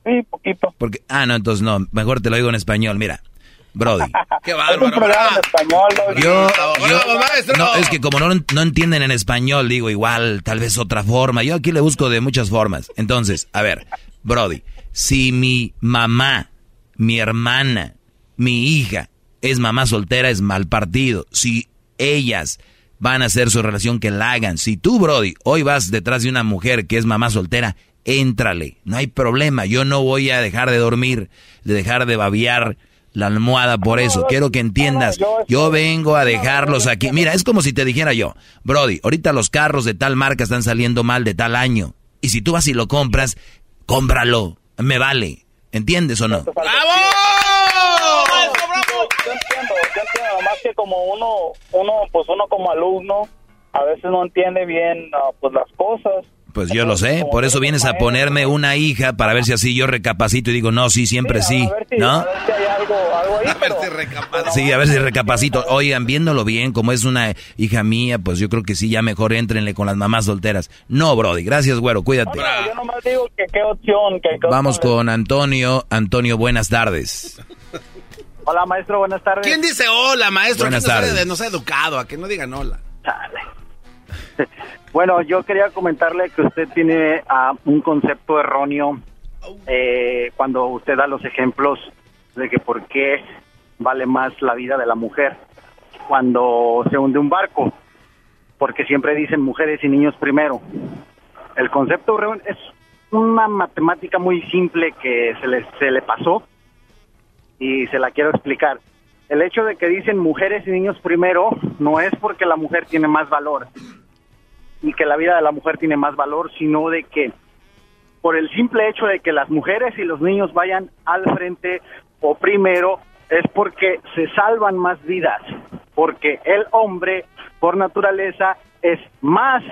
Speaker 25: Sí, poquito.
Speaker 5: Porque, ah, no, entonces no. Mejor te lo digo en español. Mira, Brody.
Speaker 22: Qué
Speaker 25: Es un
Speaker 22: bárbaro.
Speaker 25: programa en español.
Speaker 5: Yo, yo- no, es que como no, no entienden en español, digo igual, tal vez otra forma. Yo aquí le busco de muchas formas. Entonces, a ver, Brody, si mi mamá, mi hermana, mi hija es mamá soltera, es mal partido. Si ellas van a hacer su relación, que la hagan. Si tú, Brody, hoy vas detrás de una mujer que es mamá soltera, éntrale. No hay problema. Yo no voy a dejar de dormir, de dejar de babiar la almohada por eso. Quiero que entiendas. Yo vengo a dejarlos aquí. Mira, es como si te dijera yo, Brody, ahorita los carros de tal marca están saliendo mal de tal año. Y si tú vas y lo compras, cómpralo. Me vale. ¿Entiendes o no?
Speaker 25: Yo entiendo, yo entiendo, nomás que como uno, uno, pues uno como alumno, a veces no entiende bien ah, pues las cosas.
Speaker 5: Pues yo lo sé, por eso vienes a ponerme una hija para ver si así yo recapacito y digo, no, sí, siempre sí,
Speaker 25: A ver si,
Speaker 5: ¿no?
Speaker 25: a ver si hay algo, algo ahí, pero-
Speaker 5: Sí, a ver si recapacito. Oigan, viéndolo bien, como es una hija mía, pues yo creo que sí, ya mejor éntrenle con las mamás solteras. No, Brody, gracias, güero, cuídate.
Speaker 25: yo nomás digo que qué opción, que qué
Speaker 5: Vamos
Speaker 25: opción
Speaker 5: con Antonio. Antonio, buenas tardes.
Speaker 26: Hola, maestro, buenas tardes.
Speaker 22: ¿Quién dice hola, maestro?
Speaker 5: Buenas
Speaker 22: ¿Quién nos,
Speaker 5: tardes.
Speaker 22: ha- nos ha educado? A que no digan hola.
Speaker 26: Bueno, yo quería comentarle que usted tiene ah, un concepto erróneo eh, cuando usted da los ejemplos de que por qué vale más la vida de la mujer cuando se hunde un barco, porque siempre dicen mujeres y niños primero. El concepto es una matemática muy simple que se le, se le pasó y se la quiero explicar. El hecho de que dicen mujeres y niños primero no es porque la mujer tiene más valor y que la vida de la mujer tiene más valor, sino de que por el simple hecho de que las mujeres y los niños vayan al frente o primero es porque se salvan más vidas, porque el hombre por naturaleza es más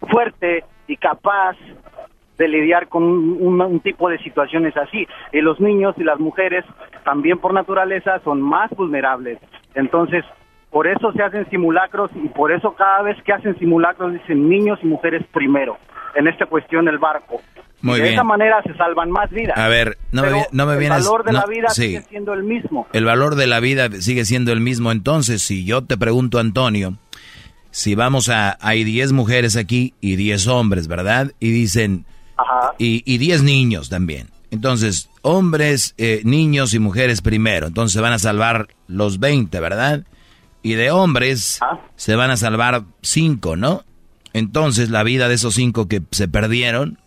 Speaker 26: fuerte y capaz de lidiar con un, un- tipo de situaciones así. Y los niños y las mujeres también por naturaleza son más vulnerables. Entonces, por eso se hacen simulacros y por eso cada vez que hacen simulacros dicen niños y mujeres primero. En esta cuestión el barco.
Speaker 5: Muy
Speaker 26: de
Speaker 5: bien.
Speaker 26: esa manera se salvan más vidas.
Speaker 5: A ver, no me,
Speaker 26: Pero
Speaker 5: no me vienes...
Speaker 26: El valor de
Speaker 5: no,
Speaker 26: la vida
Speaker 5: sí.
Speaker 26: sigue siendo el mismo.
Speaker 5: El valor de la vida sigue siendo el mismo. Entonces, si yo te pregunto, Antonio, si vamos a... Hay 10 mujeres aquí y 10 hombres, ¿verdad? Y dicen... Y, y 10 niños también. Entonces, hombres, eh, niños y mujeres primero. Entonces se van a salvar los 20, ¿verdad? Y de hombres se van a salvar 5, ¿no? Entonces la vida de esos 5 que se perdieron,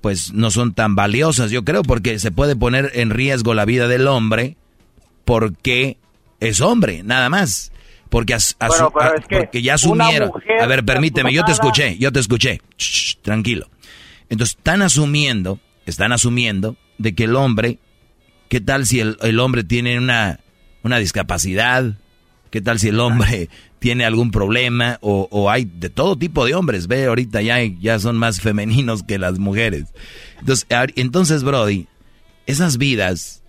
Speaker 5: pues no son tan valiosas, yo creo, porque se puede poner en riesgo la vida del hombre porque es hombre, nada más. Porque, as-
Speaker 26: Bueno,
Speaker 5: a-
Speaker 26: es que
Speaker 5: porque ya asumieron. A ver, permíteme, yo te escuché, yo te escuché. Shh, tranquilo. Entonces, están asumiendo, están asumiendo de que el hombre, ¿qué tal si el, el hombre tiene una, una discapacidad? ¿Qué tal si el hombre tiene algún problema? O, o hay de todo tipo de hombres, ve, ahorita ya, hay- ya son más femeninos que las mujeres. Entonces, entonces, Brody, esas vidas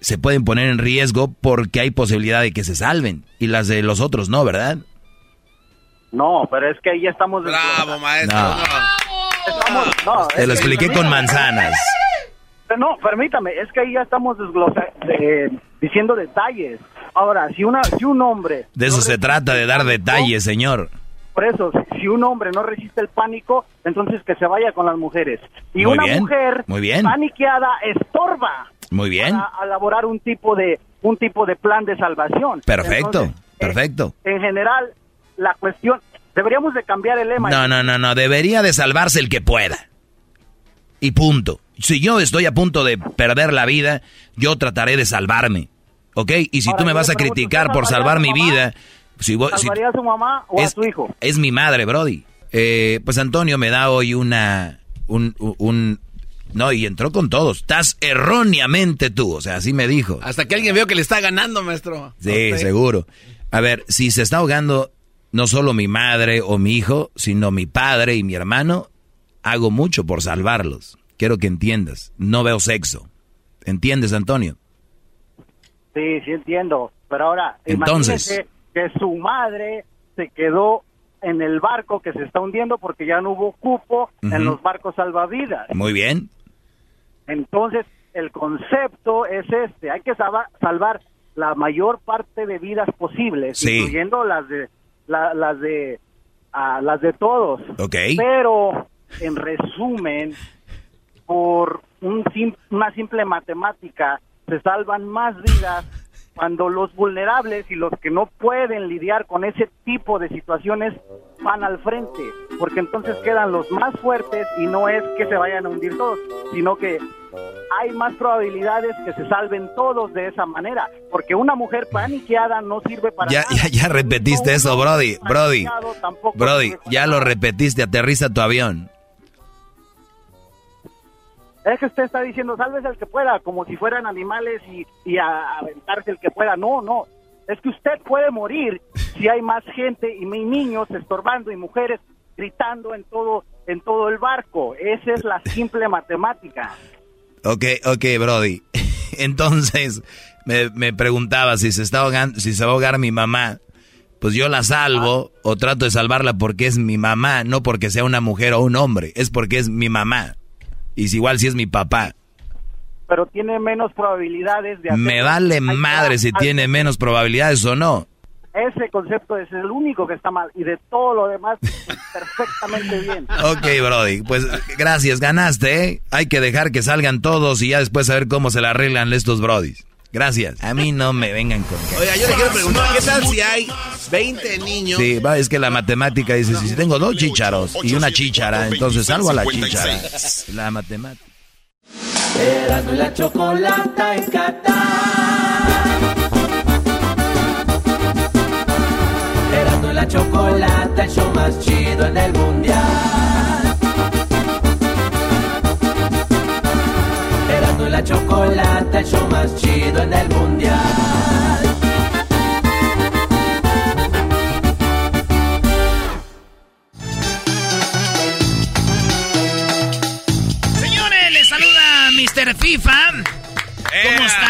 Speaker 5: se pueden poner en riesgo porque hay posibilidad de que se salven y las de los otros no, ¿verdad?
Speaker 26: No, pero es que ahí ya estamos...
Speaker 22: Bravo, maestro.
Speaker 5: No.
Speaker 26: Estamos- no,
Speaker 5: Te lo expliqué con manzanas.
Speaker 26: No, permítame, es que ahí ya estamos de- diciendo detalles. Ahora, si, una, si un hombre...
Speaker 5: De eso se trata, de dar detalles, señor.
Speaker 26: Por eso, si, un hombre no resiste el pánico, entonces que se vaya con las mujeres. Y
Speaker 5: Muy
Speaker 26: una
Speaker 5: bien,
Speaker 26: mujer
Speaker 5: muy bien.
Speaker 26: paniqueada estorba
Speaker 5: Muy bien.
Speaker 26: a elaborar un tipo de un tipo de plan de salvación.
Speaker 5: Perfecto,
Speaker 26: Entonces,
Speaker 5: perfecto.
Speaker 26: en general, la cuestión deberíamos de cambiar el lema.
Speaker 5: No, no, no, no. Debería de salvarse el que pueda. Y punto. Si yo estoy a punto de perder la vida, yo trataré de salvarme. ¿Ok? Y si
Speaker 26: Ahora,
Speaker 5: tú me vas a
Speaker 26: pregunto,
Speaker 5: criticar
Speaker 26: ¿usted
Speaker 5: por salvar mi
Speaker 26: mamá?
Speaker 5: vida, si vos- si-
Speaker 26: ¿Salvaría a su mamá o
Speaker 5: es,
Speaker 26: a su hijo?
Speaker 5: es mi madre, Brody. Eh, pues Antonio me da hoy una... Un, un- no, y entró con todos. Estás erróneamente tú. O sea, así me dijo.
Speaker 22: Hasta que alguien veo que le está ganando, maestro.
Speaker 5: Sí, seguro. A ver, si se está ahogando no solo mi madre o mi hijo, sino mi padre y mi hermano, hago mucho por salvarlos. Quiero que entiendas. No veo sexo. ¿Entiendes, Antonio?
Speaker 26: Sí, sí entiendo. Pero ahora,
Speaker 5: Entonces.
Speaker 26: que su madre se quedó en el barco que se está hundiendo porque ya no hubo cupo en los barcos salvavidas.
Speaker 5: Muy bien.
Speaker 26: Entonces, el concepto es este, hay que salva- salvar la mayor parte de vidas posibles,
Speaker 5: Sí.
Speaker 26: incluyendo las de la- las de ah, las de todos. Pero en resumen, por un sim- una simple matemática se salvan más vidas cuando los vulnerables y los que no pueden lidiar con ese tipo de situaciones van al frente, porque entonces quedan los más fuertes y no es que se vayan a hundir todos, sino que hay más probabilidades que se salven todos de esa manera, porque una mujer paniqueada no sirve para
Speaker 5: Ya,
Speaker 26: nada.
Speaker 5: ya, ya repetiste eso, Brody. Brody. Brody, ya lo repetiste. Aterriza tu avión.
Speaker 26: Es que usted está diciendo, sálvese el que pueda, como si fueran animales y, y a, aventarse el que pueda. No, no. Es que usted puede morir si hay más gente y niños estorbando y mujeres gritando en todo en todo el barco. Esa es la simple matemática.
Speaker 5: Ok, ok, Brody. Entonces, me, me preguntaba si se está ahogando, si se va a ahogar mi mamá. Pues yo la salvo o trato de salvarla porque es mi mamá, no porque sea una mujer o un hombre, es porque es mi mamá. Y si igual si es mi papá.
Speaker 26: Pero tiene menos probabilidades de
Speaker 5: Me vale madre si tiene menos probabilidades o no.
Speaker 26: Ese concepto es el único que está mal y de todo lo demás perfectamente bien.
Speaker 5: Ok, Brody, pues gracias, ganaste, ¿eh? Hay que dejar que salgan todos y ya después saber cómo se la arreglan estos Brodis. Gracias. A mí no me vengan con que...
Speaker 22: Oiga, yo le quiero preguntar, ¿qué tal si hay 20 niños?
Speaker 5: Sí, va, es que la matemática dice, si tengo dos chícharos y una chíchara, entonces salgo a la chíchara. La matemática.
Speaker 2: Y la chocolata en Qatar. La chocolata, el show más chido en el mundial. Erasmo y la chocolata, el show más chido en el mundial.
Speaker 6: Señores, les saluda Mr. FIFA. ¿Cómo están?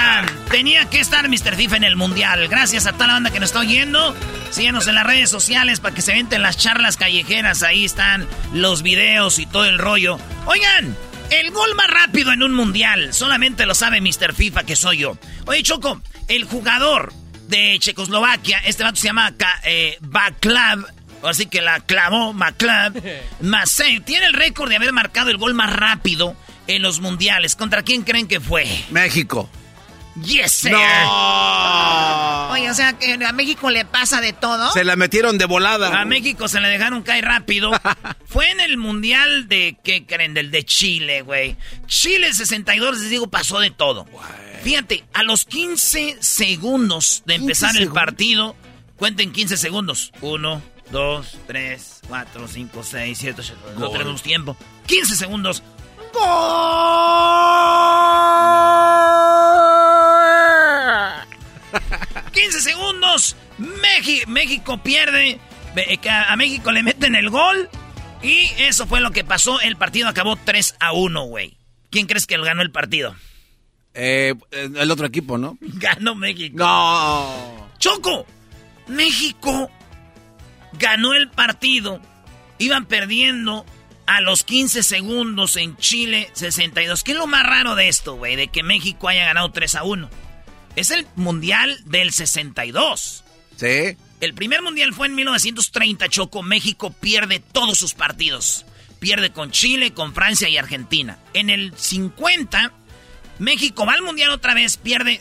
Speaker 6: Tenía que estar Mr. FIFA en el Mundial. Gracias a toda la banda que nos está oyendo. Síganos en las redes sociales para que se venten las charlas callejeras. Ahí están los videos y todo el rollo. Oigan, el gol más rápido en un Mundial. Solamente lo sabe Mr. FIFA, que soy yo. Oye, Choco, el jugador de Checoslovaquia, este vato se llama eh, Vaclav Así que la clavó McClub. Masei tiene el récord de haber marcado el gol más rápido en los mundiales. ¿Contra quién creen que fue?
Speaker 22: México.
Speaker 6: Yes, sir.
Speaker 22: No.
Speaker 3: Oye, o sea, que a México le pasa de todo.
Speaker 22: Se la metieron de volada.
Speaker 6: A México se le dejaron caer rápido. Fue en el mundial de, ¿qué creen? Del de Chile, güey. Chile 62, les digo, pasó de todo. Fíjate, a los 15 segundos de empezar el partido, cuenten 15 segundos. 1, 2, 3, 4, 5, 6, 7, 8, no
Speaker 2: Gol.
Speaker 6: tenemos tiempo. 15 segundos. 15 segundos. Meji- México pierde. Eh, A México le meten el gol. Y eso fue lo que pasó. El partido acabó 3 a 1, güey. ¿Quién crees que ganó el partido?
Speaker 22: Eh, el otro equipo, ¿no?
Speaker 6: Ganó México.
Speaker 22: No.
Speaker 6: Choco. México ganó el partido. Iban perdiendo a los 15 segundos en Chile 62. ¿Qué es lo más raro de esto, güey? De que México haya ganado 3 a 1. Es el mundial del 62.
Speaker 4: Sí.
Speaker 6: El primer mundial fue en 1930, Choco. México pierde todos sus partidos. Pierde con Chile, con Francia y Argentina. En el 50, México va al mundial otra vez, pierde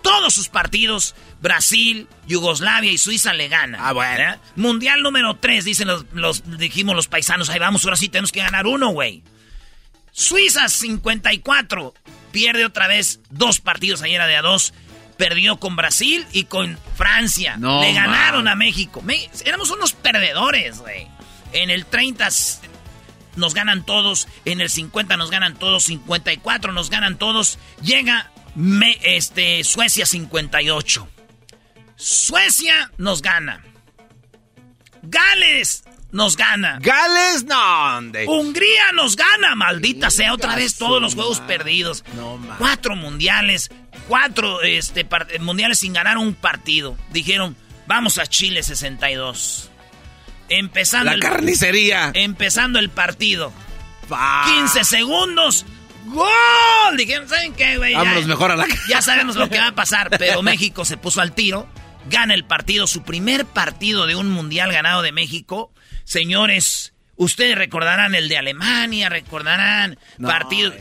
Speaker 6: todos sus partidos. Brasil, Yugoslavia y Suiza le ganan.
Speaker 4: Ah, bueno.
Speaker 6: Mundial número 3, dicen los, los, dijimos los paisanos. Ahí vamos, ahora sí tenemos que ganar uno, güey. Suiza 54. Pierde otra vez dos partidos ayer de a dos. Perdió con Brasil y con Francia.
Speaker 4: No,
Speaker 6: Le ganaron
Speaker 4: man.
Speaker 6: a México. Me- éramos unos perdedores, güey. En el 30 s- nos ganan todos. En el 50 nos ganan todos. 54 nos ganan todos. Llega me- este, Suecia 58. Suecia nos gana. Gales nos gana.
Speaker 4: Gales, no.
Speaker 6: Hungría nos gana, maldita sea, otra vez todos los juegos perdidos.
Speaker 4: No, man.
Speaker 6: Cuatro mundiales, cuatro este, par- mundiales sin ganar un partido. Dijeron, vamos a Chile 62. Empezando
Speaker 4: La
Speaker 6: el,
Speaker 4: carnicería.
Speaker 6: Empezando el partido.
Speaker 4: Pa.
Speaker 6: 15 segundos. ¡Gol! Dijeron, ¿saben qué, güey?
Speaker 4: Vámonos mejor a la
Speaker 6: ya sabemos lo que va a pasar, pero México se puso al tiro, gana el partido, su primer partido de un mundial ganado de México. Señores, ustedes recordarán el de Alemania, recordarán
Speaker 4: No,
Speaker 6: partido.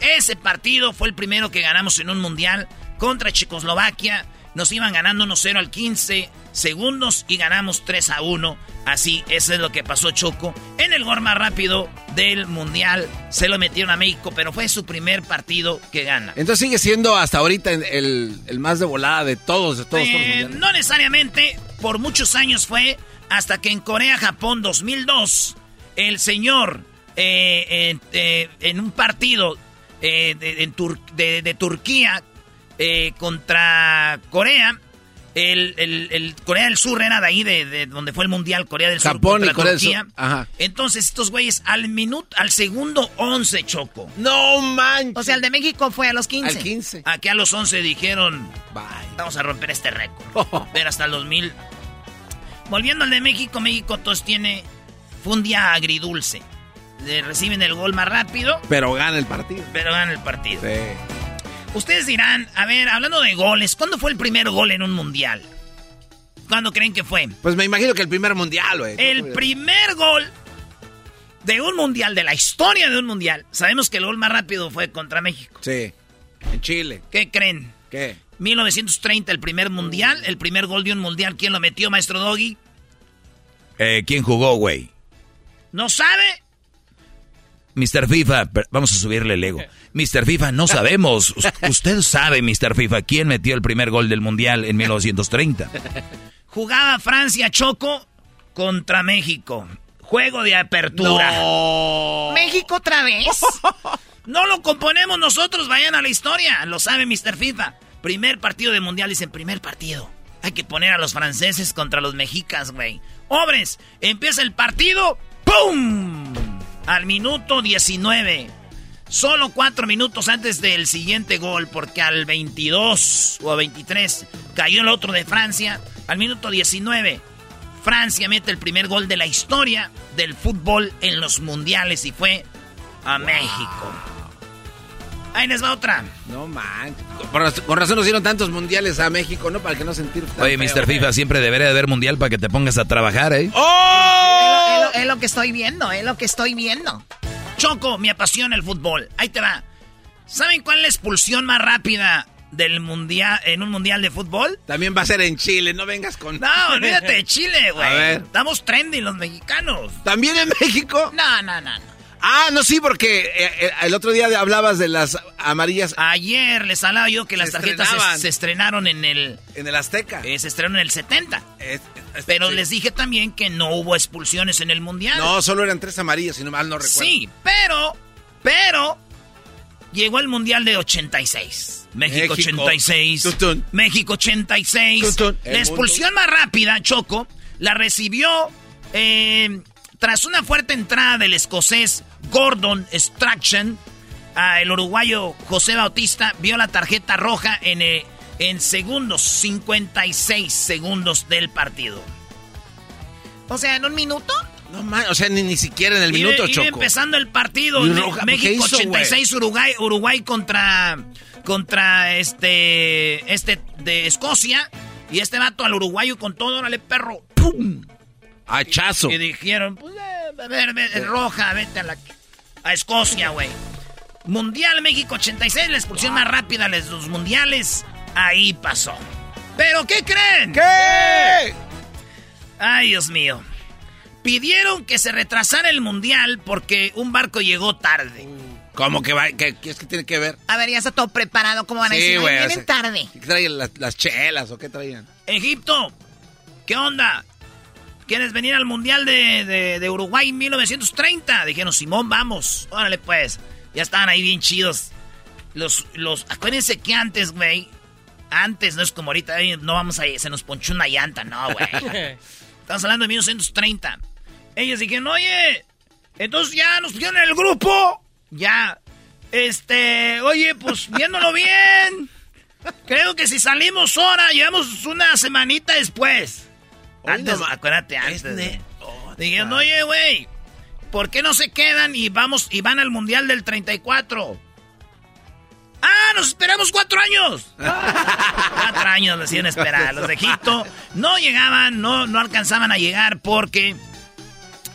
Speaker 6: Ese partido fue el primero que ganamos en un mundial contra Checoslovaquia. Nos iban ganando 1-0 al 15 segundos y ganamos 3 a 1. Así, eso es lo que pasó Choco. En el gol más rápido del mundial se lo metieron a México, pero fue su primer partido que gana.
Speaker 4: Entonces sigue siendo hasta ahorita el, el más de volada de todos, de todos, todos los
Speaker 6: Eh,
Speaker 4: mundiales.
Speaker 6: no necesariamente, por muchos años fue hasta que en Corea-Japón 2002, el señor eh, eh, eh, en un partido eh, de, Turquía eh, contra Corea, el, el- el Corea del Sur era de ahí, de, de donde fue el Mundial, Corea del Sur
Speaker 4: Japón y Corea del
Speaker 6: Turquía.
Speaker 4: Sur. Ajá.
Speaker 6: Entonces estos güeyes al minuto, al segundo 11, Choco.
Speaker 4: No manches.
Speaker 3: O sea, el de México fue a los 15.
Speaker 4: Al 15.
Speaker 6: Aquí a los 11 dijeron,
Speaker 4: Bye.
Speaker 6: vamos a romper este récord. Ver hasta el 2000. Volviendo al de México, México todos tiene, fue un día agridulce. Le reciben el gol más rápido,
Speaker 4: Pero gana el partido.
Speaker 6: pero ganan el partido.
Speaker 4: Sí.
Speaker 6: Ustedes dirán, a ver, hablando de goles, ¿cuándo fue el primer gol en un mundial? ¿Cuándo creen que fue?
Speaker 4: Pues me imagino que el primer mundial, güey.
Speaker 6: El primer gol de un mundial, de la historia de un mundial. Sabemos que el gol más rápido fue contra México.
Speaker 4: Sí. En Chile.
Speaker 6: ¿Qué creen?
Speaker 4: ¿Qué?
Speaker 6: 1930, el primer mundial, el primer gol de un mundial. ¿Quién lo metió, maestro Doggy?
Speaker 5: Eh, ¿Quién jugó, güey?
Speaker 6: ¿No sabe?
Speaker 5: Mr. FIFA, vamos a subirle el ego. Mr. FIFA, no sabemos. Us- Usted sabe, Mr. FIFA, quién metió el primer gol del Mundial en 1930.
Speaker 6: Jugaba Francia Choco contra México. Juego de apertura.
Speaker 3: México otra vez.
Speaker 6: No lo componemos nosotros, vayan a la historia. Lo sabe Mr. FIFA. Primer partido de mundial, dicen primer partido. Hay que poner a los franceses contra los mexicas, güey. Hombres, empieza el partido. ¡Pum! Al minuto 19. Solo cuatro minutos antes del siguiente gol, porque al 22 o 23 cayó el otro de Francia. Al minuto 19, Francia mete el primer gol de la historia del fútbol en los mundiales y fue a México. Ahí les va otra.
Speaker 4: No manches. Con, raz- con razón nos dieron tantos mundiales a México, ¿no? Para que no sentir tan
Speaker 5: Oye,
Speaker 4: feo.
Speaker 5: Mr. FIFA, siempre debería de haber Mundial para que te pongas a trabajar, ¿eh?
Speaker 4: ¡Oh!
Speaker 3: Es, lo, es lo que estoy viendo, es lo que estoy viendo.
Speaker 6: Choco, me apasiona el fútbol. Ahí te va. ¿Saben cuál es la expulsión más rápida del mundial en un mundial de fútbol?
Speaker 4: También va a ser en Chile, no vengas con...
Speaker 6: No, olvídate de Chile, güey.
Speaker 4: A ver.
Speaker 6: Estamos trending los mexicanos.
Speaker 4: ¿También en México?
Speaker 3: No, no, no, no.
Speaker 4: Ah, no, sí, porque eh, eh, el otro día hablabas de las amarillas
Speaker 6: Ayer les hablaba yo que las tarjetas se, estrenaron en el...
Speaker 4: en el Azteca.
Speaker 6: eh, se estrenaron en el 70.
Speaker 4: Es- es-
Speaker 6: Pero
Speaker 4: sí.
Speaker 6: les dije también que no hubo expulsiones en el mundial.
Speaker 4: No, solo eran tres amarillas, si no mal no recuerdo.
Speaker 6: Sí, pero, pero, llegó el Mundial de 86. México,
Speaker 4: México.
Speaker 6: 86.
Speaker 4: Tutún.
Speaker 6: México 86.
Speaker 4: Tutún.
Speaker 6: La expulsión más rápida, Choco, la recibió eh, tras una fuerte entrada del escocés Gordon Strachan. ah, el uruguayo José Bautista vio la tarjeta roja en, eh, en segundos, 56 segundos del partido.
Speaker 3: O sea, en un minuto.
Speaker 4: No man, o sea, ni, ni siquiera en el minuto, Choco.
Speaker 6: empezando el partido.
Speaker 4: Roja, ¿qué
Speaker 6: México
Speaker 4: hizo,
Speaker 6: 86, Uruguay, Uruguay contra, contra este, este de Escocia. Y este vato al uruguayo con todo, órale, perro. ¡Pum!
Speaker 4: Hachazo.
Speaker 6: Y dijeron, pues, eh, a ver, ve- roja, vete a la... A Escocia, güey. Mundial México 86, la expulsión más rápida de los mundiales. Ahí pasó. ¿Pero qué creen?
Speaker 4: ¿Qué?
Speaker 6: Ay, Dios mío. Pidieron que se retrasara el mundial porque un barco llegó tarde.
Speaker 4: ¿Cómo que va? ¿Qué, qué es que tiene que ver?
Speaker 3: A ver, ya está todo preparado. ¿Cómo van a
Speaker 4: Sí,
Speaker 3: decir? Ay,
Speaker 4: güey, o
Speaker 3: vienen
Speaker 4: sea,
Speaker 3: tarde.
Speaker 4: ¿Qué traían las, las chelas o qué traían?
Speaker 6: Egipto, ¿qué onda? ¿Quieres venir al Mundial de, de- de Uruguay en 1930? Dijeron, Simón, vamos. Órale, pues. Ya estaban ahí bien chidos. Los, los, acuérdense que antes, güey, antes, no es como ahorita, "Ay, no vamos a ir, se nos ponchó una llanta, no, güey. Estamos hablando de 1930. Ellos dijeron, oye, entonces ya nos pusieron en el grupo. Ya. Este, oye, pues viéndolo bien. Creo que si salimos ahora, llegamos una semanita después. Antes, acuérdate, antes. Dijeron, oye, güey, ¿por qué no se quedan y vamos y van al Mundial del 34? ¡Ah, nos esperamos cuatro años! cuatro años lo hacían esperar. Los de Egipto no llegaban, no, no alcanzaban a llegar porque,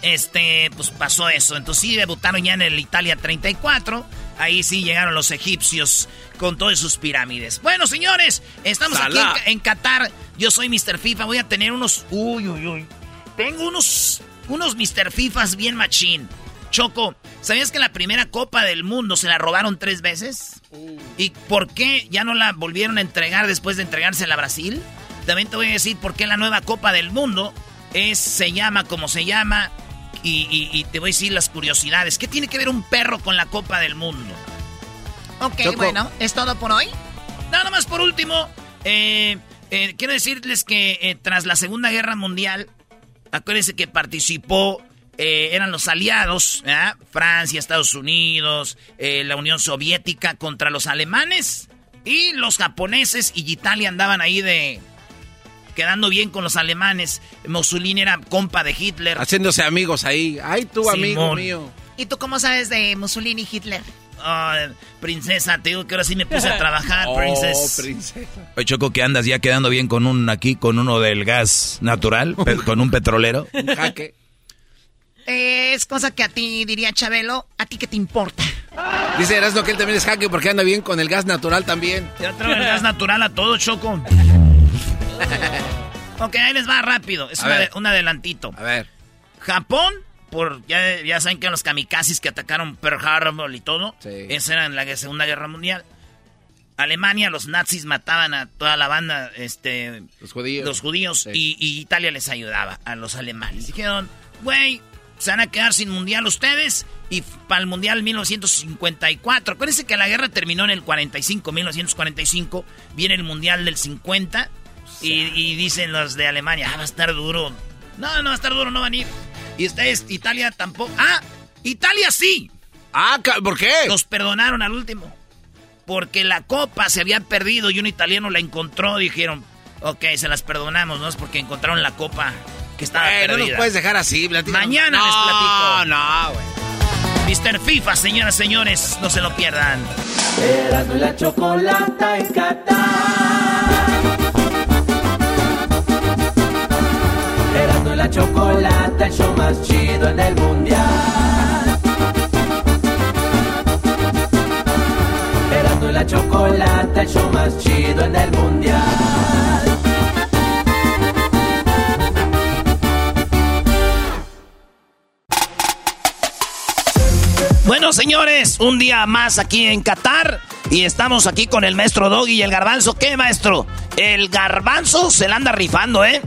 Speaker 6: este, pues pasó eso. Entonces sí debutaron ya en el Italia 34. Ahí sí llegaron los egipcios con todas sus pirámides. Bueno, señores, estamos aquí en, en Qatar. Yo soy Mr. FIFA. Voy a tener unos... Uy, uy, uy. Tengo unos, unos Mr. Fifas bien machín. Choco, ¿sabías que la primera Copa del Mundo se la robaron tres veces? ¿Y por qué ya no la volvieron a entregar después de entregársela a Brasil? También te voy a decir por qué la nueva Copa del Mundo es, se llama como se llama y, y- y te voy a decir las curiosidades. ¿Qué tiene que ver un perro con la Copa del Mundo?
Speaker 3: Ok,
Speaker 6: Choco.
Speaker 3: bueno, ¿es todo por hoy?
Speaker 6: Nada más por último, eh, eh, quiero decirles que eh, tras la Segunda Guerra Mundial, acuérdense que participó, eran los aliados. Francia, Estados Unidos, la Unión Soviética contra los alemanes y los japoneses y Italia andaban ahí de quedando bien con los alemanes. Mussolini era compa de Hitler.
Speaker 4: Haciéndose amigos ahí. Ay, tú, amigo
Speaker 6: Simón.
Speaker 4: mío.
Speaker 3: ¿Y tú cómo sabes de Mussolini y Hitler?
Speaker 6: Ay, princesa, te digo que ahora sí me puse a trabajar,
Speaker 4: Oh,
Speaker 6: princesa.
Speaker 4: princesa.
Speaker 5: Oye, Choco, que andas ya quedando bien con un aquí, con uno del gas natural, con un petrolero.
Speaker 4: Un jaque.
Speaker 3: Eh, es cosa que a ti diría Chabelo, ¿a ti qué te importa?
Speaker 4: Dice Erasmo que él también es jaque porque anda bien con el gas natural también.
Speaker 6: Ya trae el gas natural a todo, Choco. Ok, ahí les va rápido. Es una de- un adelantito.
Speaker 4: A ver.
Speaker 6: Japón, por ya, ya saben que los kamikazes que atacaron Pearl Harbor y todo,
Speaker 4: Sí.
Speaker 6: esa era en la Segunda Guerra Mundial. Alemania, los nazis mataban a toda la banda, este,
Speaker 4: Los judíos.
Speaker 6: los judíos,
Speaker 4: Sí.
Speaker 6: y, y Italia les ayudaba a los alemanes. Dijeron, güey, se van a quedar sin mundial ustedes, y para el mundial 1954. Acuérdense que la guerra terminó en el 45, 1945, viene el mundial del 50, y, y dicen los de Alemania, ah, va a estar duro. No, no va a estar duro, no van a ir. Y ustedes, Italia tampoco. Ah, Italia sí.
Speaker 4: Ah, ¿por qué?
Speaker 6: Los perdonaron al último. Porque la copa se había perdido y un italiano la encontró. Dijeron, ok, se las perdonamos, ¿no? Es porque encontraron la copa que estaba
Speaker 4: no
Speaker 6: perdida.
Speaker 4: nos puedes dejar así, platícanos.
Speaker 6: Mañana
Speaker 4: no,
Speaker 6: les platico.
Speaker 4: No, güey.
Speaker 6: Mr. FIFA, señoras, señores, no se lo pierdan.
Speaker 2: Erasmo y la chocolata en Qatar. La chocolata, el show más chido en el mundial. Erasmo y la chocolata, el show más chido en el mundial.
Speaker 6: Bueno, señores, un día más aquí en Qatar. Y estamos aquí con el maestro Doggy y el garbanzo. ¿Qué, maestro? El garbanzo se la anda rifando, ¿eh?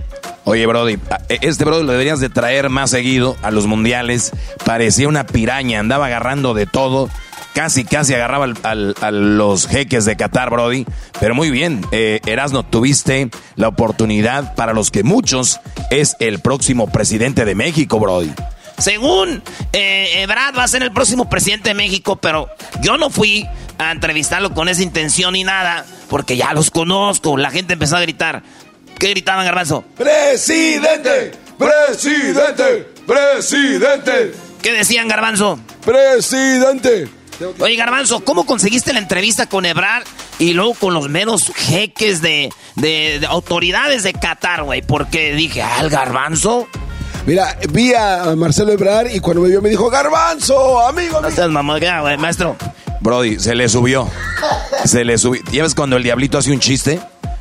Speaker 27: Oye, Brody, a- este Brody lo deberías de traer más seguido a los mundiales. Parecía una piraña, andaba agarrando de todo. Casi, casi agarraba al- al- a los jeques de Qatar, Brody. Pero muy bien, eh, Erasno, tuviste la oportunidad para los que muchos es el próximo presidente de México, Brody.
Speaker 6: Según eh, Ebrard va a ser el próximo presidente de México, pero yo no fui a entrevistarlo con esa intención ni nada, porque ya los conozco. La gente empezó a gritar. ¿Qué gritaban, Garbanzo?
Speaker 9: ¡Presidente! ¡Presidente! ¡Presidente!
Speaker 6: ¿Qué decían, Garbanzo?
Speaker 9: ¡Presidente!
Speaker 6: Oye, Garbanzo, ¿cómo conseguiste la entrevista con Ebrard y luego con los menos jeques de, de, de autoridades de Qatar, güey. Porque dije, ah, el garbanzo.
Speaker 9: Mira, vi a Marcelo Ebrard y cuando me vio me dijo, Garbanzo, amigo.
Speaker 6: No seas mamá, güey, maestro.
Speaker 5: Brody, se le subió. Se le subió. ¿Ya ves cuando el diablito hace un chiste?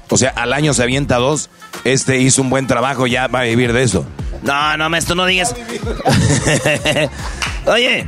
Speaker 5: O sea, al año se avienta dos. Este hizo un buen trabajo, ya va a vivir de eso.
Speaker 6: No, no, maestro, no digas. Oye,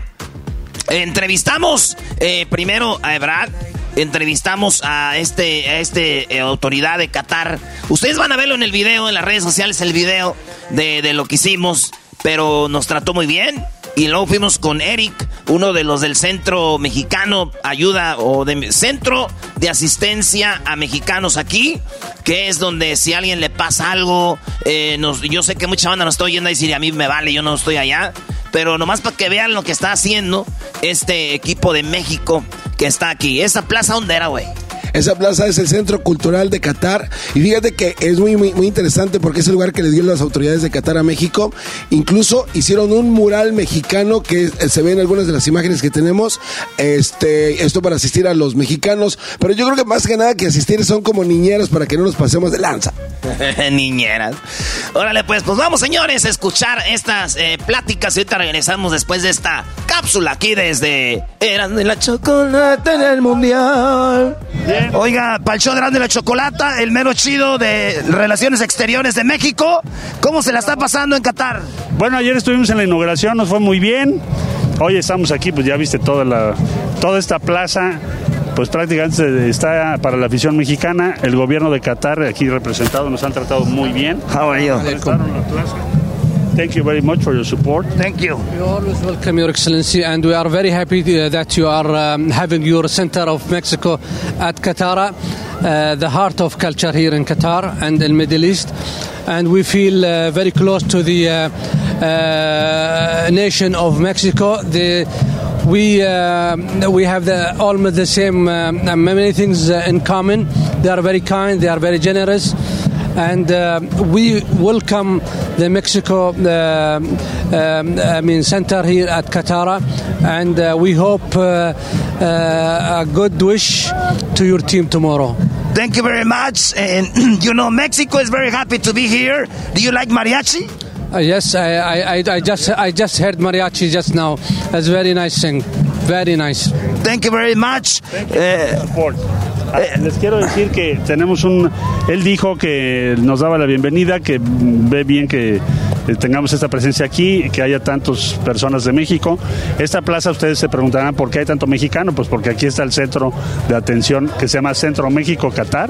Speaker 6: entrevistamos eh, primero a Ebrard. Entrevistamos a este, a este eh, autoridad de Qatar. Ustedes van a verlo en el video, en las redes sociales, el video de, de lo que hicimos. Pero nos trató muy bien. Y luego fuimos con Eric, uno de los del Centro Mexicano Ayuda o de Centro de Asistencia a Mexicanos aquí, que es donde si a alguien le pasa algo, eh, yo sé que mucha banda nos está oyendo y decir, a mí me vale, yo no estoy allá, pero nomás para que vean lo que está haciendo este equipo de México que está aquí. ¿Esa plaza dónde güey?
Speaker 9: Esa plaza es el Centro Cultural de Qatar. Y fíjate que es muy, muy, muy interesante porque es el lugar que le dio las autoridades de Qatar a México. Incluso hicieron un mural mexicano que eh, se ve en algunas de las imágenes que tenemos. Este, esto para asistir a los mexicanos. Pero yo creo que más que nada que asistir son como niñeros para que no nos pasemos de lanza.
Speaker 6: Niñeras. Órale, pues, pues vamos, señores, a escuchar estas eh, pláticas. Y ahorita regresamos después de esta cápsula aquí desde Eran de la Chocolate en el Mundial. Oiga, para el show de Erasmo y la Chocolata, el mero chido de Relaciones Exteriores de México. ¿Cómo se la está pasando en Qatar?
Speaker 28: Bueno, ayer estuvimos en la inauguración, nos fue muy bien. Hoy estamos aquí, pues ya viste toda la toda esta plaza, pues prácticamente está para la afición mexicana. El gobierno de Qatar aquí representado nos han tratado muy bien.
Speaker 6: How are you?
Speaker 28: Prestaron la plaza. Thank you very much for your support.
Speaker 6: Thank you.
Speaker 29: We always welcome Your Excellency, and we are very happy uh, that you are um, having your center of Mexico at Qatar, uh, the heart of culture here in Qatar and in the Middle East. And we feel uh, very close to the uh, uh, nation of Mexico. The, we uh, we have the, almost the same uh, many things uh, in common. They are very kind. They are very generous. And uh, we welcome the Mexico, uh, um, I mean, center here at Qatar, and uh, we hope uh, uh, a good wish to your team tomorrow.
Speaker 6: Thank you very much. And you know, Mexico is very happy to be here. Do you like mariachi?
Speaker 29: Uh, yes, I, I, I- I just I just heard mariachi just now. That's very nice thing. Very nice.
Speaker 6: Thank you very much. Eh,
Speaker 28: Les quiero decir que tenemos un... Él dijo que nos daba la bienvenida, que ve bien que tengamos esta presencia aquí, que haya tantas personas de México. Esta plaza, ustedes se preguntarán por qué hay tanto mexicano, pues porque aquí está el centro de atención que se llama Centro México Qatar.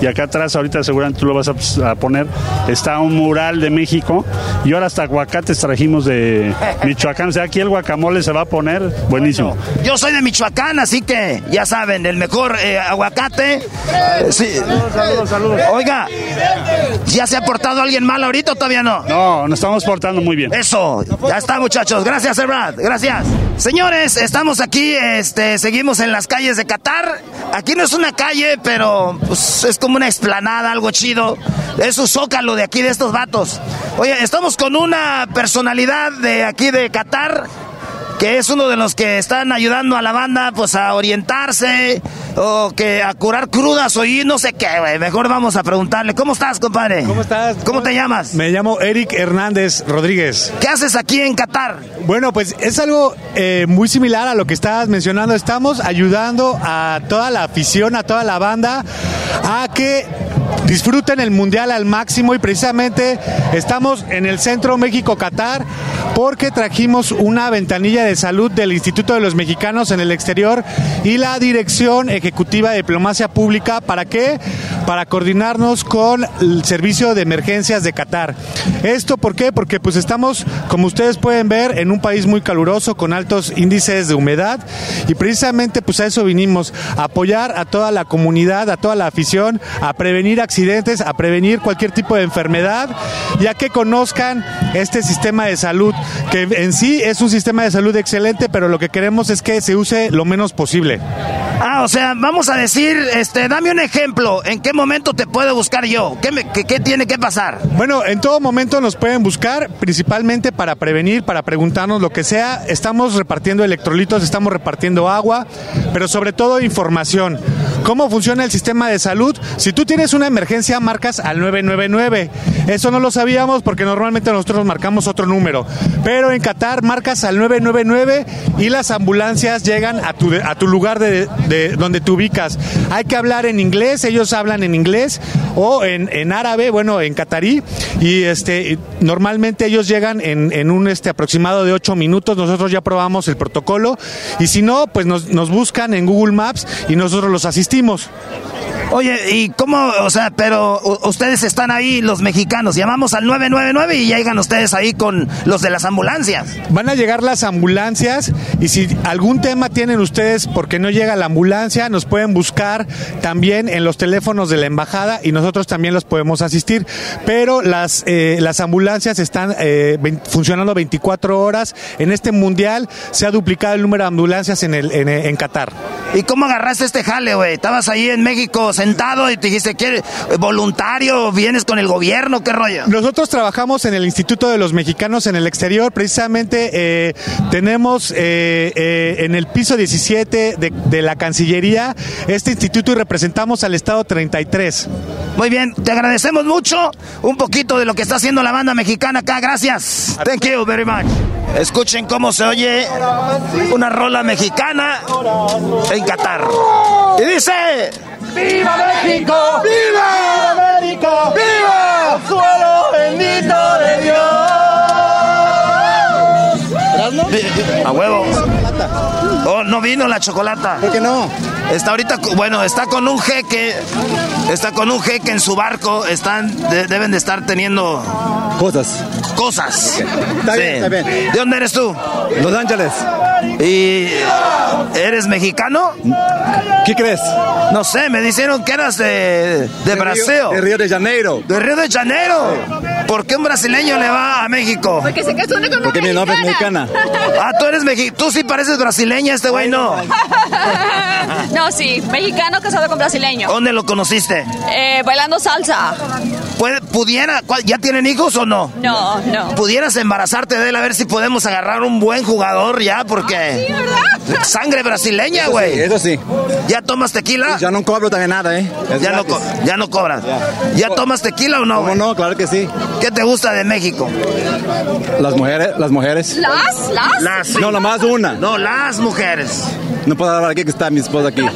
Speaker 28: Y acá atrás, ahorita seguramente tú lo vas a, a poner, está un mural de México. Y ahora hasta aguacates trajimos de Michoacán. O sea, aquí el guacamole se va a poner buenísimo.
Speaker 6: Yo soy de Michoacán, así que ya saben, el mejor eh, aguacate. Eh, sí.
Speaker 28: Saludos, saludos.
Speaker 6: Oiga, ¿ya se ha portado alguien mal ahorita o todavía no?
Speaker 28: No, nos estamos portando muy bien.
Speaker 6: Eso, ya está muchachos. Gracias, Brad. Gracias. Señores, estamos aquí, este, seguimos en las calles de Qatar. Aquí no es una calle, pero pues, es como una explanada, algo chido. Es un zócalo de aquí, de estos vatos. Oye, estamos con una personalidad de aquí de Qatar que es uno de los que están ayudando a la banda pues a orientarse o que a curar crudas o y no sé qué, güey. Mejor vamos a preguntarle. ¿Cómo estás, compadre? ¿Cómo
Speaker 30: estás?
Speaker 6: ¿Cómo te llamas?
Speaker 30: Me llamo Eric Hernández Rodríguez.
Speaker 6: ¿Qué haces aquí en Qatar?
Speaker 30: Bueno, pues es algo eh, muy similar a lo que estabas mencionando. Estamos ayudando a toda la afición, a toda la banda, a que disfruten el mundial al máximo y precisamente estamos en el centro México-Qatar porque trajimos una ventanilla de salud del Instituto de los Mexicanos en el exterior y la Dirección Ejecutiva de Diplomacia Pública. ¿Para qué? Para coordinarnos con el Servicio de Emergencias de Qatar. ¿Esto por qué? Porque pues estamos, como ustedes pueden ver, en un país muy caluroso con altos índices de humedad y precisamente pues a eso vinimos, a apoyar a toda la comunidad, a toda la afición, a prevenir accidentes, a prevenir cualquier tipo de enfermedad, ya que conozcan este sistema de salud, que en sí es un sistema de salud excelente, pero lo que queremos es que se use lo menos posible.
Speaker 6: Ah, o sea, vamos a decir, este, dame un ejemplo. ¿En qué momento te puedo buscar yo? ¿Qué, tiene que pasar?
Speaker 30: Bueno, en todo momento nos pueden buscar, principalmente para prevenir, para preguntarnos lo que sea. Estamos repartiendo electrolitos, estamos repartiendo agua, pero sobre todo información. ¿Cómo funciona el sistema de salud? Si tú tienes una emergencia, marcas al 999. Eso no lo sabíamos porque normalmente nosotros marcamos otro número. Pero en Qatar marcas al 999 y las ambulancias llegan a tu, a tu lugar de donde te ubicas. Hay que hablar en inglés, ellos hablan en inglés o en, en árabe, bueno, en catarí. Y este, normalmente ellos llegan en, en un este, aproximado de 8 minutos. Nosotros ya probamos el protocolo. Y si no, pues nos, nos buscan en Google Maps y nosotros los asistimos.
Speaker 6: Oye, ¿y cómo? O sea, pero ustedes están ahí, los mexicanos. Llamamos al 999 y llegan ustedes ahí con los de las ambulancias.
Speaker 30: Van a llegar las ambulancias y si algún tema tienen ustedes porque no llega la ambulancia, nos pueden buscar también en los teléfonos de la embajada y nosotros también los podemos asistir. Pero las, eh, las ambulancias están eh, funcionando 24 horas. En este mundial se ha duplicado el número de ambulancias en, el, en, en Qatar.
Speaker 6: ¿Y cómo agarraste este jale, güey? Estabas ahí en México sentado y te dijiste, ¿qué? ¿Voluntario? ¿Vienes con el gobierno? ¿Qué rollo?
Speaker 30: Nosotros trabajamos en el Instituto de los Mexicanos en el Exterior. Precisamente eh, tenemos eh, eh, en el piso 17 de, de la Cancillería este instituto y representamos al Estado 33.
Speaker 6: Muy bien, te agradecemos mucho un poquito de lo que está haciendo la banda mexicana acá. Gracias. Thank you very much. Escuchen cómo se oye una rola mexicana en Qatar. Y dice...
Speaker 31: ¡Viva México! ¡Viva América! ¡Viva! ¡Suelo bendito de Dios!
Speaker 6: A huevo. Oh, no vino la chocolata. ¿Por qué no? Está ahorita, bueno, está con un jeque. Está con un jeque en su barco. Están, de- deben de estar teniendo
Speaker 32: Cosas.
Speaker 6: cosas.
Speaker 32: Está bien, está bien.
Speaker 6: ¿De dónde eres tú?
Speaker 32: Los Ángeles.
Speaker 6: ¿Y eres mexicano?
Speaker 32: ¿Qué crees?
Speaker 6: No sé, me dijeron que eras de, de Brasil.
Speaker 32: De Río de Janeiro.
Speaker 6: ¿De Río de Janeiro? ¿Por qué un brasileño le va a México?
Speaker 33: Porque se casó con
Speaker 32: Porque mi novia es mexicana.
Speaker 6: Ah, tú eres mexicano. Tú sí pareces brasileña, este güey no.
Speaker 33: no, sí, mexicano casado con brasileño.
Speaker 6: ¿Dónde lo conociste?
Speaker 33: Eh, bailando salsa.
Speaker 6: ¿Puede- ¿Pudiera? cuál- ¿Ya tienen hijos o no?
Speaker 33: No, no.
Speaker 6: ¿Pudieras embarazarte de él a ver si podemos agarrar un buen jugador ya? Porque. Sangre brasileña,
Speaker 32: Eso sí,
Speaker 6: güey.
Speaker 32: eso sí.
Speaker 6: ¿Ya tomas tequila?
Speaker 32: Ya no cobro también nada, ¿eh? Es
Speaker 6: Ya no,
Speaker 32: gratis.
Speaker 6: ya no cobras. ¿Ya tomas tequila o no?
Speaker 32: ¿Cómo
Speaker 6: güey?
Speaker 32: no? Claro que sí.
Speaker 6: ¿Qué te gusta de México?
Speaker 32: Las mujeres, las mujeres.
Speaker 33: ¿Las? ¿Las?
Speaker 6: Las.
Speaker 32: No, nomás una.
Speaker 6: No, las mujeres.
Speaker 32: No puedo hablar aquí que está mi esposa aquí.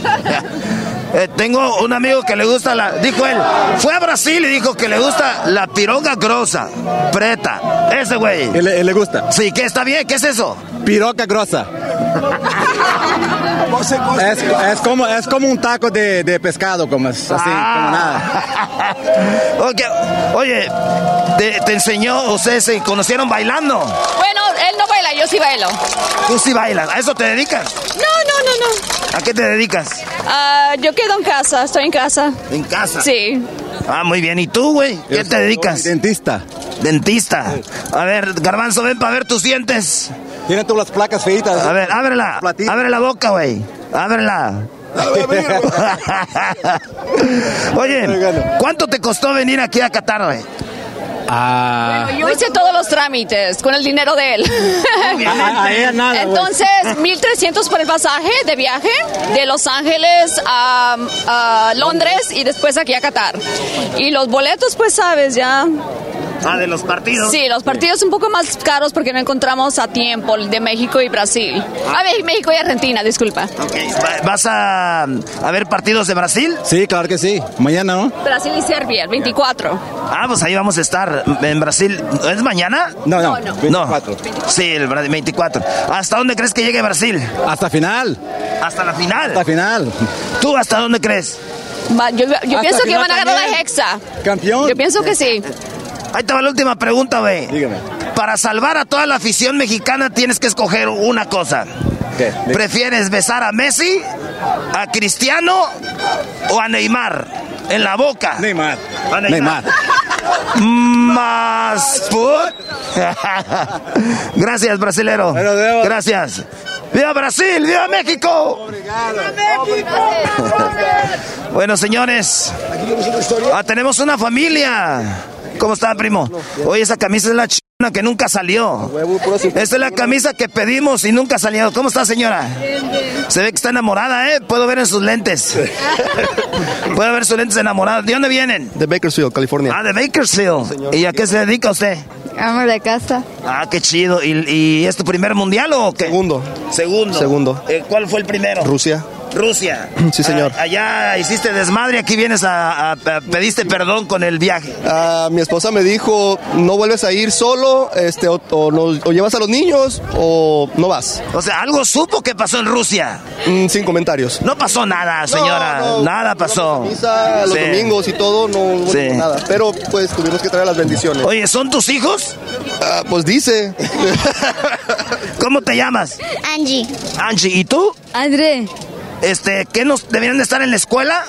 Speaker 6: Eh, tengo un amigo que le gusta la. Dijo él, fue a Brasil y dijo que le gusta la piroga grosa, preta. Ese güey.
Speaker 32: ¿Y le, gusta?
Speaker 6: Sí, ¿qué está bien? ¿Qué es eso?
Speaker 32: Piroca grosa. Es, es como, es como un taco de, de pescado, como es así, como nada.
Speaker 6: Ok, Oye, te, te enseñó, ustedes se conocieron bailando.
Speaker 33: Bueno, él no baila, yo sí bailo.
Speaker 6: Tú sí bailas, ¿a eso te dedicas?
Speaker 33: No, no, no, no.
Speaker 6: ¿A qué te dedicas?
Speaker 33: Ah, yo quedo en casa, estoy en casa.
Speaker 6: ¿En casa?
Speaker 33: Sí.
Speaker 6: Ah, muy bien. ¿Y tú, güey? ¿Qué te dedicas?
Speaker 32: Dentista.
Speaker 6: Dentista. A ver, Garbanzo, ven para ver tus dientes.
Speaker 32: Tiene todas las placas feitas.
Speaker 6: A ver, ábrela. Abre la boca, güey. Ábrela. Oye, ¿cuánto te costó venir aquí a Qatar, güey?
Speaker 32: Ah.
Speaker 33: Yo hice todos los trámites con el dinero de él. Entonces, 1300 por el pasaje de viaje de Los Ángeles a, a Londres y después aquí a Qatar. Y los boletos, pues sabes, ya.
Speaker 6: Ah, de los partidos.
Speaker 33: Sí, los partidos un poco más caros porque no encontramos a tiempo el de México y Brasil. A ver, México y Argentina, disculpa.
Speaker 6: Va- ¿Vas a, a ver partidos de Brasil?
Speaker 32: Sí, claro que sí. Mañana, ¿no?
Speaker 33: Brasil y Serbia, el 24.
Speaker 6: Ah, pues ahí vamos a estar en Brasil. ¿Es mañana?
Speaker 32: No, no.
Speaker 33: No, no.
Speaker 32: 24.
Speaker 6: Sí, el Bra- 24. ¿Hasta dónde crees que llegue Brasil?
Speaker 32: Hasta final.
Speaker 6: Hasta la final.
Speaker 32: Hasta final.
Speaker 6: ¿Tú hasta dónde crees?
Speaker 33: Yo, yo pienso que van a ganar la. Hexa.
Speaker 32: Campeón.
Speaker 33: Yo pienso que sí.
Speaker 6: Ahí te va la última pregunta, güey.
Speaker 32: Dígame.
Speaker 6: Para salvar a toda la afición mexicana tienes que escoger una cosa.
Speaker 32: ¿Qué?
Speaker 6: ¿Prefieres besar a Messi, a Cristiano o a Neymar? En la boca.
Speaker 32: Neymar.
Speaker 6: A
Speaker 32: Neymar.
Speaker 6: Más put. Gracias, brasilero. Gracias. ¡Viva Brasil! ¡Viva México! Bueno, señores, ah, tenemos una familia. ¿Cómo está, primo? Oye, esa camisa es la china, que nunca salió. Esta es la camisa que pedimos y nunca salió. ¿Cómo está, señora? Se ve que está enamorada, ¿eh? Puedo ver en sus lentes. Puedo ver sus lentes enamoradas. ¿De dónde vienen?
Speaker 23: De Bakersfield, California.
Speaker 6: Ah, de Bakersfield. ¿Y a qué se dedica usted?
Speaker 34: Amo de casa.
Speaker 6: Ah, qué chido. ¿Y, y es tu primer mundial o qué?
Speaker 23: Segundo.
Speaker 6: Segundo.
Speaker 23: Segundo.
Speaker 6: Eh, ¿Cuál fue el primero?
Speaker 23: Rusia.
Speaker 6: Rusia.
Speaker 23: Sí, señor.
Speaker 6: Ah, allá hiciste desmadre, aquí vienes a, a- a- pediste perdón con el viaje.
Speaker 23: Ah, mi esposa me dijo, no vuelves a ir solo, este, o, o no- o llevas a los niños o no vas.
Speaker 6: O sea, algo supo que pasó en Rusia.
Speaker 23: Mm, sin comentarios.
Speaker 6: No pasó nada, señora.
Speaker 23: No, no,
Speaker 6: nada pasó.
Speaker 23: Misa, los
Speaker 6: Sí.
Speaker 23: domingos y todo, no hubo
Speaker 6: Sí.
Speaker 23: nada. Pero pues tuvimos que traer las bendiciones.
Speaker 6: Oye, ¿son tus hijos?
Speaker 23: Ah, pues dice.
Speaker 6: ¿Cómo te llamas?
Speaker 34: Angie.
Speaker 6: Angie, ¿y tú?
Speaker 34: André.
Speaker 6: Este, ¿qué nos deberían de estar en la escuela?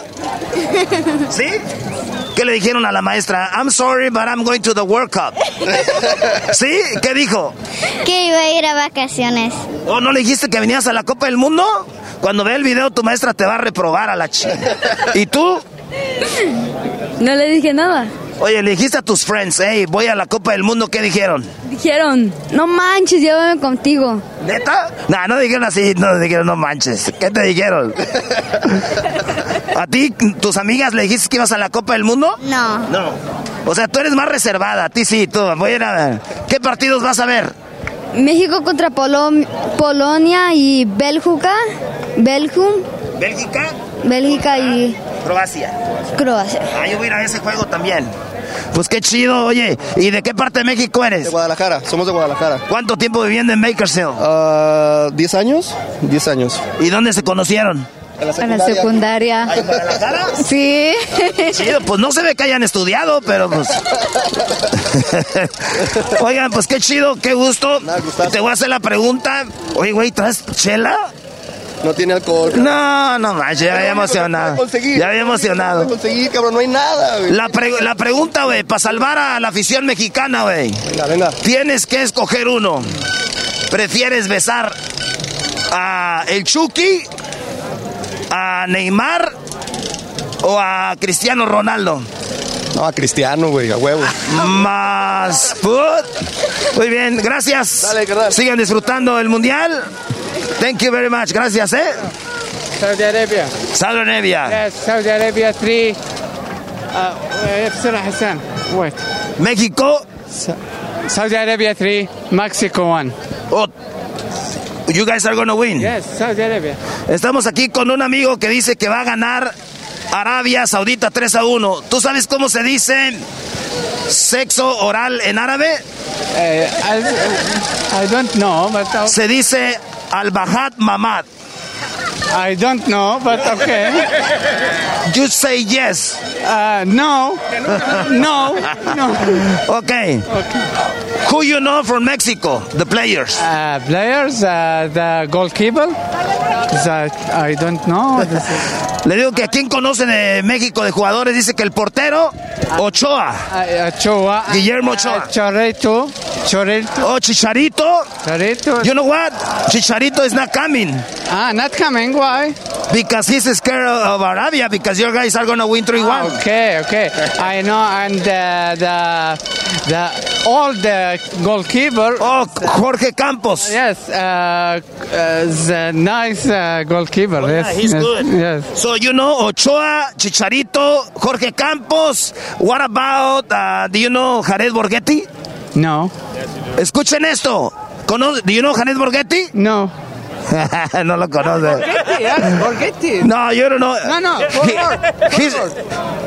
Speaker 6: ¿Sí? ¿Qué le dijeron a la maestra? I'm sorry, but I'm going to the World Cup. ¿Sí? ¿Qué dijo?
Speaker 34: Que iba a ir a vacaciones.
Speaker 6: ¿O no le dijiste que venías a la Copa del Mundo? Cuando ve el video, tu maestra te va a reprobar a la chica. ¿Y tú?
Speaker 34: No le dije nada.
Speaker 6: Oye, le dijiste a tus friends, hey, voy a la Copa del Mundo, ¿qué dijeron?
Speaker 34: Dijeron, no manches, llévame contigo.
Speaker 6: ¿Neta? No, no dijeron así, no dijeron no manches. ¿Qué te dijeron? ¿A ti, tus amigas le dijiste que ibas a la Copa del Mundo?
Speaker 34: No.
Speaker 6: No. O sea, tú eres más reservada, a ti sí, tú. Voy a ir a ver. ¿Qué partidos vas a ver?
Speaker 34: México contra Polo- Polonia y Bélgica. Belgium.
Speaker 6: ¿Bélgica?
Speaker 34: Bélgica y
Speaker 6: Croacia.
Speaker 34: Croacia.
Speaker 6: Ah, yo voy a ir a ese juego también. Pues qué chido, oye. ¿Y de qué parte de México eres?
Speaker 23: De Guadalajara, somos de Guadalajara.
Speaker 6: ¿Cuánto tiempo viviendo en Bakersfield?
Speaker 23: Ah, ¿10 años? 10 años.
Speaker 6: ¿Y dónde se conocieron?
Speaker 23: En la
Speaker 34: En la secundaria.
Speaker 6: ¿En Guadalajara?
Speaker 34: Sí.
Speaker 6: Chido, pues no se ve que hayan estudiado, pero pues. Oigan, pues qué chido, qué gusto. Te voy a hacer la pregunta. Oye, güey, ¿traes chela?
Speaker 23: No tiene alcohol.
Speaker 6: No, no manches, ya había emocionado. Ya había emocionado.
Speaker 23: No conseguir, cabrón, no hay nada, güey.
Speaker 6: La, pre- la pregunta, güey, para salvar a la afición mexicana, güey.
Speaker 23: Venga, venga.
Speaker 6: Tienes que escoger uno. ¿Prefieres besar a el Chucky, a Neymar o a Cristiano Ronaldo?
Speaker 23: No, a Cristiano, güey, a huevo.
Speaker 6: Más food. Muy bien, gracias.
Speaker 23: Dale.
Speaker 6: Sigan disfrutando el mundial. Thank you very much. Gracias, eh.
Speaker 35: Saudi Arabia.
Speaker 6: Saudi Arabia.
Speaker 35: Yes, Saudi Arabia 3 uh, بسرعة حسان wait
Speaker 6: México.
Speaker 35: Saudi Arabia 3 Mexico 1
Speaker 6: Oh, you guys are gonna win.
Speaker 35: Yes, Saudi Arabia
Speaker 6: Estamos aquí con un amigo que dice que va a ganar Arabia Saudita 3 a 1. ¿Tú sabes cómo se dice sexo oral en árabe?
Speaker 35: Eh, I, I don't know but uh,
Speaker 6: Se dice al-Bahad Mamad.
Speaker 35: I don't know but okay
Speaker 6: You say yes.
Speaker 35: uh, no no no
Speaker 6: Okay. Who you know from Mexico? The players.
Speaker 35: uh, players uh, the goalkeeper that I don't know
Speaker 6: Le digo que a quién conoce de México de jugadores dice que el portero Ochoa.
Speaker 35: Ochoa
Speaker 6: Guillermo Ochoa.
Speaker 35: uh, Chorrito Chorrito
Speaker 6: Oh, Chicharito.
Speaker 35: Chorrito
Speaker 6: You know what? Chicharito is not coming
Speaker 35: ah not coming why
Speaker 6: because he's scared of Arabia because your guys are gonna win 3 1.
Speaker 35: Okay, okay. I know, and uh, the the all the goalkeeper.
Speaker 6: Oh, Jorge Campos.
Speaker 35: Yes, uh, uh, the nice uh, goalkeeper.
Speaker 6: Oh, yeah,
Speaker 35: yes,
Speaker 6: he's
Speaker 35: yes,
Speaker 6: good.
Speaker 35: Yes.
Speaker 6: So you know Ochoa, Chicharito, Jorge Campos. What about uh, do you know Jared Borghetti?
Speaker 35: No.
Speaker 6: Escuchen esto. ¿Cono- do you know Jared Borghetti?
Speaker 35: No.
Speaker 6: no lo conoce.
Speaker 35: Borghetti, yes, Borghetti.
Speaker 6: No, you don't know.
Speaker 35: No, no,
Speaker 6: He- he's-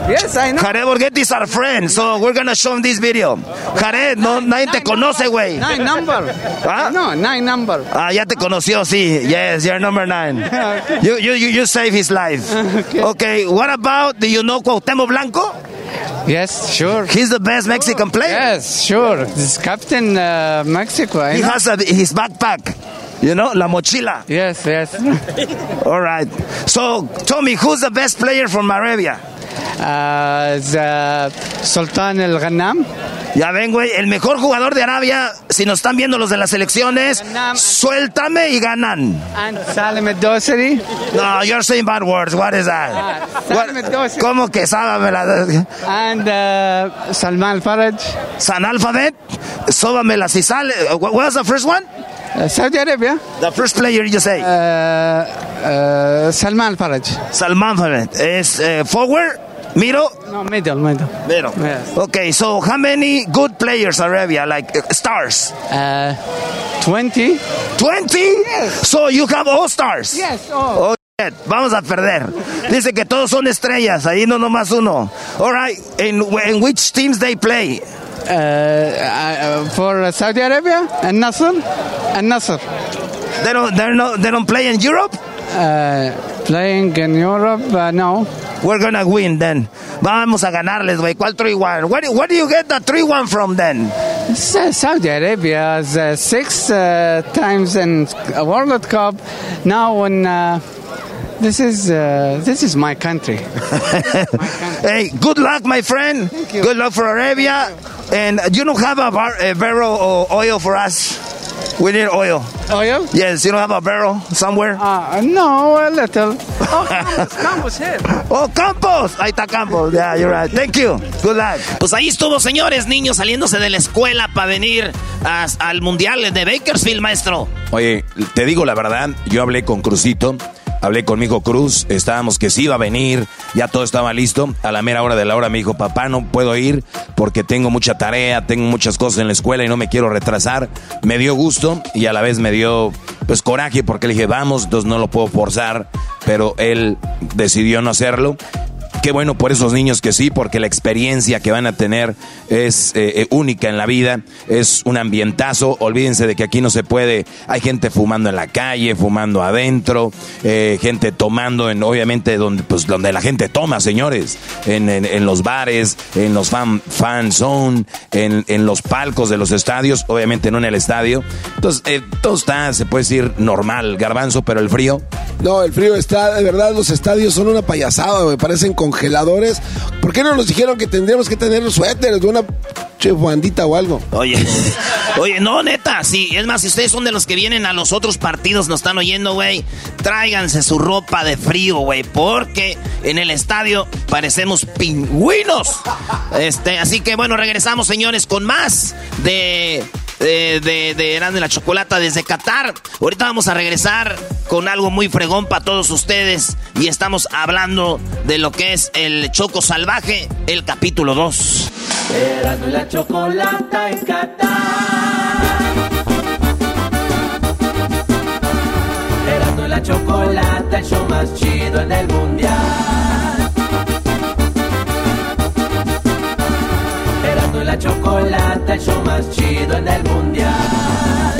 Speaker 35: Yes, I know.
Speaker 6: Jared Borghetti is our friend, so we're gonna show him this video. Jared, no, nadie te conoce, güey.
Speaker 35: Nine number.
Speaker 6: ¿Ah?
Speaker 35: No, nine number.
Speaker 6: Ah, ya te conoció, sí. Yes, you're number nine. You, you, you, you save his life. Okay, what about, do you know Cuauhtémoc Blanco?
Speaker 35: Yes, sure.
Speaker 6: He's the best Mexican player.
Speaker 35: Yes, sure. This captain uh, Mexico. I
Speaker 6: He
Speaker 35: know.
Speaker 6: has a, his backpack. You know, la mochila.
Speaker 35: Yes, yes.
Speaker 6: All right. So, tell me, who's the best player from Arabia?
Speaker 35: Uh, the Sultan Al Ghannam.
Speaker 6: Ya ven, güey, el mejor jugador de Arabia, si nos están viendo los de las selecciones, suéltame y ganan.
Speaker 35: And Salim Al-Dosari.
Speaker 6: No, you're saying bad words. What is that?
Speaker 35: Salim Al-Dosari.
Speaker 6: ¿Cómo que sábame la...
Speaker 35: And uh, Salman Al-Faraj.
Speaker 6: San Alphabet. Sóbamela si sale. Uh, What was the first one?
Speaker 35: Uh, Saudi Arabia.
Speaker 6: The first player you say.
Speaker 35: Uh, uh, Salman Faraj.
Speaker 6: Salman Faraj. Is uh, forward? Middle?
Speaker 35: No, middle, middle.
Speaker 6: Middle.
Speaker 35: Yes.
Speaker 6: Okay, so how many good players Arabia, like uh, stars?
Speaker 35: Uh, 20.
Speaker 6: 20? So you have all stars?
Speaker 35: Yes, all.
Speaker 6: Oh, shit. Vamos a perder. Dice que todos son estrellas, ahí no nomás uno. All right, in, in which teams they play?
Speaker 35: Uh, uh, for Saudi Arabia and Nasser and Nasser.
Speaker 6: They don't, they're no, they don't play in Europe?
Speaker 35: Uh, playing in Europe, uh, no.
Speaker 6: We're gonna win then. Vamos a ganarles, güey. ¿Cuál 3-1? Where, do- where do you get the 3-1 from then?
Speaker 35: Saudi Arabia is uh, six uh, times in a World Cup. Now, when uh, this is uh, this is my country.
Speaker 6: hey, good luck, my friend. Good luck for Arabia. And you don't have a, bar, a barrel of oil for us. We need oil.
Speaker 35: Oil?
Speaker 6: Yes, you don't have a barrel somewhere?
Speaker 35: Uh, no, a little. Oh, Campos, Campos here.
Speaker 6: Oh, Campos. Ahí está Campos. Yeah, you're right. Thank you. Good luck. Pues ahí estuvo, señores, niños saliéndose de la escuela para venir a- al Mundial de Bakersfield, maestro.
Speaker 5: Oye, te digo la verdad, yo hablé con Cruzito, hablé con mi hijo Cruz, estábamos que sí iba a venir, ya todo estaba listo. A la mera hora de la hora me dijo, papá, no puedo ir porque tengo mucha tarea, tengo muchas cosas en la escuela y no me quiero retrasar. Me dio gusto y a la vez me dio pues coraje porque le dije, vamos, entonces no lo puedo forzar, pero él decidió no hacerlo. Qué bueno por esos niños que sí, porque la experiencia que van a tener es eh, eh, única en la vida, es un ambientazo. Olvídense de que aquí no se puede, hay gente fumando en la calle, fumando adentro, eh, gente tomando en, obviamente, donde, pues, donde la gente toma, señores, en, los bares, en los fan, fan zone, en, en los palcos de los estadios, obviamente no en el estadio. Entonces, todo está, se puede decir, normal, garbanzo, pero el frío.
Speaker 9: No, el frío está, de verdad, los estadios son una payasada, me parecen congeladores. ¿Por qué no nos dijeron que tendríamos que tener los suéteres de una che bandita o algo?
Speaker 6: Oye, oye, no, neta, sí. Es más, si ustedes son de los que vienen a los otros partidos, nos están oyendo, güey, tráiganse su ropa de frío, güey, porque en el estadio parecemos pingüinos. Este, así que bueno, regresamos, señores, con más de de, de, de Erasmo y la Chocolata desde Qatar. Ahorita vamos a regresar con algo muy fregón para todos ustedes y estamos hablando de lo que es el Choco Salvaje, el capítulo 2.
Speaker 2: Erasmo y la chocolata en Qatar. Erasmo y la chocolata, el show más chido en el mundial. Erasmo y la chocolata, el show más chido en el mundial.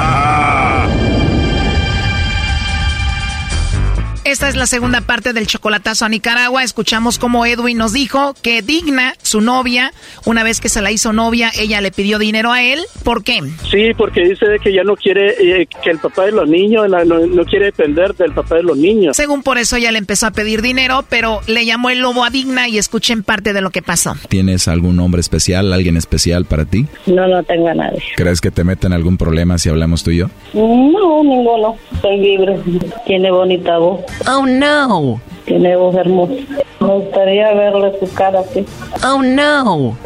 Speaker 3: Esta es la segunda parte del chocolatazo a Nicaragua. Escuchamos cómo Edwin nos dijo que Digna, su novia, una vez que se la hizo novia, ella le pidió dinero a él. ¿Por qué?
Speaker 25: Sí, porque dice que ya no quiere eh, que el papá de los niños, la- no, no quiere depender del papá de los niños.
Speaker 3: Según por eso ella le empezó a pedir dinero, pero le llamó el lobo a Digna y escuchen parte de lo que pasó.
Speaker 36: ¿Tienes algún nombre especial, alguien especial para ti?
Speaker 37: No, no tengo a nadie.
Speaker 36: ¿Crees que te meten algún problema si hablamos tú y yo?
Speaker 37: No, ninguno. Soy libre. Tiene bonita voz.
Speaker 38: Oh no.
Speaker 37: Tiene voz hermosa. Me gustaría verle su cara así.
Speaker 38: Oh no.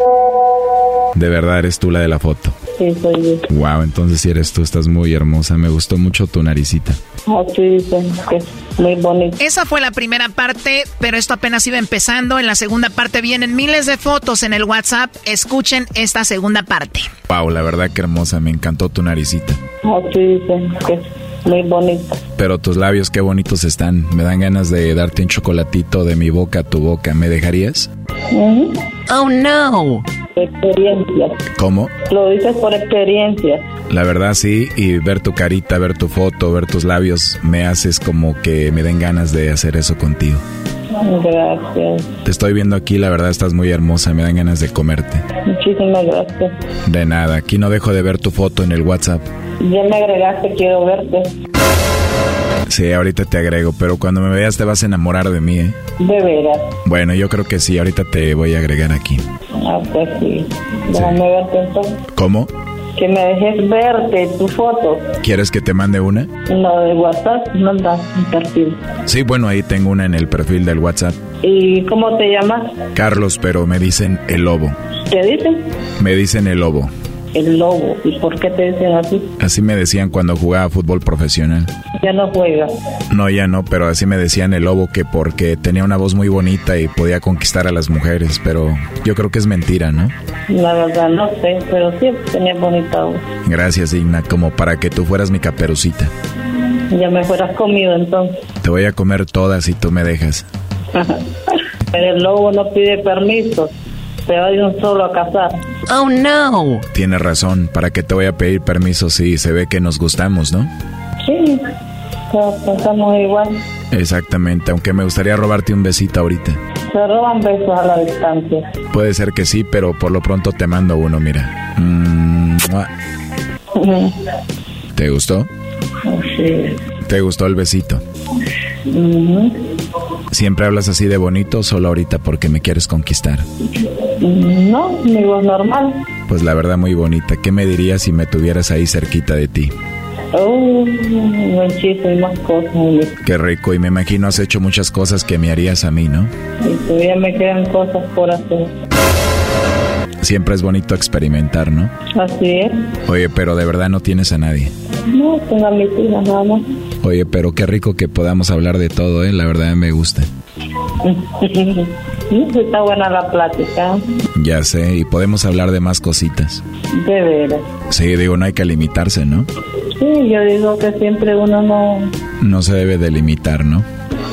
Speaker 36: De verdad eres tú la de la foto.
Speaker 37: Sí, soy yo.
Speaker 36: Wow, entonces si eres tú, estás muy hermosa. Me gustó mucho tu naricita.
Speaker 37: Así dicen que es muy bonito.
Speaker 3: Esa fue la primera parte, pero esto apenas iba empezando. En la segunda parte vienen miles de fotos en el WhatsApp. Escuchen esta segunda parte.
Speaker 36: Wow, la verdad que hermosa. Me encantó tu naricita.
Speaker 37: Así dicen que es muy bonito.
Speaker 36: Pero tus labios qué bonitos están. Me dan ganas de darte un chocolatito de mi boca a tu boca. ¿Me dejarías?
Speaker 38: Oh no.
Speaker 37: Experiencia.
Speaker 36: ¿Cómo?
Speaker 37: Lo dices por experiencia.
Speaker 36: La verdad sí, y ver tu carita, ver tu foto, ver tus labios, me haces como que me den ganas de hacer eso contigo.
Speaker 37: Gracias.
Speaker 36: Te estoy viendo aquí, la verdad estás muy hermosa, me dan ganas de comerte.
Speaker 37: Muchísimas gracias.
Speaker 36: De nada, aquí no dejo de ver tu foto en el WhatsApp.
Speaker 37: Ya me agregaste, quiero verte.
Speaker 36: Sí, ahorita te agrego, pero cuando me veas te vas a enamorar de mí, ¿eh?
Speaker 37: De veras.
Speaker 36: Bueno, yo creo que sí, ahorita te voy a agregar aquí.
Speaker 37: Ah, pues sí. Déjame verte entonces.
Speaker 36: ¿Cómo?
Speaker 37: Que me dejes verte tu foto.
Speaker 36: ¿Quieres que te mande una?
Speaker 37: No, de WhatsApp, manda un perfil.
Speaker 36: Sí, bueno, ahí tengo una en el perfil del WhatsApp.
Speaker 37: ¿Y cómo te llamas?
Speaker 36: Carlos, pero me dicen el lobo.
Speaker 37: ¿Te dicen?
Speaker 36: Me dicen el lobo.
Speaker 37: El lobo. ¿Y por qué te dicen así?
Speaker 36: Así me decían cuando jugaba fútbol profesional.
Speaker 37: Ya no juegas.
Speaker 36: No, ya no, pero así me decían el lobo que porque tenía una voz muy bonita y podía conquistar a las mujeres, pero yo creo que es mentira, ¿no?
Speaker 37: La verdad no sé, pero sí tenía bonita voz.
Speaker 36: Gracias, Igna, como para que tú fueras mi caperucita.
Speaker 37: Ya me fueras comido entonces.
Speaker 36: Te voy a comer todas si tú me dejas.
Speaker 37: Pero el lobo no pide permiso. Se va de un solo a cazar.
Speaker 38: Oh no.
Speaker 36: Tienes razón, ¿para qué te voy a pedir permiso si se ve que nos gustamos, no?
Speaker 37: Sí, pensamos igual.
Speaker 36: Exactamente, aunque me gustaría robarte un besito ahorita.
Speaker 37: Se roban besos a la distancia.
Speaker 36: Puede ser que sí, pero por lo pronto te mando uno, mira. Mm. ¿Te gustó?
Speaker 37: Sí.
Speaker 36: ¿Te gustó el besito? ¿Siempre hablas así de bonito o solo ahorita porque me quieres conquistar?
Speaker 37: No, mi voz normal.
Speaker 36: Pues la verdad muy bonita. ¿Qué me dirías si me tuvieras ahí cerquita de ti?
Speaker 37: Oh, muchísimas cosas.
Speaker 36: Qué rico y me imagino has hecho muchas cosas que me harías a mí, ¿no?
Speaker 37: Y todavía me quedan cosas por hacer.
Speaker 36: Siempre es bonito experimentar, ¿no?
Speaker 37: Así es.
Speaker 36: Oye, pero de verdad no tienes a nadie.
Speaker 37: No, tengo a mis hijas nada más.
Speaker 36: Oye, pero qué rico que podamos hablar de todo, ¿eh? La verdad me gusta.
Speaker 37: Sí, está buena la plática.
Speaker 36: Ya sé, y podemos hablar de más cositas.
Speaker 37: De veras.
Speaker 36: Sí, digo, no hay que limitarse, ¿no?
Speaker 37: Sí, yo digo que siempre uno no...
Speaker 36: No se debe de limitar, ¿no?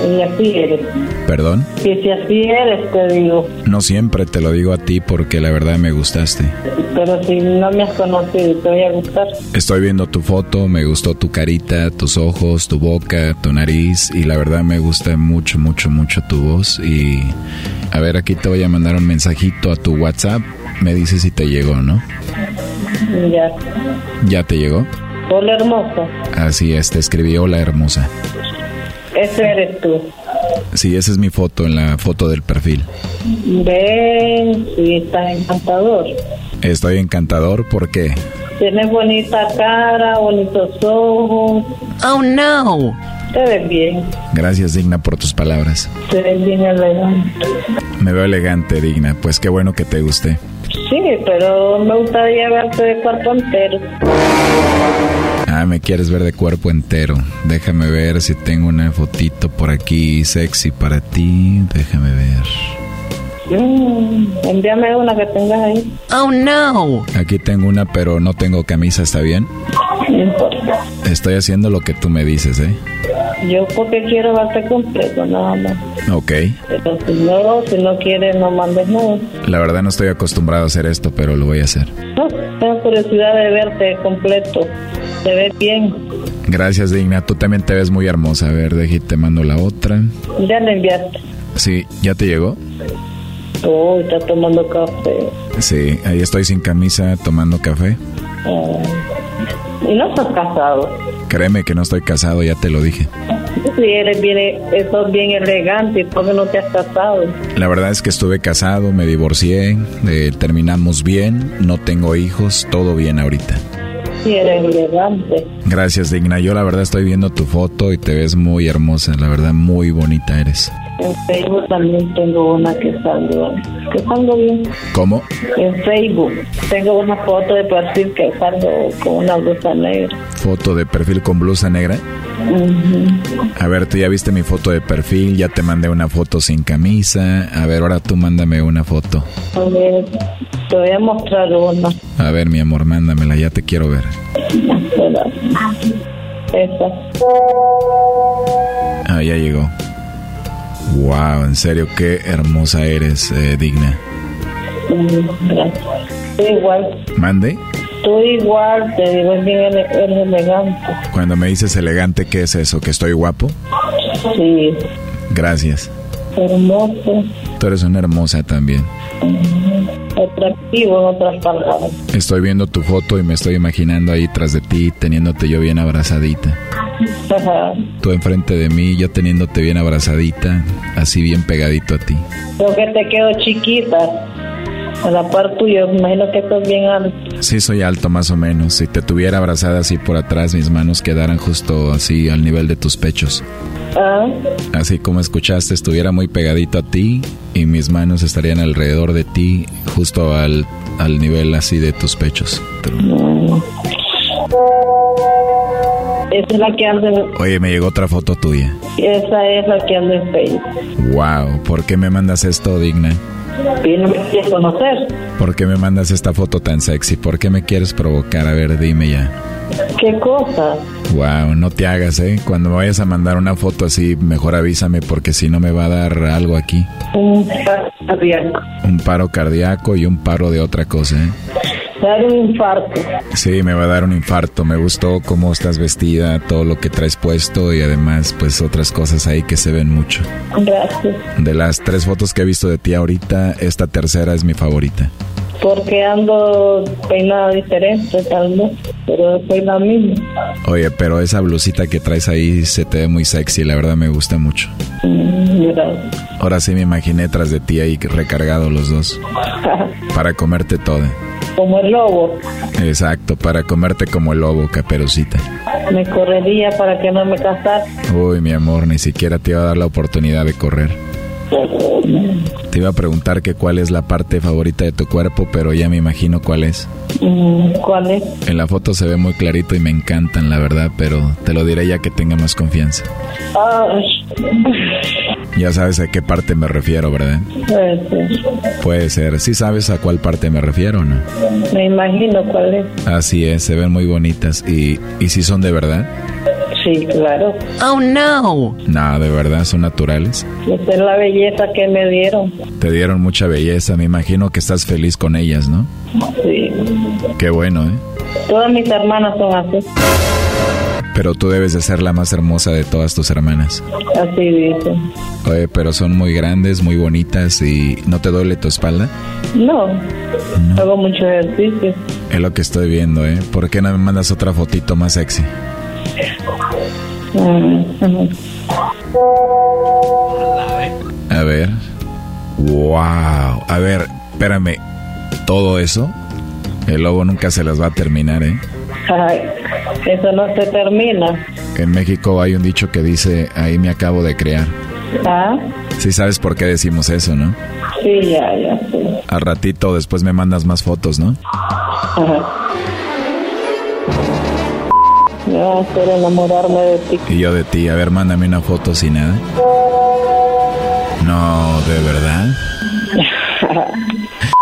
Speaker 37: Y así eres.
Speaker 36: ¿Perdón?
Speaker 37: Y si así eres, te digo.
Speaker 36: No siempre te lo digo a ti porque la verdad me gustaste.
Speaker 37: Pero si no me has conocido, te voy a gustar.
Speaker 36: Estoy viendo tu foto, me gustó tu carita, tus ojos, tu boca, tu nariz y la verdad me gusta mucho, mucho, mucho tu voz y a ver aquí te voy a mandar un mensajito a tu WhatsApp, me dices si te llegó, ¿no?
Speaker 37: Ya.
Speaker 36: ¿Ya te llegó?
Speaker 37: Hola, hermosa.
Speaker 36: Así es, te escribí hola hermosa.
Speaker 37: Ese eres tú.
Speaker 36: Sí, esa es mi foto en la foto del perfil.
Speaker 37: Ven, sí, estás encantador.
Speaker 36: Estoy encantador porque
Speaker 37: Tienes bonita cara, bonitos ojos.
Speaker 38: Oh no.
Speaker 37: Te ves bien.
Speaker 36: gracias Digna por tus palabras.
Speaker 37: Te ves bien elegante.
Speaker 36: Me veo elegante, Digna, pues qué bueno que te guste.
Speaker 37: Sí, pero me gustaría verte de cuerpo entero.
Speaker 36: Ah, me quieres ver de cuerpo entero. Déjame ver si tengo una fotito por aquí sexy para ti. Déjame ver.
Speaker 37: Mm, envíame una que tengas ahí.
Speaker 38: Oh no.
Speaker 36: Aquí tengo una, pero no tengo camisa, ¿está bien?
Speaker 37: No importa.
Speaker 36: Estoy haciendo lo que tú me dices, ¿eh?
Speaker 37: Yo porque quiero verte completo, nada más.
Speaker 36: Ok.
Speaker 37: Pero si no, si no quieres, no mandes nada.
Speaker 36: La verdad no estoy acostumbrado a hacer esto, pero lo voy a hacer.
Speaker 37: No, tengo curiosidad de verte completo. Te ves bien.
Speaker 36: Gracias, Digna. Tú también te ves muy hermosa. A ver, déjate, te mando la otra.
Speaker 37: Ya le enviaste.
Speaker 36: Sí, ¿ya te llegó?
Speaker 37: Oh, está tomando café.
Speaker 36: Sí, ahí estoy sin camisa tomando café.
Speaker 37: Ah, y no estás casado.
Speaker 36: Créeme que no estoy casado, ya te lo dije.
Speaker 37: Si eres bien, sos bien elegante, ¿por qué no te has casado?
Speaker 36: La verdad es que estuve casado, me divorcié, eh, terminamos bien, no tengo hijos, todo bien ahorita.
Speaker 37: Si eres elegante.
Speaker 36: Gracias, Digna. Yo la verdad estoy viendo tu foto y te ves muy hermosa, la verdad muy bonita eres.
Speaker 37: En Facebook también tengo una que salgo, que salgo bien.
Speaker 36: ¿Cómo?
Speaker 37: En Facebook tengo una foto de perfil que salgo con una blusa negra.
Speaker 36: Foto de perfil con blusa negra. A ver, tú ya viste mi foto de perfil, ya te mandé una foto sin camisa. A ver, ahora tú mándame una foto.
Speaker 37: A ver, te voy a mostrar una.
Speaker 36: A ver, mi amor, mándamela, ya te quiero ver.
Speaker 37: Espera. Esa.
Speaker 36: Ah, ya llegó. Wow, en serio, qué hermosa eres, eh, digna.
Speaker 37: Gracias. Tú igual.
Speaker 36: Mande.
Speaker 37: Tú igual, te digo, es bien ele- elegante.
Speaker 36: Cuando me dices elegante, ¿qué es eso? ¿Que estoy guapo?
Speaker 37: Sí.
Speaker 36: Gracias.
Speaker 37: Hermoso,
Speaker 36: Tú eres una hermosa también.
Speaker 37: atractivo en otras palabras.
Speaker 36: Estoy viendo tu foto y me estoy imaginando ahí tras de ti, teniéndote yo bien abrazadita.
Speaker 37: Ajá.
Speaker 36: Tú enfrente de mí, yo teniéndote bien abrazadita, así bien pegadito a ti.
Speaker 37: Creo que te quedo chiquita. A la par tuya, me imagino que estás bien alto.
Speaker 36: Sí, soy alto más o menos. Si te tuviera abrazada así por atrás, mis manos quedaran justo así al nivel de tus pechos.
Speaker 37: Ah,
Speaker 36: Así como escuchaste, estuviera muy pegadito a ti y mis manos estarían alrededor de ti, justo al, al nivel así de tus pechos.
Speaker 37: Esa es la que anda en,
Speaker 36: Oye, me llegó otra foto tuya.
Speaker 37: esa es la que anda en Facebook.
Speaker 36: Wow, ¿por qué me mandas esto, Digna?
Speaker 37: Y no me quieres conocer.
Speaker 36: ¿Por qué me mandas esta foto tan sexy? ¿Por qué me quieres provocar? A ver, dime ya.
Speaker 37: ¿Qué cosa?
Speaker 36: Wow, no te hagas, ¿eh? Cuando me vayas a mandar una foto así, mejor avísame porque si no me va a dar algo aquí.
Speaker 37: Un paro cardíaco.
Speaker 36: Un paro cardíaco y un paro de otra cosa, ¿eh?
Speaker 37: Dar un infarto.
Speaker 36: Sí, me va a dar un infarto. Me gustó cómo estás vestida, todo lo que traes puesto y además, pues otras cosas ahí que se ven mucho.
Speaker 37: Gracias.
Speaker 36: De las tres fotos que he visto de ti ahorita, esta tercera es mi favorita.
Speaker 37: Porque ando peinada diferente, tal vez. Pero soy la misma.
Speaker 36: Oye, pero esa blusita que traes ahí se te ve muy sexy, la verdad me gusta mucho.
Speaker 37: Mm.
Speaker 36: Ahora sí me imaginé tras de ti ahí recargado los dos. Para comerte toda.
Speaker 37: Como el lobo.
Speaker 36: Exacto, para comerte como el lobo, caperucita.
Speaker 37: Me correría para que no me casara.
Speaker 36: Uy, mi amor, ni siquiera te iba a dar la oportunidad de correr. Te iba a preguntar que cuál es la parte favorita de tu cuerpo, pero ya me imagino cuál es.
Speaker 37: Mm, ¿Cuál es?
Speaker 36: En la foto se ve muy clarito y me encantan, la verdad, pero te lo diré ya que tenga más confianza.
Speaker 37: Ay,
Speaker 36: Ya sabes a qué parte me refiero, ¿verdad?
Speaker 37: puede ser.
Speaker 36: Puede ser. ¿Sí sabes a cuál parte me refiero no?
Speaker 37: Me imagino cuál es.
Speaker 36: Así es, se ven muy bonitas. ¿Y, y si son de verdad?
Speaker 37: Sí, claro.
Speaker 38: Oh no.
Speaker 36: No, de verdad, son naturales.
Speaker 37: Esa es la belleza que me dieron.
Speaker 36: Te dieron mucha belleza, me imagino que estás feliz con ellas, ¿no?
Speaker 37: Sí.
Speaker 36: Qué bueno, ¿eh?
Speaker 37: Todas mis hermanas son así.
Speaker 36: Pero tú debes de ser la más hermosa de todas tus hermanas.
Speaker 37: Así dicen.
Speaker 36: Oye, pero son muy grandes, muy bonitas y ¿no te duele tu espalda?
Speaker 37: No. Hago mucho ejercicio.
Speaker 36: Es lo que estoy viendo, ¿eh? ¿Por qué no me mandas otra fotito más sexy? A ver. Wow. A ver, espérame. ¿Todo eso? El lobo nunca se las va a terminar, ¿eh?
Speaker 37: Ay, eso no se termina.
Speaker 36: En México hay un dicho que dice, ahí me acabo de crear.
Speaker 37: ¿Ah?
Speaker 36: Sí sabes por qué decimos eso, ¿no?
Speaker 37: Sí, ya, ya. Sí.
Speaker 36: Al ratito después me mandas más fotos, ¿no?
Speaker 37: Ajá. Me va a hacer enamorarme de ti.
Speaker 36: Y yo de ti, a ver, mándame una foto sin nada. No, ¿de verdad?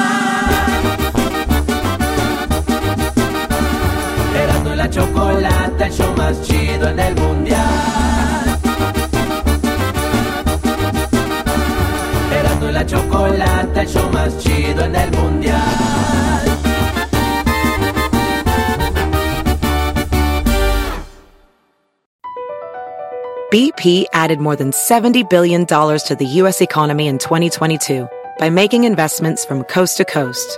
Speaker 2: La chocolata, el show más chido en el mundial. Erasmo y la chocolata, el show más chido en el mundial.
Speaker 1: BP added more than $70 billion to the U.S. economy in 2022 by making investments from coast to coast.